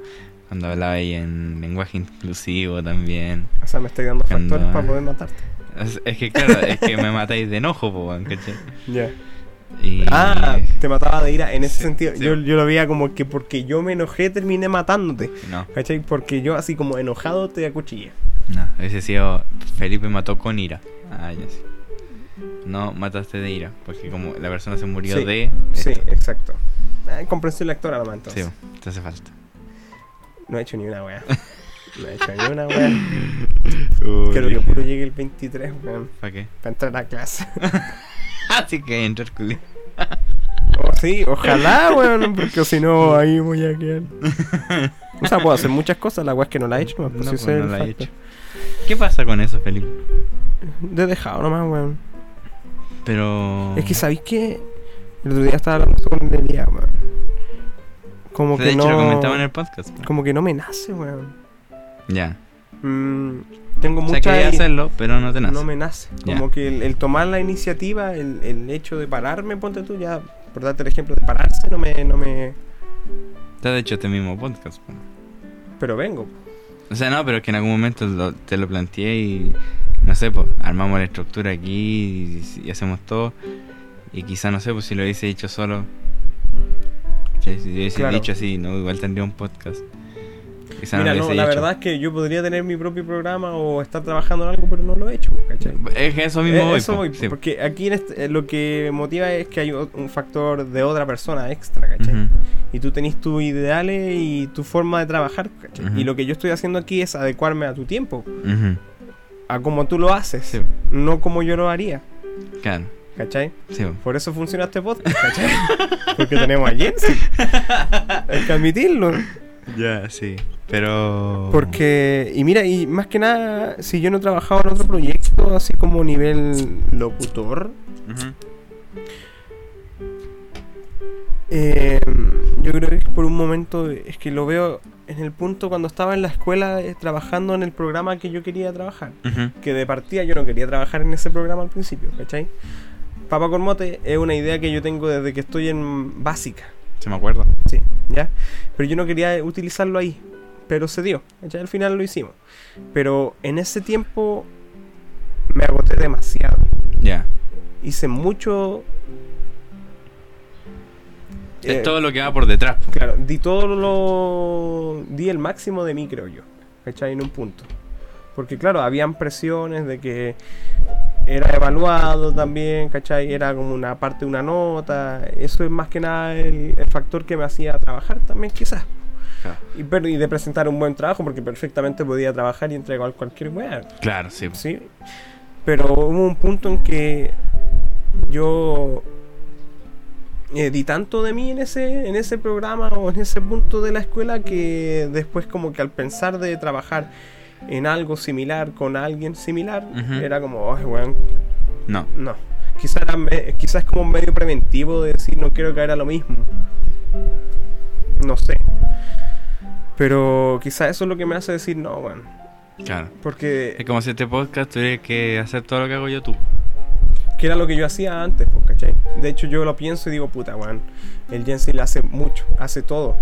Cuando hablabais en lenguaje inclusivo también. O sea, me estoy dando Cuando- factores para poder matarte. Es, que claro, es que me matáis de enojo, po, ¿cachai? Ya. Y... Ah, te mataba de ira en ese Sí, sentido. sí. Yo, yo lo veía como que porque yo me enojé terminé matándote. No, ¿Cachai? Porque yo así como enojado te acuchillé. No, hubiese sido Felipe mató con ira. Ah, ya sí. No mataste de ira, porque como la persona se murió Sí, de. Sí, esto. exacto. Ah, comprensión lectora nomás Sí, entonces. po, te hace falta. No he hecho ni una wea. No he hecho ni una wea. [LAUGHS] Uy, Quiero que puro llegue el 23, weón. ¿Para qué? Para entrar a clase. [LAUGHS] Así que entrar culi. [LAUGHS] Oh, sí, ojalá, weón. Porque si no, ahí voy a quedar. O sea, puedo hacer muchas cosas. La wea es que no la he hecho, pues, No, pues, es no el la he hecho. ¿Qué pasa con eso, Felipe? De dejado nomás, weón. Pero. Es que, ¿sabéis qué? El otro día estaba hablando con el día, weón. Como de que hecho, no. lo comentaba en el podcast. po. Como que no me nace, weón. Ya. Mm, tengo O sea, mucha. quería hacerlo, pero no te nace. No me nace. Ya. Como que el, el tomar la iniciativa, el, el hecho de pararme, ponte tú, ya, por darte el ejemplo de pararse, no me. No me Te has hecho este mismo podcast. po. pero vengo. O sea, no, pero es que en algún momento lo- te lo planteé y. No sé, pues, armamos la estructura aquí y, y hacemos todo. Y quizá, no sé, pues si lo hubiese dicho solo. Si lo hubiese Claro. dicho así, no, igual tendría un podcast. Quizá Mira, no, la dicho. verdad es que yo podría tener mi propio programa o estar trabajando en algo, pero no lo he hecho, ¿cachai? Es que eso mismo Eh, voy, eso voy, sí. porque aquí en este- eh, lo que motiva es que hay un factor de otra persona extra, ¿cachai? Ujú. Y tú tenés tus ideales y tu forma de trabajar, ¿cachai? Ujú. Y lo que yo estoy haciendo aquí es adecuarme a tu tiempo, Ujú. a como tú lo haces, Sí, no como yo lo haría, claro. ¿cachai? Sí, po. Por eso funciona este podcast, [LAUGHS] ¿cachai? Porque tenemos a Jensi. [LAUGHS] Hay que admitirlo. Ya, sí. Pero. Porque, y mira, y más que nada, si yo no he trabajado en otro proyecto, así como nivel locutor, eh, yo creo que por un momento, es que lo veo en el punto cuando estaba en la escuela eh, trabajando en el programa que yo quería trabajar. Que de partida yo no quería trabajar en ese programa al principio, ¿cachai? Papa con mote es una idea que yo tengo desde que estoy en básica. Se me acuerdo. Sí, ¿ya? Pero yo no quería utilizarlo ahí. Pero se dio. ¿cachai? Al final lo hicimos. Pero en ese tiempo me agoté demasiado. Ya. Hice mucho. Es eh, todo lo que va por detrás. Claro, di todo lo. Di el máximo de mí, creo yo. ¿Cachai? En un punto. Porque, claro, habían presiones de que era evaluado también, ¿cachai? Era como una parte de una nota. Eso es más que nada el, el factor que me hacía trabajar también, quizás. Y, pero- y de presentar un buen trabajo, porque perfectamente podía trabajar y entregar cualquier weá. Claro, sí. ¿sí? Pero hubo un punto en que yo eh, di tanto de mí en ese, en ese programa o en ese punto de la escuela que después como que al pensar de trabajar en algo similar con alguien similar, era como, ay, weón, No. no. Quizás era me- quizás como un medio preventivo de decir no quiero caer a lo mismo. No sé. Pero quizás eso es lo que me hace decir no, weón. Claro. Porque Es como si este podcast tuviera que hacer todo lo que hago yo tú. Que era lo que yo hacía antes, pues, ¿cachai? De hecho, yo lo pienso y digo, puta, weón. El Jensen hace mucho, hace todo.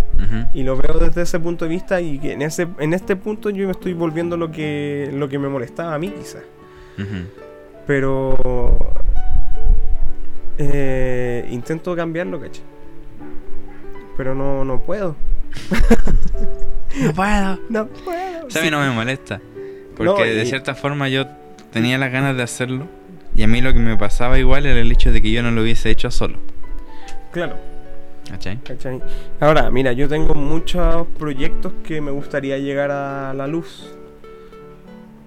Y lo veo desde ese punto de vista y en, ese, en este punto yo me estoy volviendo lo que, lo que me molestaba a mí, quizás. Pero eh, intento cambiarlo, ¿cachai? Pero no, no puedo. [LAUGHS] No puedo. No puedo. O sea, a mí no me molesta. Porque No, y- de cierta forma yo tenía las ganas de hacerlo. Y a mí lo que me pasaba igual era el hecho de que yo no lo hubiese hecho solo. Claro, ¿Cachai? ¿cachai? Ahora, mira, yo tengo muchos proyectos que me gustaría llegar a la luz.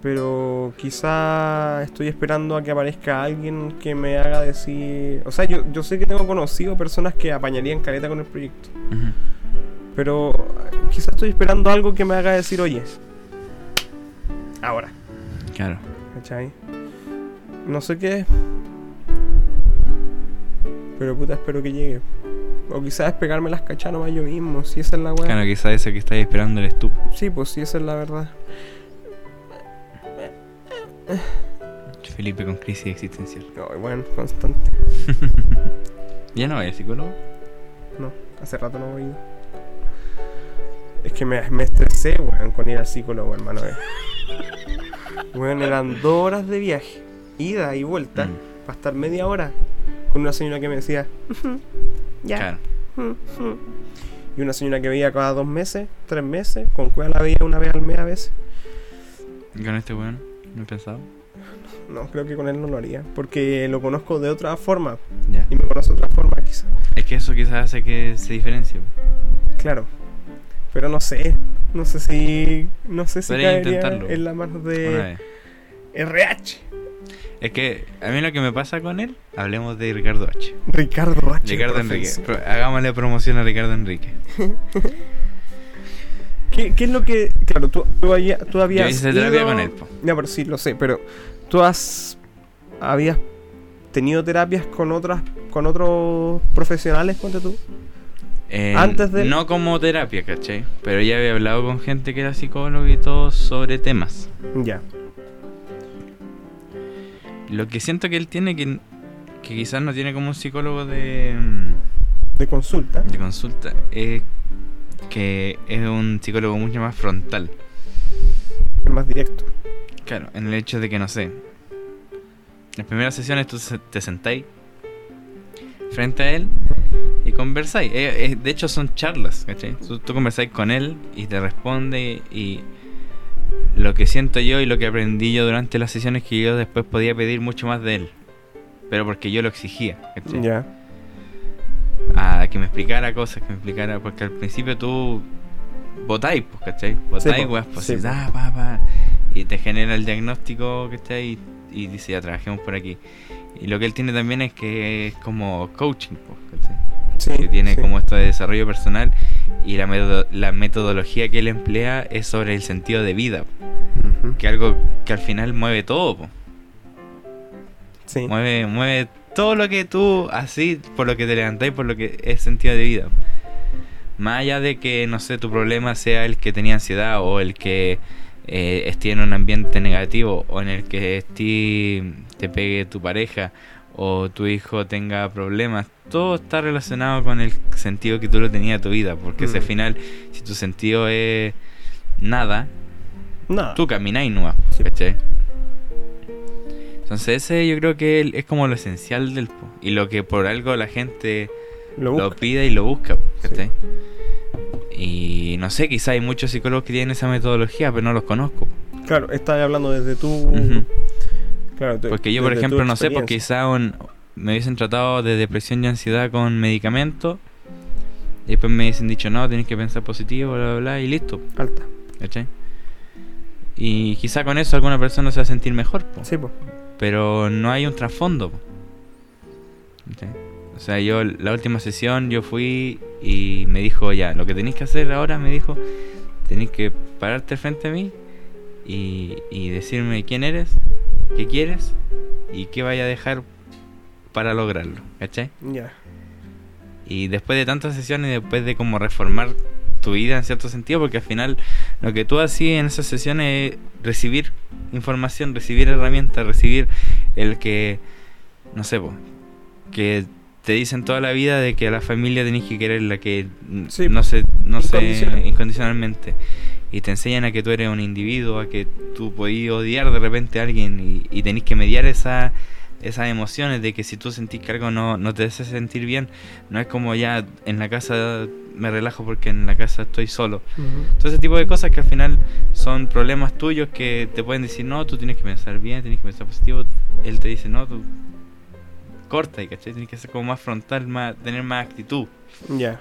Pero quizá estoy esperando a que aparezca alguien que me haga decir... O sea, yo, yo sé que tengo conocido personas que apañarían careta con el proyecto. Pero quizá estoy esperando algo que me haga decir, oye, ahora, Claro. ¿cachai? No sé qué es. Pero puta, espero que llegue. O quizás es pegarme las cachas nomás yo mismo, si esa es la weá. Claro, quizás ese que estáis esperando eres tú. Sí, pues sí, esa es la verdad. Felipe con crisis existencial. Ay, bueno, constante. [LAUGHS] ¿Ya no es psicólogo? No, hace rato no voy. Es que me, me estresé, weón, con ir al psicólogo, hermano. eh. [LAUGHS] Weón, eran dos horas de viaje, ida y vuelta, Mm. para estar media hora con una señora que me decía, "Ujú, ya. Claro. ujú". Y una señora que veía cada dos meses, tres meses, con cuál la veía una vez al mes a veces. ¿Y con este weón? ¿No he pensado? No, creo que con él no lo haría, porque lo conozco de otra forma y me conoce de otra forma, quizá. Es que eso quizás hace que se diferencie. Claro. Pero no sé, no sé si no sé si caería intentarlo. en la mano de. RH. Es que a mí lo que me pasa con él, hablemos de Ricardo H. Ricardo H. Ricardo Enrique. Pro- Hagámosle promoción a Ricardo Enrique. [LAUGHS] ¿Qué, qué es lo que claro, tú, tú, había- tú Yo habías hice terapia ido- con él, po. Ya, pero sí, lo sé, pero tú has habías tenido terapias con otras con otros profesionales, ponte tú. Eh, Antes de- No como terapia, ¿cachai? Pero ya había hablado con gente que era psicólogo y todo sobre temas. Ya. Lo que siento que él tiene que, que quizás no tiene como un psicólogo de, De consulta. de consulta es que es un psicólogo mucho más frontal. Es más directo. Claro, en el hecho de que no sé. En las primeras sesiones tú te sentáis frente a él y conversáis. Eh, eh, de hecho son charlas, ¿cachai? Tú, tú conversáis con él y te responde y lo que siento yo y lo que aprendí yo durante las sesiones que yo después podía pedir mucho más de él. Pero porque yo lo exigía. Ya. a que me explicara cosas, que me explicara, porque al principio tú votáis, pues, ¿cachai? Votáis, weas, pues, sí, ah, pa, pa, y te genera el diagnóstico, ¿cachai? Y, y dice, ya trabajemos por aquí. Y lo que él tiene también es que es como coaching, pues, ¿cachai? Sí. que tiene sí. como esto de desarrollo personal y la, metodo- la metodología que él emplea es sobre el sentido de vida, Ujú. que algo que al final mueve todo, po. Sí. Mueve, mueve todo lo que tú así, por lo que te levantáis, por lo que es sentido de vida. Más allá de que, no sé, tu problema sea el que tenía ansiedad o el que eh, esté en un ambiente negativo o en el que esté, te pegue tu pareja o tu hijo tenga problemas, todo está relacionado con el sentido que tú lo tenías a tu vida. Porque si al Mm. final, si tu sentido es nada, No. tú camináis nomás, Sí. ¿cachai? Entonces ese yo creo que es como lo esencial del po. Y lo que por algo la gente lo lo pide y lo busca, ¿cachai? Y no sé, quizá hay muchos psicólogos que tienen esa metodología, pero no los conozco. Claro, estás hablando desde tu. Claro, tu- Porque yo, por ejemplo, no sé, porque quizá un- me hubiesen tratado de depresión y ansiedad con medicamentos. Y después me hubiesen dicho, no, tienes que pensar positivo, bla, bla, bla, y listo, Alta. ¿cachai? Y quizá con eso alguna persona se va a sentir mejor, po. Sí, pues. pero no hay un trasfondo. po. ¿Cachai? O sea, yo la última sesión yo fui y me dijo, ya, lo que tenéis que hacer ahora, me dijo, tenéis que pararte frente a mí y, y decirme quién eres, qué quieres y qué vaya a dejar para lograrlo, ¿cachai? Ya. Y después de tantas sesiones, después de como reformar tu vida en cierto sentido, porque al final lo que tú hacías en esas sesiones es recibir información, recibir herramientas, recibir el que no sé, po, que te dicen toda la vida de que a la familia tenés que quererla, que Sí, no sé, no sé, incondicional. incondicionalmente. Y te enseñan a que tú eres un individuo, a que tú podías odiar de repente a alguien y, y tenés que mediar esa, esas emociones de que si tú sentís que algo no, no te hace sentir bien, no es como ya en la casa me relajo porque en la casa estoy solo. Ujú. Todo ese tipo de cosas que al final son problemas tuyos que te pueden decir, no, tú tienes que pensar bien, tienes que pensar positivo. Él te dice, no, tú corta y ¿cachai? Tienes que ser como más frontal, más, tener más actitud. Ya.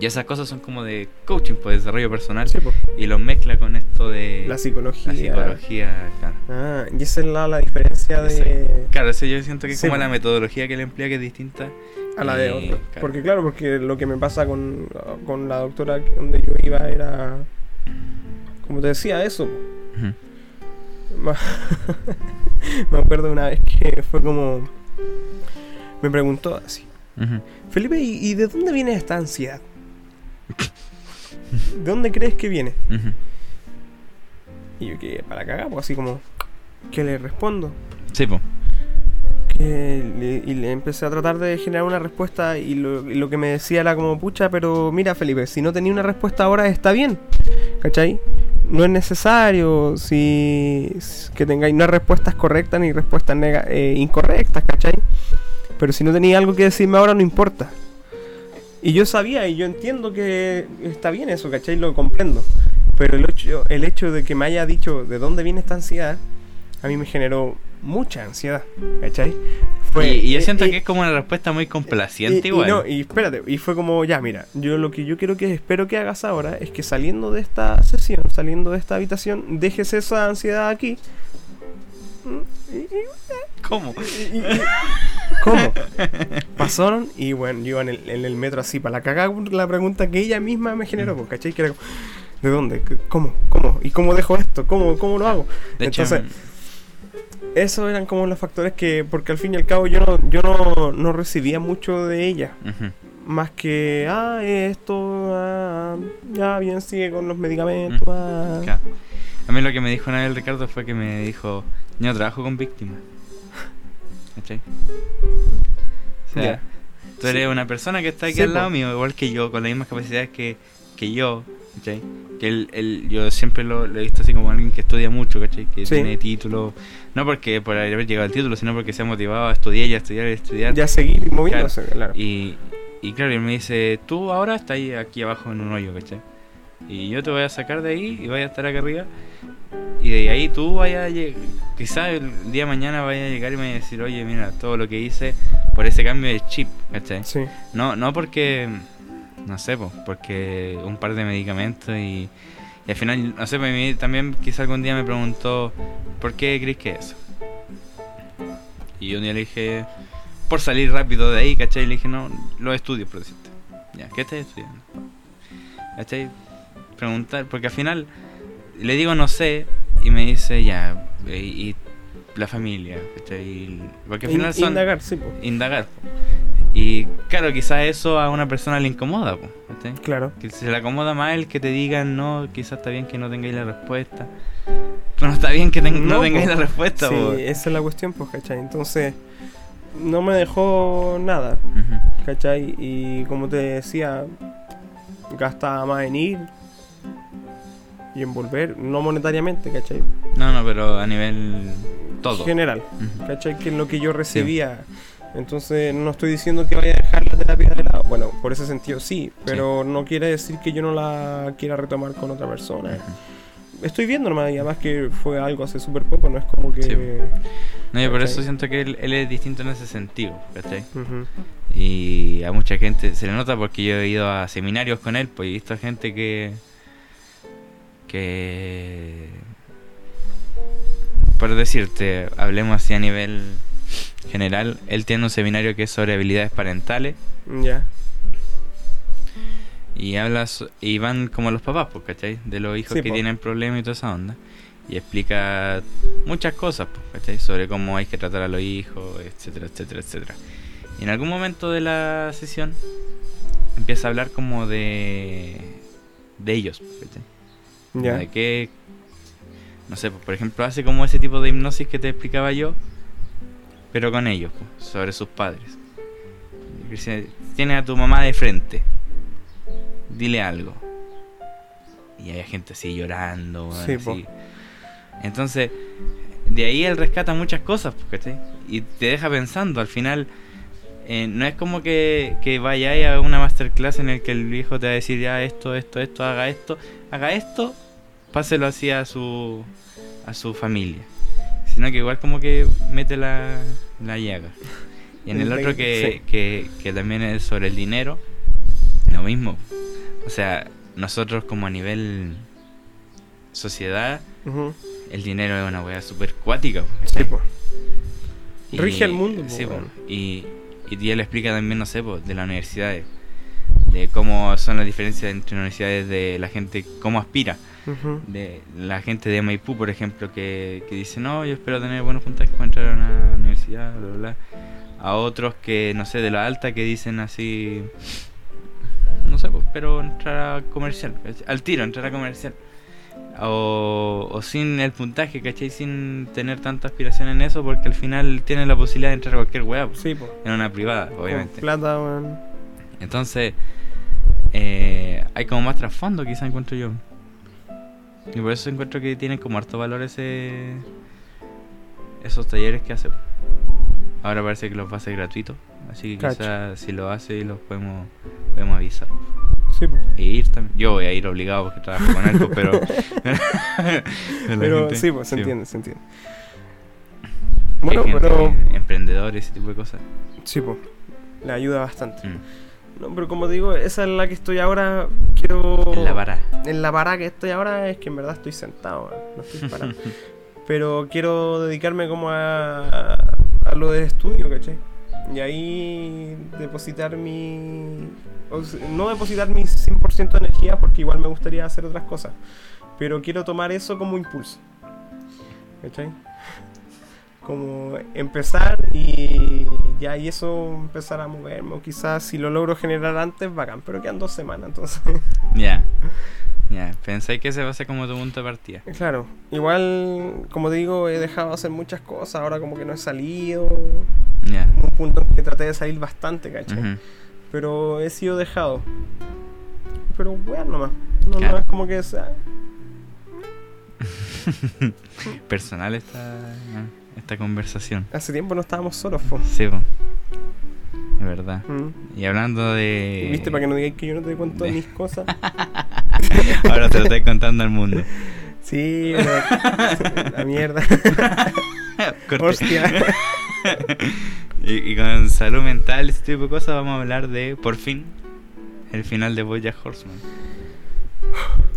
Y esas cosas son como de coaching, pues desarrollo personal. Sí, po. Y lo mezcla con esto de La psicología. la psicología. Claro. Ah, y esa es la, la diferencia de. Claro, eso yo siento que es Sí, como po. la metodología que él emplea que es distinta. a la de Eh, otro. claro. Porque claro, porque lo que me pasa con, con la doctora donde yo iba era, como te decía, eso. Ma- [LAUGHS] me acuerdo una vez que fue como, me preguntó así, Felipe, ¿y, y de dónde viene esta ansiedad? ¿De dónde crees que viene? Y yo que para cagar, pues así como, ¿qué le respondo? Sí, le- y le empecé a tratar de generar una respuesta y lo, y lo que me decía era como, pucha, pero mira Felipe, si no tenía una respuesta ahora está bien, ¿cachai? No es necesario si que tengáis no respuestas correctas ni respuestas eh, incorrectas, ¿cachai? Pero si no tenía algo que decirme ahora no importa. Y yo sabía y yo entiendo que está bien eso, ¿cachai? Lo comprendo. Pero el hecho, el hecho de que me haya dicho de dónde viene esta ansiedad, a mí me generó mucha ansiedad, ¿cachai? y, y yo eh, siento eh, que es como una respuesta muy complaciente y, y igual. no, y espérate, y fue como, ya, mira, yo lo que yo quiero que espero que hagas ahora es que saliendo de esta sesión, saliendo de esta habitación, dejes esa ansiedad aquí. Mm, y- y- ¿Cómo? [LAUGHS] ¿Cómo? [LAUGHS] Pasaron y bueno, yo iba en el, en el metro así para la cagada la pregunta que ella misma me generó, pues, ¿cachai? Que era como, ¿de dónde? ¿Qué- ¿Cómo? ¿Cómo? ¿Y cómo dejo esto? ¿Cómo, cómo lo hago? De hecho, Entonces, esos eran como los factores que, porque al fin y al cabo yo no, yo no, no recibía mucho de ella. Más que, ah, esto, ah, ya bien, sigue con los medicamentos. ah. Claro. A mí lo que me dijo una vez el Ricardo fue que me dijo, yo trabajo con víctimas. ¿Cachai? O sea, Ya. tú eres una persona que está aquí Sí, al lado mío, igual que yo, con las mismas capacidades que, que yo, ¿cachai? Que él, él- yo siempre lo, lo he visto así como alguien que estudia mucho, ¿cachai? Que Sí. tiene título, no porque por haber llegado al título, sino porque se ha motivado a estudiar y a estudiar y a estudiar. Ya seguir moviéndose, claro. Y, y claro, él me dice, tú ahora estás aquí abajo en un hoyo, ¿cachai? Y yo te voy a sacar de ahí y voy a estar acá arriba. Y de ahí tú vayas a llegar, quizás el día de mañana vaya a llegar y me vaya a decir, oye, mira, todo lo que hice por ese cambio de chip, ¿cachai? Sí. No, no porque, no sé, po, porque un par de medicamentos y, y al final, no sé, pues, también quizás algún día me preguntó, ¿por qué crees que eso? Y yo un día le dije, por salir rápido de ahí, ¿cachai? Y le dije, no, los estudios, por decirte. Ya, ¿qué estás estudiando? ¿Cachai? Preguntar, porque al final le digo no sé y me dice, ya, y, y la familia, ¿cachai? Porque al In- final son Indagar, sí, po. indagar. po. Y claro, quizás eso a una persona le incomoda, po, ¿cachai? Claro. Que se le acomoda más el que te digan no, quizás está bien que no tengáis la respuesta. Pero no está bien que ten- no, No, tengáis po. la respuesta, Sí, po. esa es la cuestión, pues, ¿cachai? Entonces, no me dejó nada, Ujú. ¿cachai? Y como te decía, gastaba más en ir y en volver, no monetariamente, ¿cachai? No, no, pero a nivel todo. General, Ujú. ¿cachai? Que es lo que yo recibía. Entonces, no estoy diciendo que vaya a dejar la terapia de lado. Bueno, por ese sentido sí, pero no quiere decir que yo no la quiera retomar con otra persona. Ujú. Estoy viendo nomás, y además que fue algo hace súper poco, no es como que. Sí. No, yo por ¿Cachai? eso siento que él, él es distinto en ese sentido, ¿cachai? Ujú. Y a mucha gente se le nota porque yo he ido a seminarios con él, pues he visto gente que. Que. Por decirte, hablemos así a nivel general, él tiene un seminario que es sobre habilidades parentales Ya. y habla so- y van como los papás, pues, ¿cachai? De los hijos Sí, que po. tienen problemas y toda esa onda. Y explica muchas cosas, pues, ¿cachai? Sobre cómo hay que tratar a los hijos, etcétera, etcétera, etcétera. Y en algún momento de la sesión empieza a hablar como de de ellos, ¿cachai? Ya. De que no sé, pues, por ejemplo, hace como ese tipo de hipnosis que te explicaba yo pero con ellos, po, sobre sus padres. Tienes a tu mamá de frente, dile algo. Y hay gente así llorando, Sí, así. Entonces, de ahí él rescata muchas cosas, po, ¿cachai? Y te deja pensando, al final, eh, no es como que, que vayáis a una masterclass en el que el viejo te va a decir ya esto, esto, esto, haga esto, haga esto, páselo así a su, a su familia. Sino que igual como que mete la, la llaga. Y en el otro que, sí. que, que también es sobre el dinero, lo mismo. O sea, nosotros como a nivel sociedad, el dinero es una weá súper cuática. Sí. Y- Rige el mundo, sí, po. y, y él explica también, no sé, po, de las universidades. De cómo son las diferencias entre universidades de la gente, cómo aspira. De la gente de Maipú, por ejemplo, que, que dice, no, yo espero tener buenos puntajes para entrar a una universidad, bla, bla, bla. A otros que, no sé, de la alta, que dicen así, no sé, pues, pero entrar a comercial, al tiro, entrar a comercial. O, o sin el puntaje, ¿cachai? Sin tener tanta aspiración en eso, porque al final tienen la posibilidad de entrar a cualquier weá, pues, Sí, po. en una privada, obviamente. Plata, weón. Entonces, eh, hay como más trasfondo, quizá encuentro yo. Y por eso encuentro que tienen como harto valor ese, esos talleres que hace. Ahora parece que los va a hacer gratuitos. Así que quizás si lo hace, los podemos, podemos avisar. Sí, po. E ir también. Yo voy a ir obligado porque trabajo con algo, pero. [LAUGHS] [LAUGHS] Pero gente- sí, pues se entiende, se entiende. Bueno, pero. Emprendedores, ese tipo de cosas. Sí, pues. Le ayuda bastante. Mm. No, pero como digo, esa es la que estoy ahora. Quiero. En la vara. En la vara que estoy ahora es que en verdad estoy sentado, no estoy parado. [LAUGHS] pero quiero dedicarme como a, a lo del estudio, ¿cachai? Y ahí depositar mi... o sea, no depositar mi 100% de energía porque igual me gustaría hacer otras cosas. Pero quiero tomar eso como impulso. ¿Cachai? Como empezar y ya y eso empezar a moverme. O quizás si lo logro generar antes, bacán. Pero quedan dos semanas, entonces... [LAUGHS] Ya. Ya. Pensáis que ese va a ser como tu punto de partida. Claro, igual, como digo, he dejado de hacer muchas cosas, ahora como que no he salido. Hubo un punto en que traté de salir bastante, ¿cachai? Ujú. Pero he sido dejado. Pero bueno, nomás. No, Claro. no es como que sea. [LAUGHS] Personal esta, esta conversación. Hace tiempo no estábamos solos, po. Sí, po. Es verdad. Mm. Y hablando de. ¿Viste? Para que no digáis que yo no te cuento de- mis cosas. [LAUGHS] Ahora te lo estoy contando al mundo. Sí, la, [LAUGHS] la mierda. [LAUGHS] Hostia. y, y con salud mental, ese tipo de cosas, vamos a hablar de, por fin, el final de Bojack Horseman.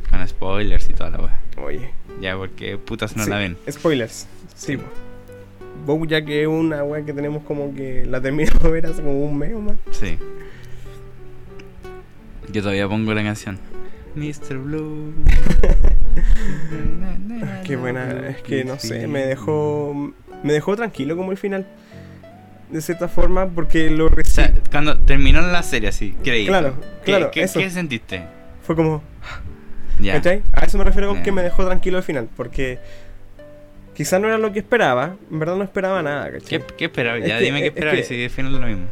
Con spoilers y toda la weá. Oye. Ya, porque putas no sí, la ven. Spoilers. Sí, po. Bojack es una wea que tenemos como que la terminamos de ver hace como un mes o más. Sí. Yo todavía pongo la canción. Mr. Blue. [LAUGHS] Qué buena, es que no sé, me dejó me dejó tranquilo como el final. De cierta forma, porque lo O sea, recibí. cuando terminó la serie así, creí. Claro, ¿Qué, claro, ¿qué, eso. qué sentiste? Fue como, Ya. ¿cachai? A eso me refiero con Ya. que me dejó tranquilo el final, porque quizás no era lo que esperaba, en verdad no esperaba nada, ¿cachai? ¿Qué, qué esperabas? Es Ya que- dime qué es esperabas que- y si es lo mismo.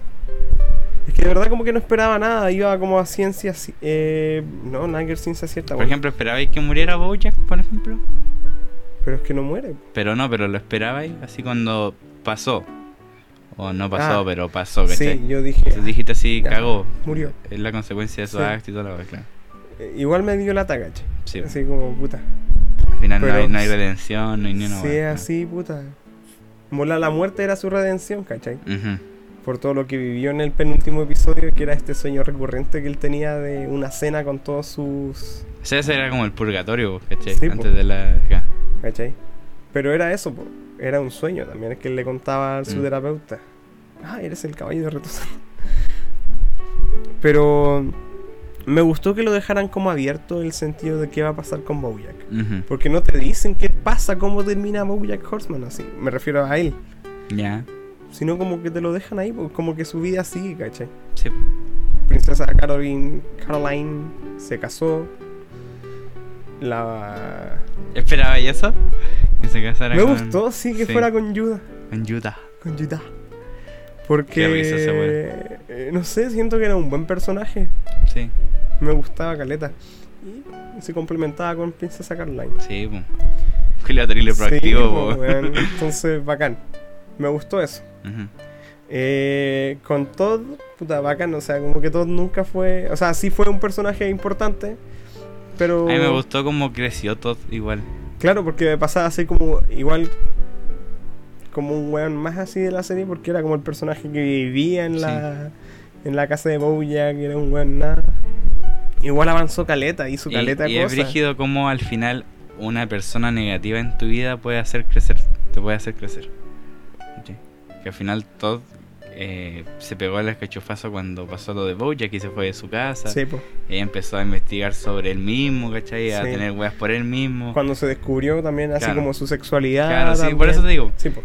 Es que de verdad como que no esperaba nada, iba como a ciencia, ci- eh, no, nada que ciencia cierta, Por bueno, ejemplo, ¿esperabais que muriera Bojack, por ejemplo? pero es que no muere. Pero no, pero lo esperabais así cuando pasó. O no pasó, Ah, pero pasó, ¿cachai? Sí, yo dije, Tú dijiste así, Ya. cagó. murió. Es la consecuencia de su Sí. acto y toda la weá, claro. Eh, Igual me dio la ¿cachai? Sí. Así como, puta. Al final no Pero hay, no hay redención, no hay ni una Si es así, puta. Mola, la muerte era su redención, ¿cachai? Por todo lo que vivió en el penúltimo episodio, que era este sueño recurrente que él tenía de una cena con todos sus. O sea, ese era como el purgatorio, ¿cachai? Sí, po. Antes de la. acá. ¿cachai? Pero era eso, po. era un sueño también, es que él le contaba a su Mm. terapeuta. Ah, eres el caballo de Retozano. Pero me gustó que lo dejaran como abierto el sentido de qué va a pasar con Bojack. Ujú. Porque no te dicen qué pasa, cómo termina Bojack Horseman así. Me refiero a él. Ya. Sino como que te lo dejan ahí, pues, como que su vida sigue, ¿cachai? Sí. Princesa Caroline, Caroline se casó. La... ¿Esperaba y eso? Que se casara Me con, gustó, sí, que sí. fuera con Yuda. con Yuta. Conchita. Porque. Risa eh, no sé, siento que era un buen personaje. Sí, Me gustaba Caleta. Y se complementaba con Princesa Caroline. sí, po. Julio terrible proactivo, Sí, weón. [LAUGHS] Entonces, bacán. Me gustó eso. Eh, con Todd, puta, bacán. O sea, como que Todd nunca fue. O sea, sí fue un personaje importante. Pero. A mí me gustó cómo creció todo igual. Claro, porque me pasaba así como. Igual. Como un weón más así de la serie. Porque era como el personaje que vivía en la. En la casa de Bojack. Que era un weón nada. Igual avanzó caleta, hizo Y, caleta y de es cosas. brígido cómo al final una persona negativa en tu vida puede hacer crecer, te puede hacer crecer. Que al final Todd eh, se pegó al cachofazo cuando pasó lo de Bojack y se fue de su casa. Sí, empezó a investigar sobre él mismo, ¿cachai? A Sí. tener weas por él mismo. Cuando se descubrió también así como su sexualidad. Claro, sí, por también. eso te digo. Sí, po.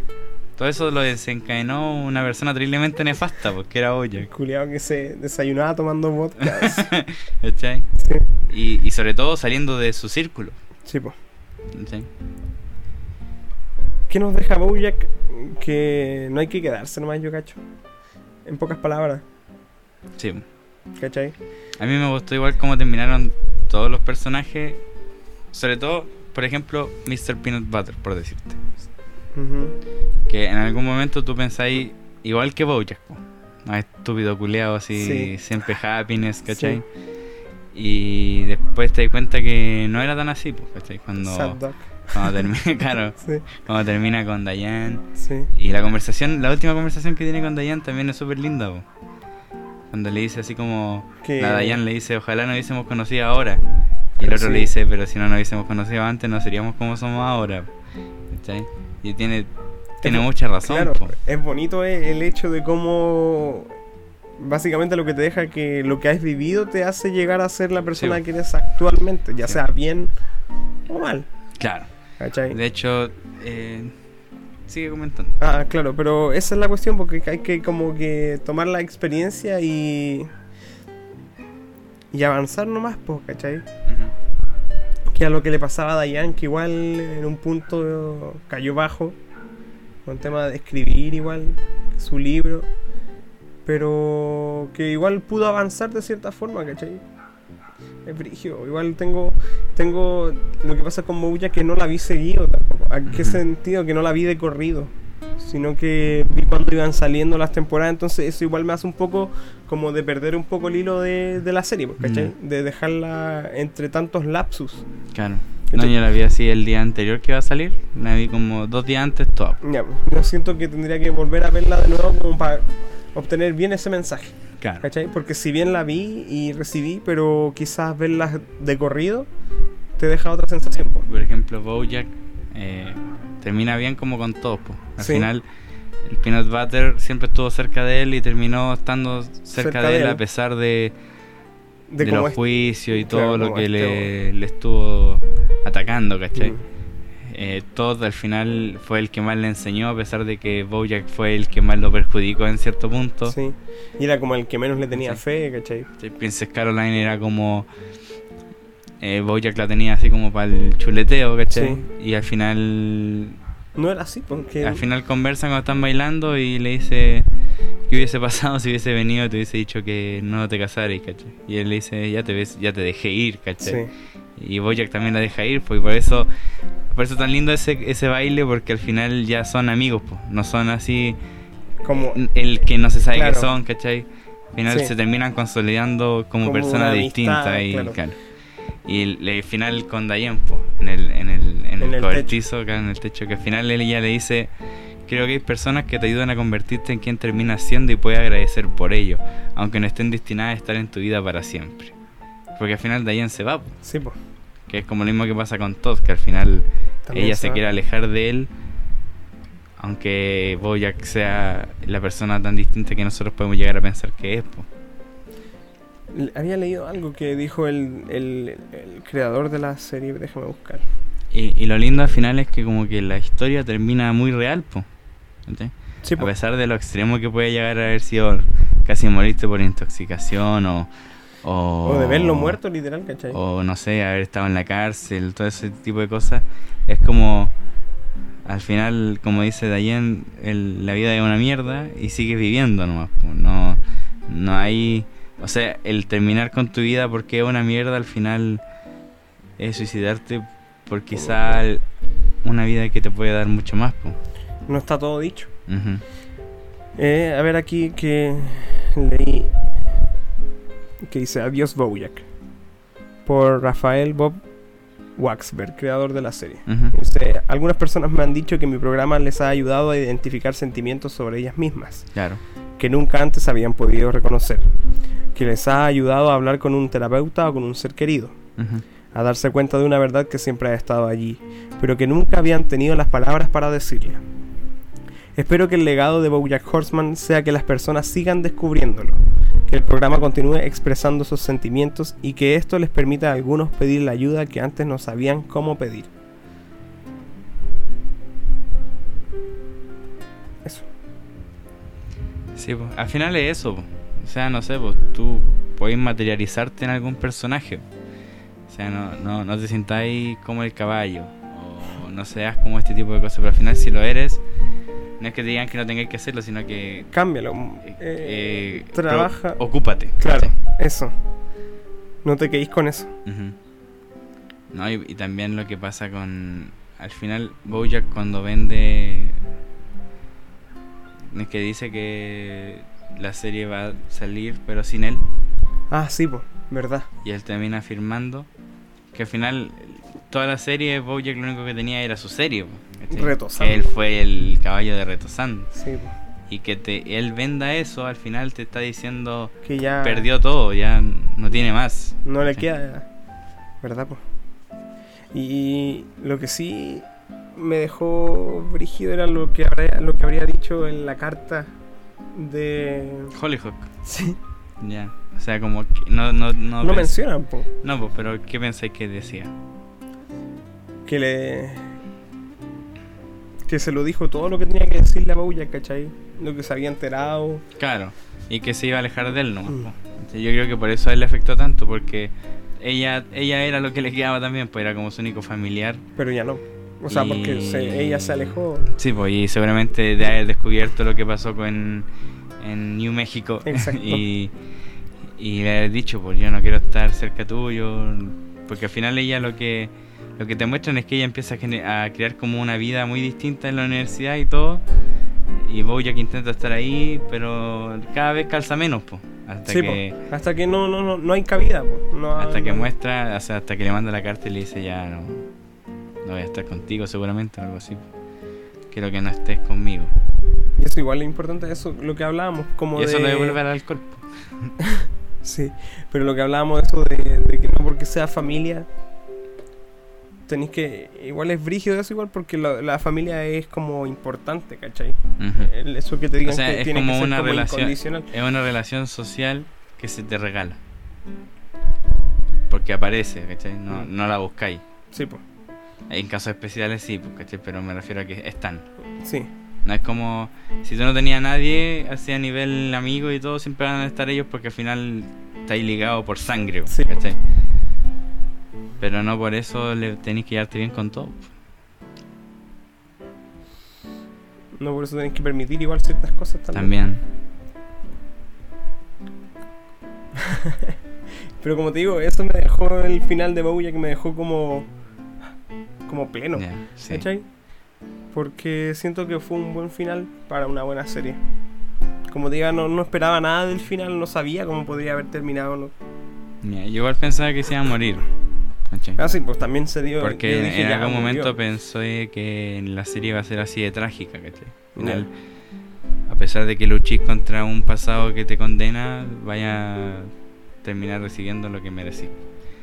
Todo eso lo desencadenó una persona terriblemente nefasta, porque era Bojack. Culeado que se desayunaba tomando vodka. [LAUGHS] ¿Cachai? sí, Y, y sobre todo saliendo de su círculo. sí, po. ¿cachai? ¿Qué nos deja Bojack? Que no hay que quedarse nomás, yo cacho. En pocas palabras, Sí. ¿cachai? A mí me gustó igual cómo terminaron todos los personajes. Sobre todo, por ejemplo, Mr. Peanut Butter, por decirte. Que en algún momento tú pensáis, igual que Bojack. No, estúpido culeado así, Sí. siempre happiness, ¿cachai? Y después te das cuenta que no era tan así, ¿cachai? Cuando, Sad dog. Cuando termina, [LAUGHS] claro, Sí, cuando termina con Diane. sí. Y la conversación, la última conversación que tiene con Diane también es súper linda, po. Cuando le dice así como, Que- la Diane le dice, ojalá nos hubiésemos conocido ahora. Y el otro Sí. le dice, pero si no nos hubiésemos conocido antes, no seríamos como somos ahora. ¿Cachai? Y tiene, tiene Es- mucha razón. Claro, po. es bonito eh, el hecho de cómo básicamente lo que te deja que lo que has vivido te hace llegar a ser la persona Sí. que eres actualmente, ya Sí. sea bien o mal. Claro. ¿Cachai? De hecho, eh, sigue comentando. Ah, claro, pero esa es la cuestión porque hay que como que tomar la experiencia y y avanzar nomás, pues, ¿cachai? Que a lo que le pasaba a Dayan, que igual en un punto cayó bajo con el tema de escribir igual su libro, pero que igual pudo avanzar de cierta forma, ¿cachai? Es brigio, igual tengo tengo lo que pasa con Bojack que no la vi seguido tampoco. ¿A qué sentido? Que no la vi de corrido, sino que vi cuando iban saliendo las temporadas, entonces eso igual me hace un poco como de perder un poco el hilo de, de la serie, pues, ¿cachai? De dejarla entre tantos lapsus. Claro. No, yo la vi así el día anterior que iba a salir. La vi como dos días antes, todo. Ya, pues, yo siento que tendría que volver a verla de nuevo como para obtener bien ese mensaje, Claro. ¿cachai? Porque si bien la vi y recibí, pero quizás verla de corrido te deja otra sensación. po. Por ejemplo, Bojack eh, termina bien como con todo. po. Al Sí. final, el Peanut Butter siempre estuvo cerca de él y terminó estando cerca, Cerca de él, él. a pesar de, De, de los es- juicios y claro, todo lo que este le, le estuvo atacando, ¿cachai? Mm. Eh, Todd al final fue el que más le enseñó, a pesar de que Bojack fue el que más lo perjudicó en cierto punto. Sí. Y era como el que menos le tenía Sí. fe, ¿cachai? Sí, Princess Caroline era como. Eh, Bojack la tenía así como para el chuleteo, ¿cachai? Sí. Y al final. No era así, porque... Al final conversan cuando están bailando y le dice. ¿Qué hubiese pasado si hubiese venido y te hubiese dicho que no te casaras, ¿cachai? Y él le dice, ya te ves, ya te dejé ir, ¿cachai? Sí. Y Bojack también la deja ir, pues y por eso. Por eso tan lindo ese, ese baile, porque al final ya son amigos, pues. No son así. Como... El que no se sabe Claro. qué son, ¿cachai? Al final Sí. se terminan consolidando como, Como personas distintas y claro. claro. Y el, el final con Dayan, po, en el, en el, en el el cobertizo, acá en el techo, que al final él ya le dice, creo que hay personas que te ayudan a convertirte en quien terminas siendo y puedes agradecer por ello, aunque no estén destinadas a estar en tu vida para siempre. Porque al final Dayan se va, po, Sí, pues. que es como lo mismo que pasa con Todd, que al final También ella se quiere alejar de él, aunque Bojack sea la persona tan distinta que nosotros podemos llegar a pensar que es. po. Había leído algo que dijo el, el, el creador de la serie, déjame buscar. Y, y lo lindo al final es que como que la historia termina muy real, po. Sí, A po. pesar de lo extremo que puede llegar a haber sido casi morirte por intoxicación o... O, O de verlo muerto, literal, ¿cachai? O no sé, haber estado en la cárcel, todo ese tipo de cosas. Es como... al final, como dice Dayen, el- la vida es una mierda y sigues viviendo nomás. po. No, no hay. O sea, el terminar con tu vida porque es una mierda al final es suicidarte por quizá una vida que te puede dar mucho más. po. No está todo dicho. Eh, a ver aquí que leí que dice Adiós Bojack por Rafael Bob Waxberg, creador de la serie. Dice, algunas personas me han dicho que mi programa les ha ayudado a identificar sentimientos sobre ellas mismas, Claro. que nunca antes habían podido reconocer, que les ha ayudado a hablar con un terapeuta o con un ser querido, a darse cuenta de una verdad que siempre ha estado allí, pero que nunca habían tenido las palabras para decirla. Espero que el legado de Bojack Horseman sea que las personas sigan descubriéndolo, que el programa continúe expresando sus sentimientos y que esto les permita a algunos pedir la ayuda que antes no sabían cómo pedir. Eso. Sí, al final es eso. O sea, no sé, pues tú puedes materializarte en algún personaje. O sea, no, no, no te sintáis como el caballo. O no seas como este tipo de cosas. Pero al final, si lo eres, no es que te digan que no tengáis que hacerlo, sino que. Cámbialo. eh, eh, eh, trabaja- pro- ocúpate. claro, eso. No te quedéis con eso. No, y, y también lo que pasa con. Al final, Bojack cuando vende. Es que dice que la serie va a salir, pero sin él. Ah, sí, pues, verdad. Y él termina afirmando que al final toda la serie Bojack lo único que tenía era su serie. Retozando. Que él fue el caballo de Retozando. Sí, po. Y que te, él venda eso, al final te está diciendo que ya perdió todo, ya no tiene más. no le ¿cachai? queda, ¿verdad? po? Y lo que sí me dejó brígido era lo que habría, lo que habría dicho en la carta de Hollyhock, sí, ya. O sea, como que no, no, no, no mencionan po, No, pues, pero ¿qué pensáis que decía? que le que se lo dijo todo lo que tenía que decirle a Bouya, ¿cachai? Lo que se había enterado. Claro, y que se iba a alejar de él nomás. Mm. po. Entonces, Yo creo que por eso a él le afectó tanto, porque ella ella era lo que le quedaba también, pues era como su único familiar. Pero ya no. O sea, porque Y- se- ella se alejó. Sí, pues y seguramente de haber descubierto lo que pasó con en New México Exacto. [LAUGHS] y, y le haber dicho, pues yo no quiero estar cerca tuyo, porque al final ella lo que lo que te muestran es que ella empieza a, a crear como una vida muy distinta en la universidad y todo, y Bojack intenta estar ahí, pero cada vez calza menos, pues, hasta Sí, que po, hasta que no, no, no, no hay cabida, po. No, hasta que muestra, o sea, hasta que le manda la carta y le dice ya no, no voy a estar contigo seguramente o algo así. Quiero que no estés conmigo. Y eso igual es importante, eso lo que hablábamos, como Y eso de... lo devuelve al alcohol. [LAUGHS] Sí, pero lo que hablábamos de eso de, de que no porque sea familia, tenéis que... Igual es brígido eso igual porque la, la familia es como importante, ¿cachai? Ujú. El- Eso que te digan O sea, que es tiene como que ser una como relación- incondicional. Es una relación social que se te regala. Porque aparece, ¿cachai? No, no la buscáis. Sí, pues, En casos especiales sí, pues, ¿cachai? Pero me refiero a que están. sí, No es como si tú no tenías a nadie, así a nivel amigo y todo, siempre van a estar ellos porque al final estáis ligados por sangre, Sí. ¿cachai? Pero no por eso le tenéis que llevarte bien con todo. no por eso tenéis que permitir igual ciertas cosas también. También. [LAUGHS] Pero como te digo, eso me dejó el final de Bouya que me dejó como... como pleno, Ya, sí. ¿cachai? Porque siento que fue un buen final para una buena serie. Como te diga, no, no esperaba nada del final, no sabía cómo podría haber terminado. ¿no? Ya, yo igual pensaba que se iba a morir. ¿cachai? Ah, sí, pues también se dio. Porque dije, en algún murió. momento pensé que la serie iba a ser así de trágica, ¿cachai? Al final, a pesar de que luchís contra un pasado que te condena, vaya a terminar recibiendo lo que merecí.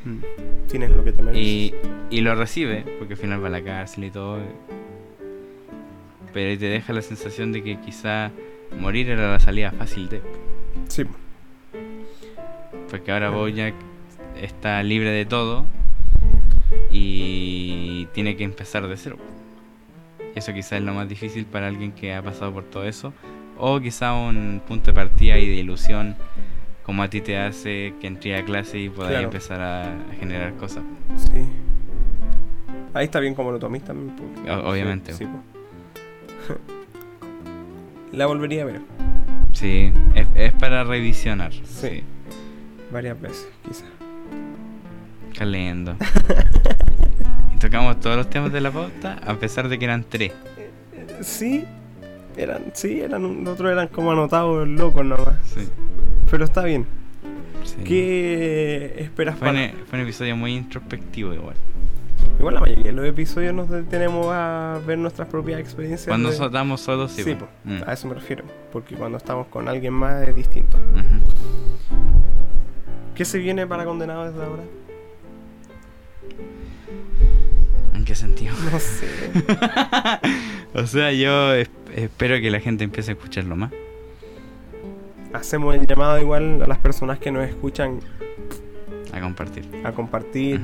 Mm, Tienes lo que te mereces. Y, y lo recibe, porque al final va a la cárcel y todo. Pero te deja la sensación de que quizá morir era la salida fácil de... Sí, Porque ahora Bojack está libre de todo y tiene que empezar de cero. Eso quizá es lo más difícil para alguien que ha pasado por todo eso. O quizá un punto de partida y de ilusión como a ti te hace que entré a clase y podáis Claro. empezar a, generar cosas. sí. Ahí está bien como lo toméis también. pues. Obviamente. Sí, sí. La volvería a ver. Sí, es, es para revisionar. Sí. Varias veces, quizás. Calendo. [LAUGHS] y tocamos todos los temas de la pauta, a pesar de que eran tres. Sí, eran, sí, eran, un- otros eran como anotados locos nomás. Sí. Pero está bien. sí. ¿Qué esperas Fue, para...? un, fue un episodio muy introspectivo igual. Igual la mayoría de los episodios nos detenemos a ver nuestras propias experiencias. Cuando de- estamos solos, sí. Sí, po, Mm. a eso me refiero. Porque cuando estamos con alguien más es distinto. ¿Qué se viene para condenados desde ahora? ¿En qué sentido? No sé. [LAUGHS] o sea, yo es- espero que la gente empiece a escucharlo más. Hacemos el llamado igual a las personas que nos escuchan A compartir. a compartir.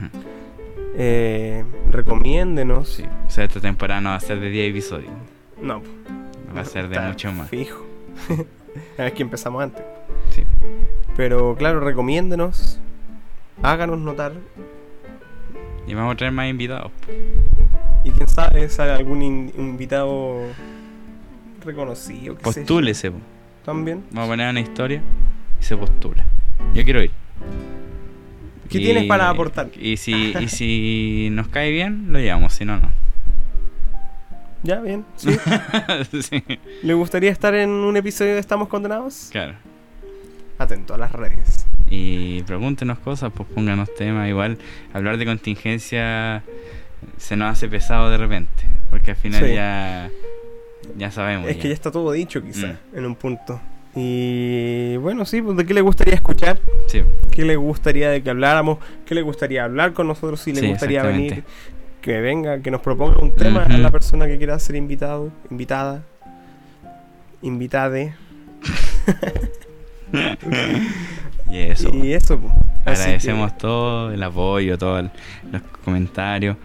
Eh, recomiéndenos. Sí. O sea, esta temporada no va a ser de 10 episodios. No, Va a ser de mucho más. Fijo. [LAUGHS] es que empezamos antes. Sí. Pero claro, recomiéndenos. Háganos notar. Y vamos a traer más invitados. Y quién sabe, sale algún in- invitado reconocido. sé Postúlese. po. También. Vamos a poner una historia y se postula. Yo quiero ir. ¿Qué tienes para aportar? Y si, y si [LAUGHS] nos cae bien, lo llevamos. Si no, no. Ya, bien. ¿Sí? [LAUGHS] sí, ¿Le gustaría estar en un episodio de Estamos Condenados? claro. Atento a las redes. Y pregúntenos cosas, pues pónganos temas. Igual, hablar de contingencia se nos hace pesado de repente. Porque al final Sí. ya, ya sabemos. Es que ya está todo dicho, quizá, Mm. en un punto. Y bueno, sí, pues, ¿de qué le gustaría escuchar? Sí, ¿Qué le gustaría de que habláramos? ¿Qué le gustaría hablar con nosotros? Si le Sí, gustaría venir, que venga, que nos proponga un tema Ujú. a la persona que quiera ser invitado, invitada, invitade. [LAUGHS] y eso. Y eso, pues. Agradecemos todo el apoyo, todos los comentarios,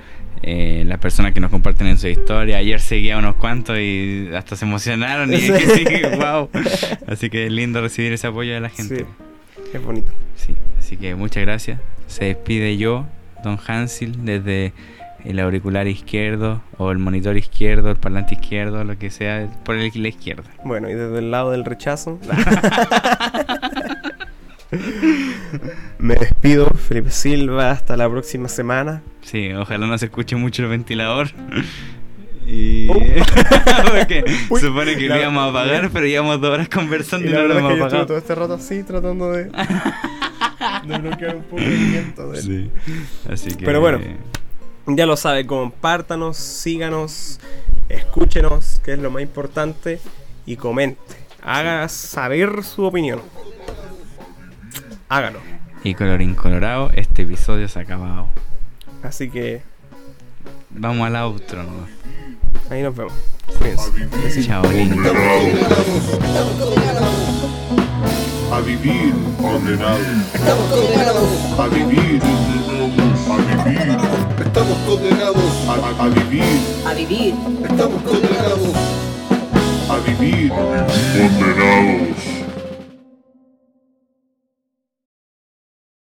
eh, las personas que nos comparten en su historia. Ayer seguía unos cuantos y hasta se emocionaron y Sí. [LAUGHS] wow. Así que es lindo recibir ese apoyo de la gente. Sí, es bonito. Sí, así que muchas gracias. Se despide yo, Don Hansil, desde el auricular izquierdo o el monitor izquierdo, el parlante izquierdo, lo que sea, por el, la izquierda. Bueno, y desde el lado del rechazo. [LAUGHS] [LAUGHS] Me despido, Felipe Silva, hasta la próxima semana. Sí, ojalá no se escuche mucho el ventilador. [LAUGHS] Y. Oh. [LAUGHS] Porque Uy, supone que lo íbamos a apagar, pero llevamos dos horas conversando y, no lo es hemos que estuve apagado. todo este rato así, tratando de, de bloquear un poco el viento. de- Sí, así que. Pero bueno. Ya lo sabe, compártanos, síganos, escúchenos, que es lo más importante, y comente. Haga saber su opinión. Hágalo. Y colorín colorado, este episodio se ha acabado. Así que Vamos al outro, ¿no? ahí nos vemos. Cuídense. Chao, lindo. Estamos condenados. A vivir condenados. Estamos condenados. A vivir. A vivir. Estamos condenados. A, a- a vivir. A vivir. Estamos condenados. A vivir. Condenados.